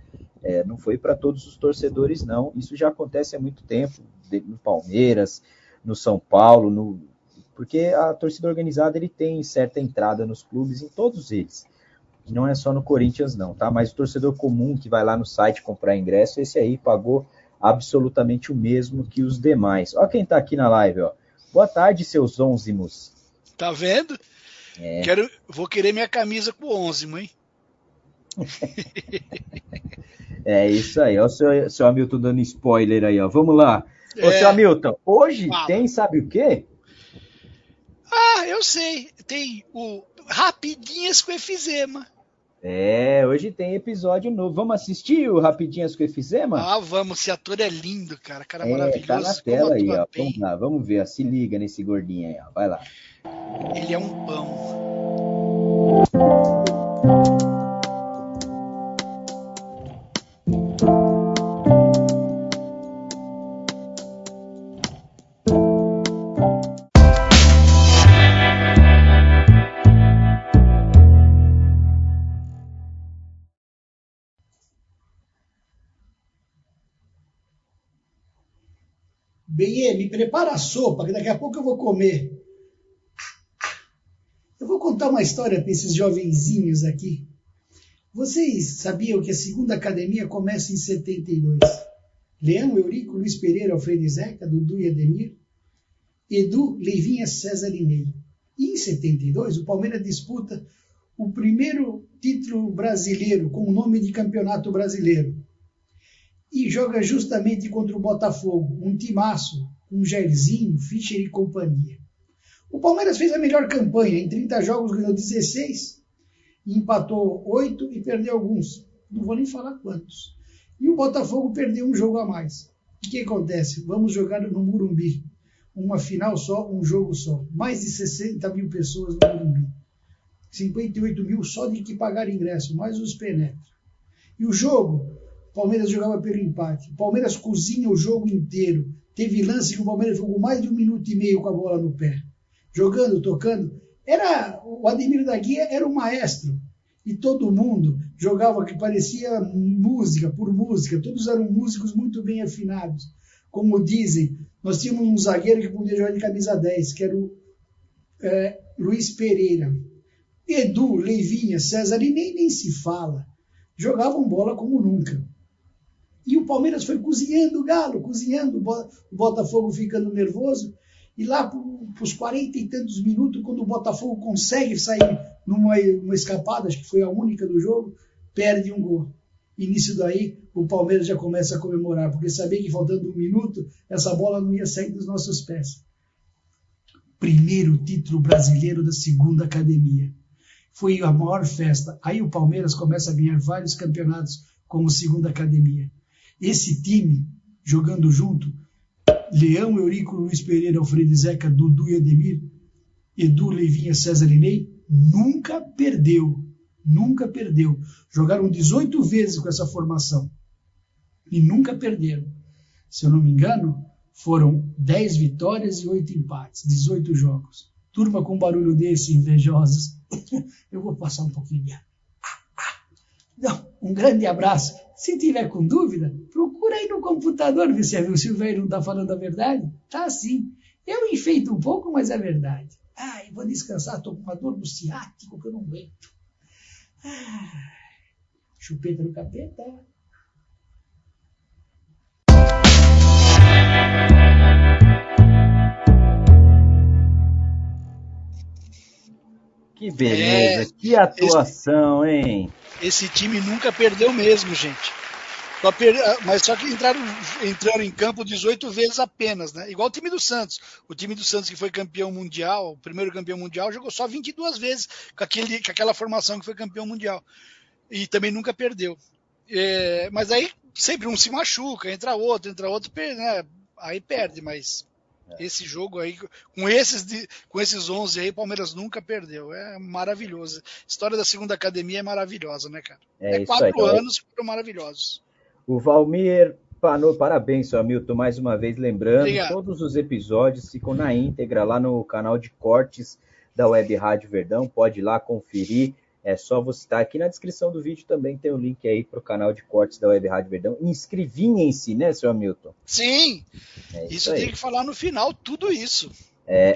É, não foi para todos os torcedores, não. Isso já acontece há muito tempo no Palmeiras, no São Paulo, no... porque a torcida organizada ele tem certa entrada nos clubes, em todos eles. Não é só no Corinthians, não, tá? Mas o torcedor comum que vai lá no site comprar ingresso, esse aí pagou absolutamente o mesmo que os demais. Ó quem está aqui na live, ó. Boa tarde, seus onzimos. Tá vendo? É. Quero, vou querer minha camisa com onzimo, hein? é isso aí, ó, o seu, seu Hamilton dando spoiler aí, ó. Vamos lá. Ô, é... seu Hamilton, hoje Fala. tem, sabe o quê? Ah, eu sei. Tem o Rapidinhas com efizema. É, hoje tem episódio novo. Vamos assistir o Rapidinhas com Efizema? Ah, vamos. Esse ator é lindo, cara. Cara é, maravilhoso. Tá na tela aí, ó. Vamos lá, vamos ver. Ó. Se liga nesse gordinho aí, ó. Vai lá. Ele é um pão. Benê, me prepara a sopa, que daqui a pouco eu vou comer. Eu vou contar uma história para esses jovenzinhos aqui. Vocês sabiam que a segunda academia começa em 72? Leão, Eurico, Luiz Pereira, Alfredo Zeca, Dudu e Ademir, Edu, Leivinha, César e Ney. E em 72, o Palmeiras disputa o primeiro título brasileiro com o nome de Campeonato Brasileiro e joga justamente contra o Botafogo, um timaço, com Jairzinho, Fischer e companhia. O Palmeiras fez a melhor campanha, em 30 jogos ganhou 16, empatou 8 e perdeu alguns, não vou nem falar quantos. E o Botafogo perdeu um jogo a mais. O que acontece? Vamos jogar no Murumbi, uma final só, um jogo só. Mais de 60 mil pessoas no Murumbi. 58 mil só de que pagaram ingresso, mais os penetros. E o jogo Palmeiras jogava pelo empate. Palmeiras cozinha o jogo inteiro. Teve lance que o Palmeiras ficou mais de um minuto e meio com a bola no pé. Jogando, tocando. Era O Ademir da Guia era o maestro. E todo mundo jogava que parecia música por música. Todos eram músicos muito bem afinados. Como dizem, nós tínhamos um zagueiro que podia jogar de camisa 10, que era o é, Luiz Pereira. Edu, Leivinha, César, e nem, nem se fala. Jogavam bola como nunca. E o Palmeiras foi cozinhando o Galo, cozinhando, o Botafogo ficando nervoso. E lá para os 40 e tantos minutos, quando o Botafogo consegue sair numa uma escapada, acho que foi a única do jogo, perde um gol. E nisso daí, o Palmeiras já começa a comemorar, porque sabia que faltando um minuto, essa bola não ia sair dos nossos pés. Primeiro título brasileiro da segunda academia. Foi a maior festa. Aí o Palmeiras começa a ganhar vários campeonatos como segunda academia. Esse time, jogando junto, Leão, Eurico, Luiz Pereira, Alfredo Zeca, Dudu e Ademir, Edu, Leivinha, César e Ney, nunca perdeu. Nunca perdeu. Jogaram 18 vezes com essa formação. E nunca perderam. Se eu não me engano, foram 10 vitórias e 8 empates, 18 jogos. Turma com barulho desse, invejosos. Eu vou passar um pouquinho de ar. Não, um grande abraço. Se tiver com dúvida, procura aí no computador ver se o Silveiro não está falando a verdade. Tá sim. Eu enfeito um pouco, mas é verdade. Ai, vou descansar, estou com uma dor no ciático que eu não aguento. Ah, chupeta no capeta. Que beleza, é, que atuação, hein? Esse time nunca perdeu mesmo, gente. Só per... Ah, mas só que entraram, entraram em campo 18 vezes apenas, né? Igual o time do Santos. O time do Santos que foi campeão mundial, o primeiro campeão mundial, jogou só 22 vezes com, aquele, com aquela formação que foi campeão mundial. E também nunca perdeu. É, mas aí sempre um se machuca, entra outro, entra outro, né? aí perde, mas esse jogo aí, com esses, com esses 11 aí, o Palmeiras nunca perdeu. É maravilhoso. A história da segunda academia é maravilhosa, né, cara? É, é quatro aí, anos que foram maravilhosos. O Valmir Panô, parabéns, seu Hamilton, mais uma vez lembrando, Obrigado. todos os episódios ficam na íntegra lá no canal de cortes da Web Rádio Verdão, pode ir lá conferir. É só você estar aqui na descrição do vídeo também tem o link aí para o canal de cortes da Web Rádio Verdão. Inscrevinhem-se, né, seu Hamilton? Sim! É isso, isso tem que falar no final, tudo isso. É.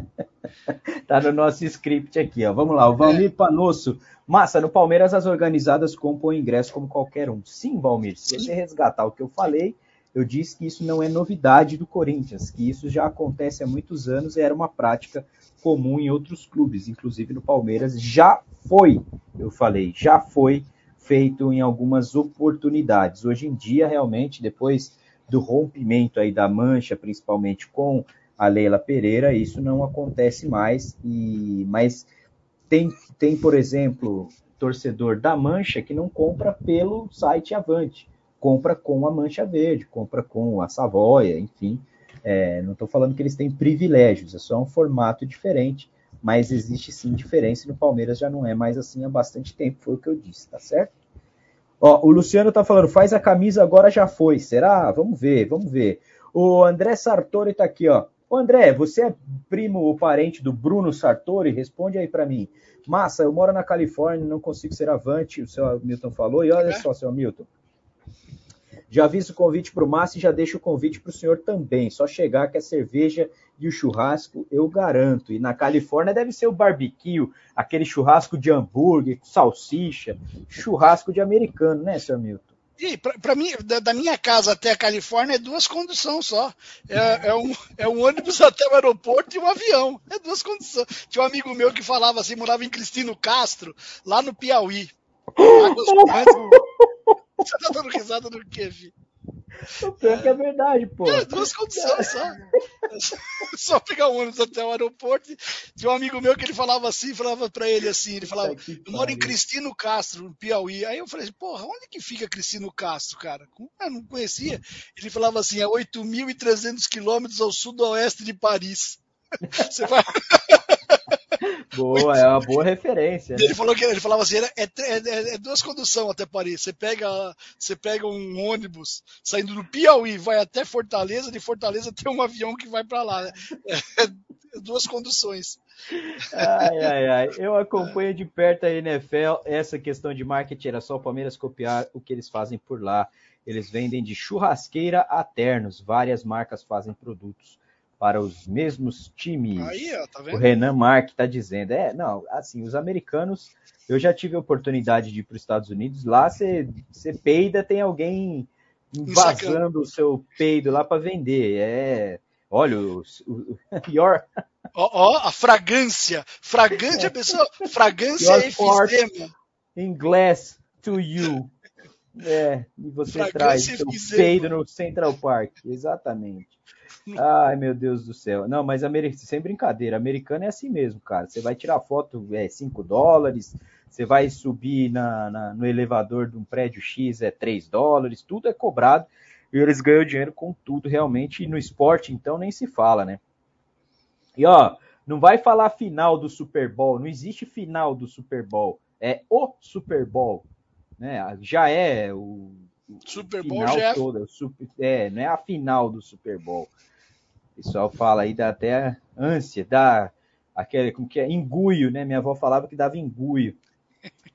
tá no nosso script aqui, ó. Vamos lá, o Valmir é. Panosso. Massa, no Palmeiras as organizadas compram ingresso como qualquer um. Sim, Valmir, se você resgatar o que eu falei, eu disse que isso não é novidade do Corinthians, que isso já acontece há muitos anos e era uma prática comum em outros clubes, inclusive no Palmeiras, já foi, eu falei, já foi feito em algumas oportunidades. Hoje em dia, realmente, depois do rompimento aí da mancha, principalmente com a Leila Pereira, isso não acontece mais, e mas tem, tem por exemplo, torcedor da Mancha que não compra pelo site Avante, compra com a Mancha Verde, compra com a Savoia, enfim. É, não estou falando que eles têm privilégios, é só um formato diferente, mas existe sim diferença e no Palmeiras já não é mais assim há bastante tempo, foi o que eu disse, tá certo? Ó, o Luciano tá falando, faz a camisa agora já foi, será? Vamos ver, vamos ver. O André Sartori tá aqui, ó. Ô André, você é primo ou parente do Bruno Sartori? Responde aí para mim. Massa, eu moro na Califórnia, não consigo ser avante, o seu Milton falou. E olha é. só, seu Milton. Já aviso o convite para o Massa e já deixo o convite para o senhor também. Só chegar que a cerveja e o churrasco eu garanto. E na Califórnia deve ser o barbecue, aquele churrasco de hambúrguer, salsicha, churrasco de americano, né, seu Milton? E para mim, da, da, minha casa até a Califórnia é duas condições só. É, é, um, é um ônibus até o aeroporto e um avião. É duas condições. Tinha um amigo meu que falava assim, morava em Cristino Castro, lá no Piauí. Você tá dando risada do quê, filho? O pior que é verdade, pô. É, duas condições só. só pegar o ônibus até o aeroporto. Tinha um amigo meu que ele falava assim, falava pra ele assim, ele falava, eu moro em Cristino Castro, no Piauí. Aí eu falei, porra, onde que fica Cristino Castro, cara? Eu não conhecia. Ele falava assim, é 8.300 quilômetros ao sudoeste de Paris. Você vai... Boa, é uma boa referência. Ele falou que ele falava assim, é, é, é, é duas conduções até Paris. Você pega, você pega um ônibus saindo do Piauí, vai até Fortaleza, de Fortaleza tem um avião que vai para lá. Né? É, duas conduções. Ai, ai, ai. Eu acompanho de perto a NFL. Essa questão de marketing era só o Palmeiras copiar o que eles fazem por lá. Eles vendem de churrasqueira a ternos. Várias marcas fazem produtos para os mesmos times. Aí, ó, tá o Renan Mark está dizendo. É, não, assim, os americanos, eu já tive a oportunidade de ir para os Estados Unidos, lá você peida, tem alguém vazando o seu peido lá para vender. É, olha, o, o your... Ó, ó, a fragrância, fragrância, pessoal, fragrância é efizema. In glass to you. É, e você fragrância traz seu peido no Central Park, exatamente. Ai, meu Deus do céu. Não, mas sem brincadeira, americano é assim mesmo, cara. Você vai tirar foto, é 5 dólares, você vai subir na, na, no elevador de um prédio X, é 3 dólares, tudo é cobrado. E eles ganham dinheiro com tudo, realmente. E no esporte, então, nem se fala, né? E ó, não vai falar final do Super Bowl, não existe final do Super Bowl, é o Super Bowl, né? Já é o Super Bowl já é... Toda, super, é, não é a final do Super Bowl. O pessoal fala aí, dá até ânsia, dá aquele, como que é, enguio, né? Minha avó falava que dava enguio.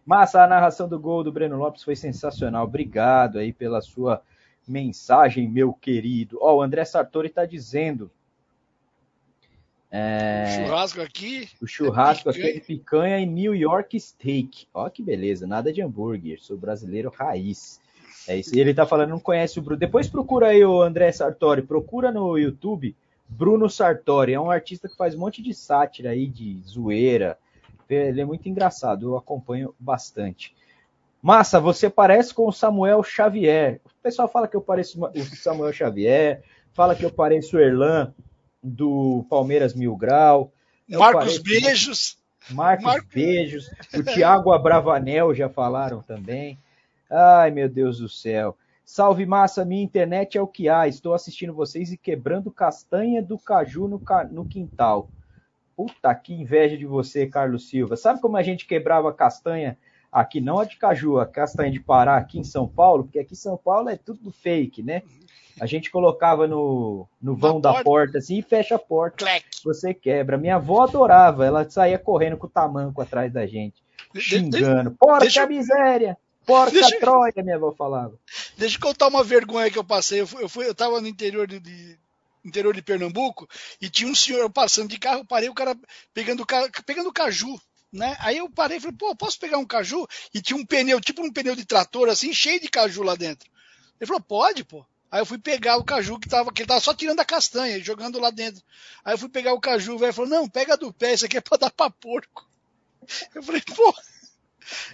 Massa, a narração do gol do Breno Lopes foi sensacional. Obrigado aí pela sua mensagem, meu querido. Ó, oh, o André Sartori está dizendo. É, o churrasco aqui. O churrasco é picanha. aqui é de picanha e New York Steak. Ó, que beleza, nada de hambúrguer. Sou brasileiro raiz. É isso. E ele tá falando, não conhece o Bruno. Depois procura aí o André Sartori, procura no YouTube Bruno Sartori. É um artista que faz um monte de sátira aí, de zoeira. Ele é muito engraçado, eu acompanho bastante. Massa, você parece com o Samuel Xavier. O pessoal fala que eu pareço o Samuel Xavier, fala que eu pareço o Erlan do Palmeiras Mil Grau. Marcos pareço... Beijos. Marcos, Marcos Beijos. O Thiago Abravanel já falaram também. Ai, meu Deus do céu. Salve massa, minha internet é o que há. Estou assistindo vocês e quebrando castanha do caju no, ca... no quintal. Puta que inveja de você, Carlos Silva. Sabe como a gente quebrava castanha aqui, não a de caju, a castanha de Pará aqui em São Paulo? Porque aqui em São Paulo é tudo fake, né? A gente colocava no, no vão da porta assim e fecha a porta. Você quebra. Minha avó adorava, ela saía correndo com o tamanco atrás da gente, xingando. Porca deixa... miséria! Porca deixa... Troia, minha avó falava. Deixa eu contar uma vergonha que eu passei. Eu, fui, eu, fui, eu tava no interior de, de, interior de Pernambuco e tinha um senhor passando de carro, eu parei o cara pegando, pegando caju. Né? Aí eu parei e falei, pô, posso pegar um caju? E tinha um pneu, tipo um pneu de trator, assim, cheio de caju lá dentro. Ele falou, pode, pô. Aí eu fui pegar o caju que tava, que ele tava só tirando a castanha, jogando lá dentro. Aí eu fui pegar o caju, o velho falou, não, pega do pé, isso aqui é pra dar pra porco. Eu falei, pô,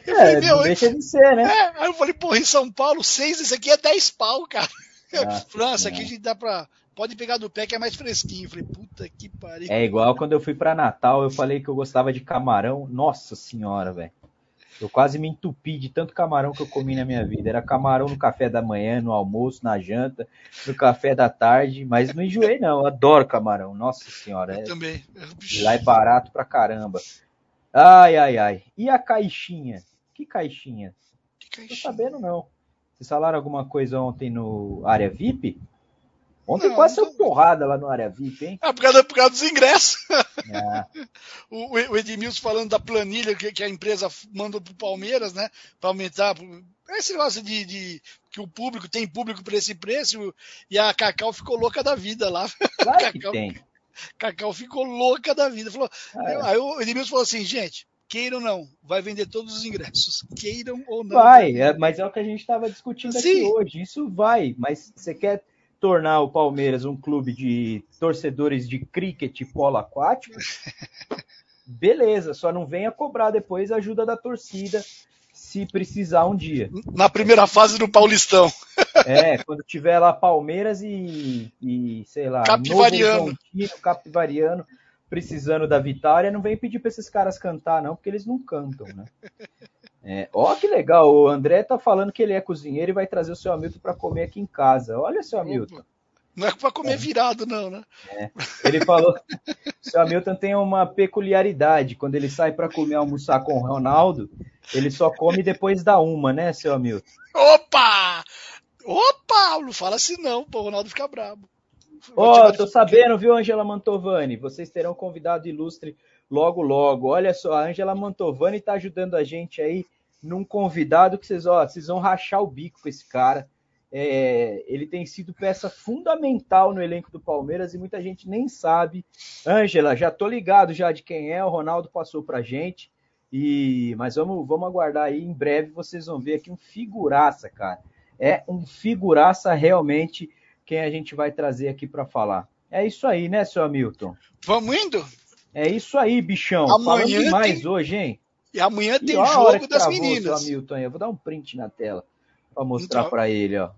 eu é, falei, deixa de ser, né? É, aí eu falei, pô, em São Paulo, seis, isso aqui é 10 pau, cara. Ah, França, aqui a gente dá pra. Pode pegar do pé que é mais fresquinho. Eu falei, puta que pariu. É igual quando eu fui para Natal, eu falei que eu gostava de camarão. Nossa senhora, velho. Eu quase me entupi de tanto camarão que eu comi na minha vida. Era camarão no café da manhã, no almoço, na janta, no café da tarde, mas não enjoei não. Eu adoro camarão. Nossa senhora, Eu é... também. lá é barato pra caramba. Ai, ai, ai. E a caixinha? Que caixinha? Que Tô sabendo não. Vocês falaram alguma coisa ontem no área VIP? Ontem Não, quase não saiu porrada lá no área VIP, hein? Ah, por causa, por causa dos ingressos. Ah, O, o Edmilson falando da planilha que, que a empresa mandou pro Palmeiras, né? Para aumentar. Esse negócio de, de que o público tem público para esse preço e a Cacau ficou louca da vida lá. claro que Cacau, tem. Cacau ficou louca da vida. Falou, Ah, Aí o Edmilson falou assim, gente, queiram ou não, vai vender todos os ingressos. Queiram ou não. Vai, é, mas é o que a gente estava discutindo aqui Sim. hoje. Isso vai, mas você quer tornar o Palmeiras um clube de torcedores de cricket e polo aquático? Beleza, só não venha cobrar depois a ajuda da torcida se precisar um dia. Na primeira fase do Paulistão. É, quando tiver lá Palmeiras e, e sei lá, Capivariano. Novo Capivariano, precisando da vitória, não vem pedir para esses caras cantar, não, porque eles não cantam, né? É, ó, que legal, o André tá falando que ele é cozinheiro e vai trazer o seu Hamilton para comer aqui em casa. Olha, seu Hamilton. Não é para comer virado, não, né? Ele falou, o seu Hamilton tem uma peculiaridade, quando ele sai para comer almoçar com o Ronaldo, ele só come depois da uma, né, seu Hamilton? Opa! Opa! Não fala assim não, pô, o Ronaldo fica brabo. Ó, tô sabendo, viu, Angela Mantovani? Vocês terão convidado ilustre logo, logo. Olha só, a Angela Mantovani tá ajudando a gente aí num convidado que vocês, ó, vocês vão rachar o bico com esse cara. É, ele tem sido peça fundamental no elenco do Palmeiras e muita gente nem sabe. Ângela, já tô ligado já de quem é, o Ronaldo passou pra gente. E mas vamos, vamos aguardar aí, em breve vocês vão ver aqui um figuraça, cara. É um figuraça realmente quem a gente vai trazer aqui para falar. É isso aí, né, seu Hamilton? Vamos indo? É isso aí, bichão. Amanhã Falando demais tem- hoje, hein? E amanhã tem E jogo das travou meninas. Seu Hamilton. Eu vou dar um print na tela para mostrar Então- para ele, ó.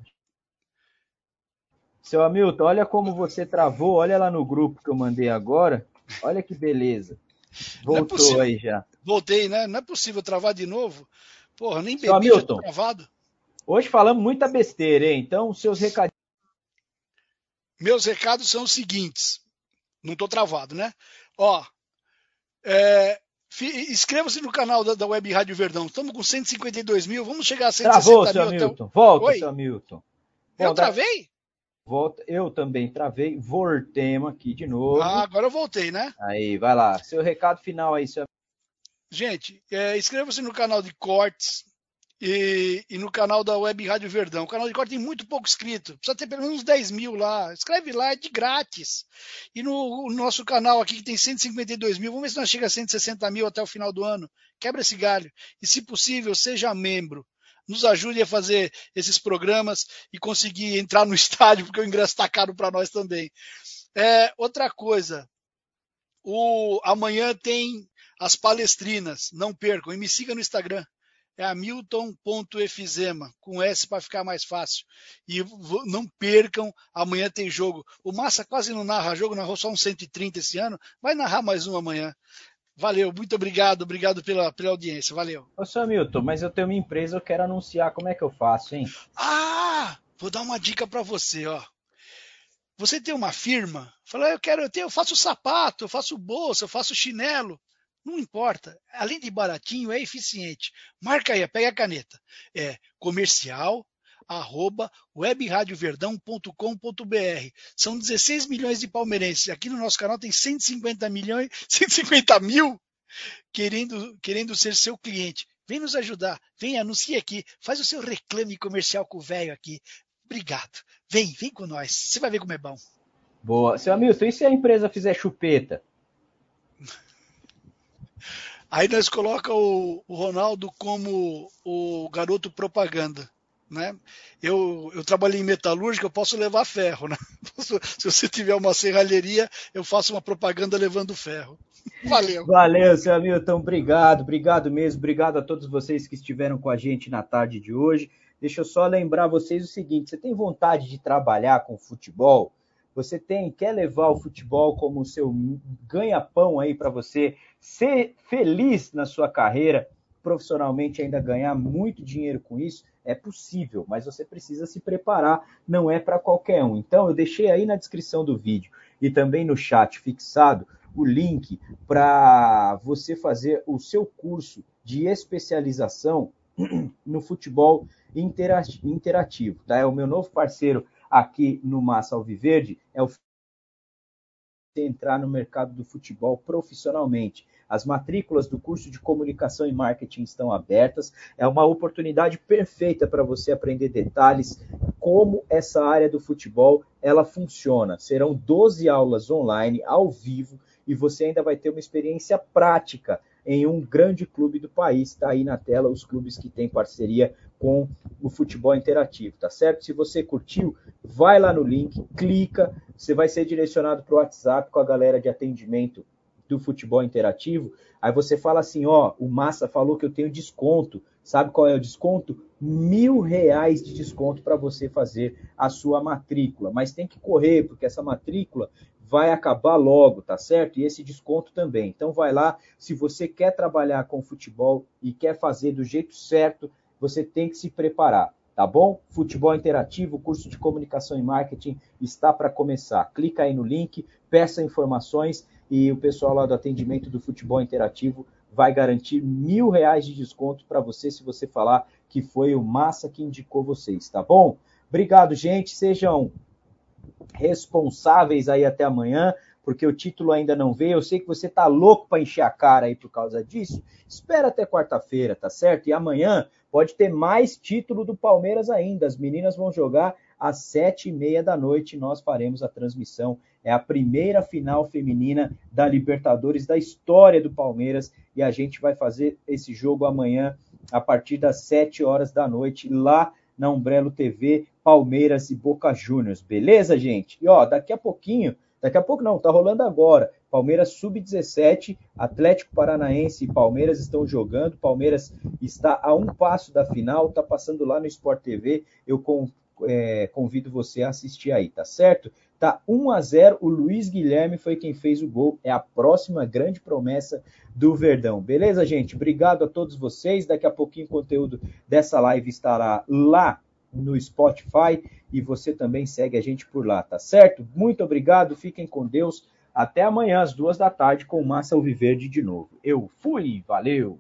Seu Hamilton, olha como você travou. Olha lá no grupo que eu mandei agora. Olha que beleza. É Voltou possível. aí já. Voltei, né? Não é possível travar de novo. Porra, nem Seu bebi, Hamilton. travado. Hoje falamos muita besteira, hein? Então, seus recadinhos. Meus recados são os seguintes. Não tô travado, né? Ó, é, inscreva-se no canal da, da Web Rádio Verdão. Estamos com 152 mil, vamos chegar a 160 Travou, seu mil. até o- Hamilton. Volta, Oi? seu Hamilton. Eu Bom, travei? Volta. Eu também travei. Voltemos aqui de novo. Ah, agora eu voltei, né? Aí, vai lá. Seu recado final aí, seu Gente, é, inscreva-se no canal de cortes e, e no canal da Web Rádio Verdão. O canal de cortes tem muito pouco inscrito. Precisa ter pelo menos uns 10 mil lá. Escreve lá, é de grátis. E no, nosso canal aqui, que tem 152 mil, vamos ver se nós chegamos a 160 mil até o final do ano. Quebra esse galho. E, se possível, seja membro. Nos ajude a fazer esses programas e conseguir entrar no estádio, porque o ingresso está caro para nós também. É, outra coisa, o, amanhã tem as palestrinas, não percam. E me siga no Instagram. É hamilton.efizema, com S para ficar mais fácil. E não percam, amanhã tem jogo. O Massa quase não narra jogo, narrou só um 130 esse ano. Vai narrar mais um amanhã. Valeu, muito obrigado, obrigado pela, pela audiência, valeu. Ô, seu Hamilton, mas eu tenho uma empresa, eu quero anunciar. Como é que eu faço, hein? Ah, vou dar uma dica para você, ó. Você tem uma firma, fala, eu quero, eu, tenho, eu faço sapato, eu faço bolsa, eu faço chinelo. Não importa. Além de baratinho, é eficiente. Marca aí, pega a caneta. É comercial arroba webradioverdão.com.br. São 16 milhões de palmeirenses. Aqui no nosso canal tem 150 milhões, 150 mil querendo, querendo ser seu cliente. Vem nos ajudar, vem, anuncia aqui, faz o seu reclame comercial com o velho aqui. Obrigado. Vem, vem com nós. Você vai ver como é bom. Boa. Seu Hamilton, e se a empresa fizer chupeta? Aí nós coloca o, o Ronaldo como o garoto propaganda. Né? Eu, eu trabalhei em metalúrgica, eu posso levar ferro. Né? Posso- se você tiver uma serralheria, eu faço uma propaganda levando ferro. Valeu. Valeu, seu Hamilton. Obrigado, obrigado mesmo. Obrigado a todos vocês que estiveram com a gente na tarde de hoje. Deixa eu só lembrar vocês o seguinte: você tem vontade de trabalhar com futebol? Você tem, quer levar o futebol como seu ganha-pão aí para você ser feliz na sua carreira? profissionalmente ainda ganhar muito dinheiro com isso, é possível, mas você precisa se preparar, não é para qualquer um. Então, eu deixei aí na descrição do vídeo e também no chat fixado o link para você fazer o seu curso de especialização no futebol interativo. Tá? É o meu novo parceiro aqui no Massa Alviverde, é o entrar no mercado do futebol profissionalmente. As matrículas do curso de comunicação e marketing estão abertas. É uma oportunidade perfeita para você aprender detalhes como essa área do futebol ela funciona. Serão 12 aulas online ao vivo e você ainda vai ter uma experiência prática em um grande clube do país. Está aí na tela os clubes que têm parceria com o futebol interativo, tá certo? Se você curtiu, vai lá no link, clica, você vai ser direcionado para o WhatsApp com a galera de atendimento do futebol interativo. Aí você fala assim: ó, o Massa falou que eu tenho desconto. Sabe qual é o desconto? Mil reais de desconto para você fazer a sua matrícula. Mas tem que correr, porque essa matrícula vai acabar logo, tá certo? E esse desconto também. Então vai lá, se você quer trabalhar com futebol e quer fazer do jeito certo, você tem que se preparar, tá bom? Futebol interativo, curso de comunicação e marketing está para começar. Clica aí no link, peça informações e o pessoal lá do atendimento do futebol interativo vai garantir mil reais de desconto para você se você falar que foi o Massa que indicou vocês, tá bom? Obrigado, gente. Sejam responsáveis aí até amanhã, porque o título ainda não veio. Eu sei que você tá louco para encher a cara aí por causa disso. Espera até quarta-feira, tá certo? E amanhã pode ter mais título do Palmeiras ainda. As meninas vão jogar às sete e meia da noite. Nós faremos a transmissão. É a primeira final feminina da Libertadores da história do Palmeiras e a gente vai fazer esse jogo amanhã a partir das sete horas da noite lá na Umbrello TV, Palmeiras e Boca Juniors. Beleza, gente? E ó, daqui a pouquinho, daqui a pouco não, tá rolando agora. Palmeiras sub-17, Atlético Paranaense e Palmeiras estão jogando. Palmeiras está a um passo da final, tá passando lá no Sport TV. Eu com, é, convido você a assistir aí, tá certo? Tá 1 a 0. O Luiz Guilherme foi quem fez o gol. É a próxima grande promessa do Verdão. Beleza, gente? Obrigado a todos vocês. Daqui a pouquinho o conteúdo dessa live estará lá no Spotify e você também segue a gente por lá, tá certo? Muito obrigado. Fiquem com Deus. Até amanhã às duas da tarde com Massa Alviverde de novo. Eu fui, valeu!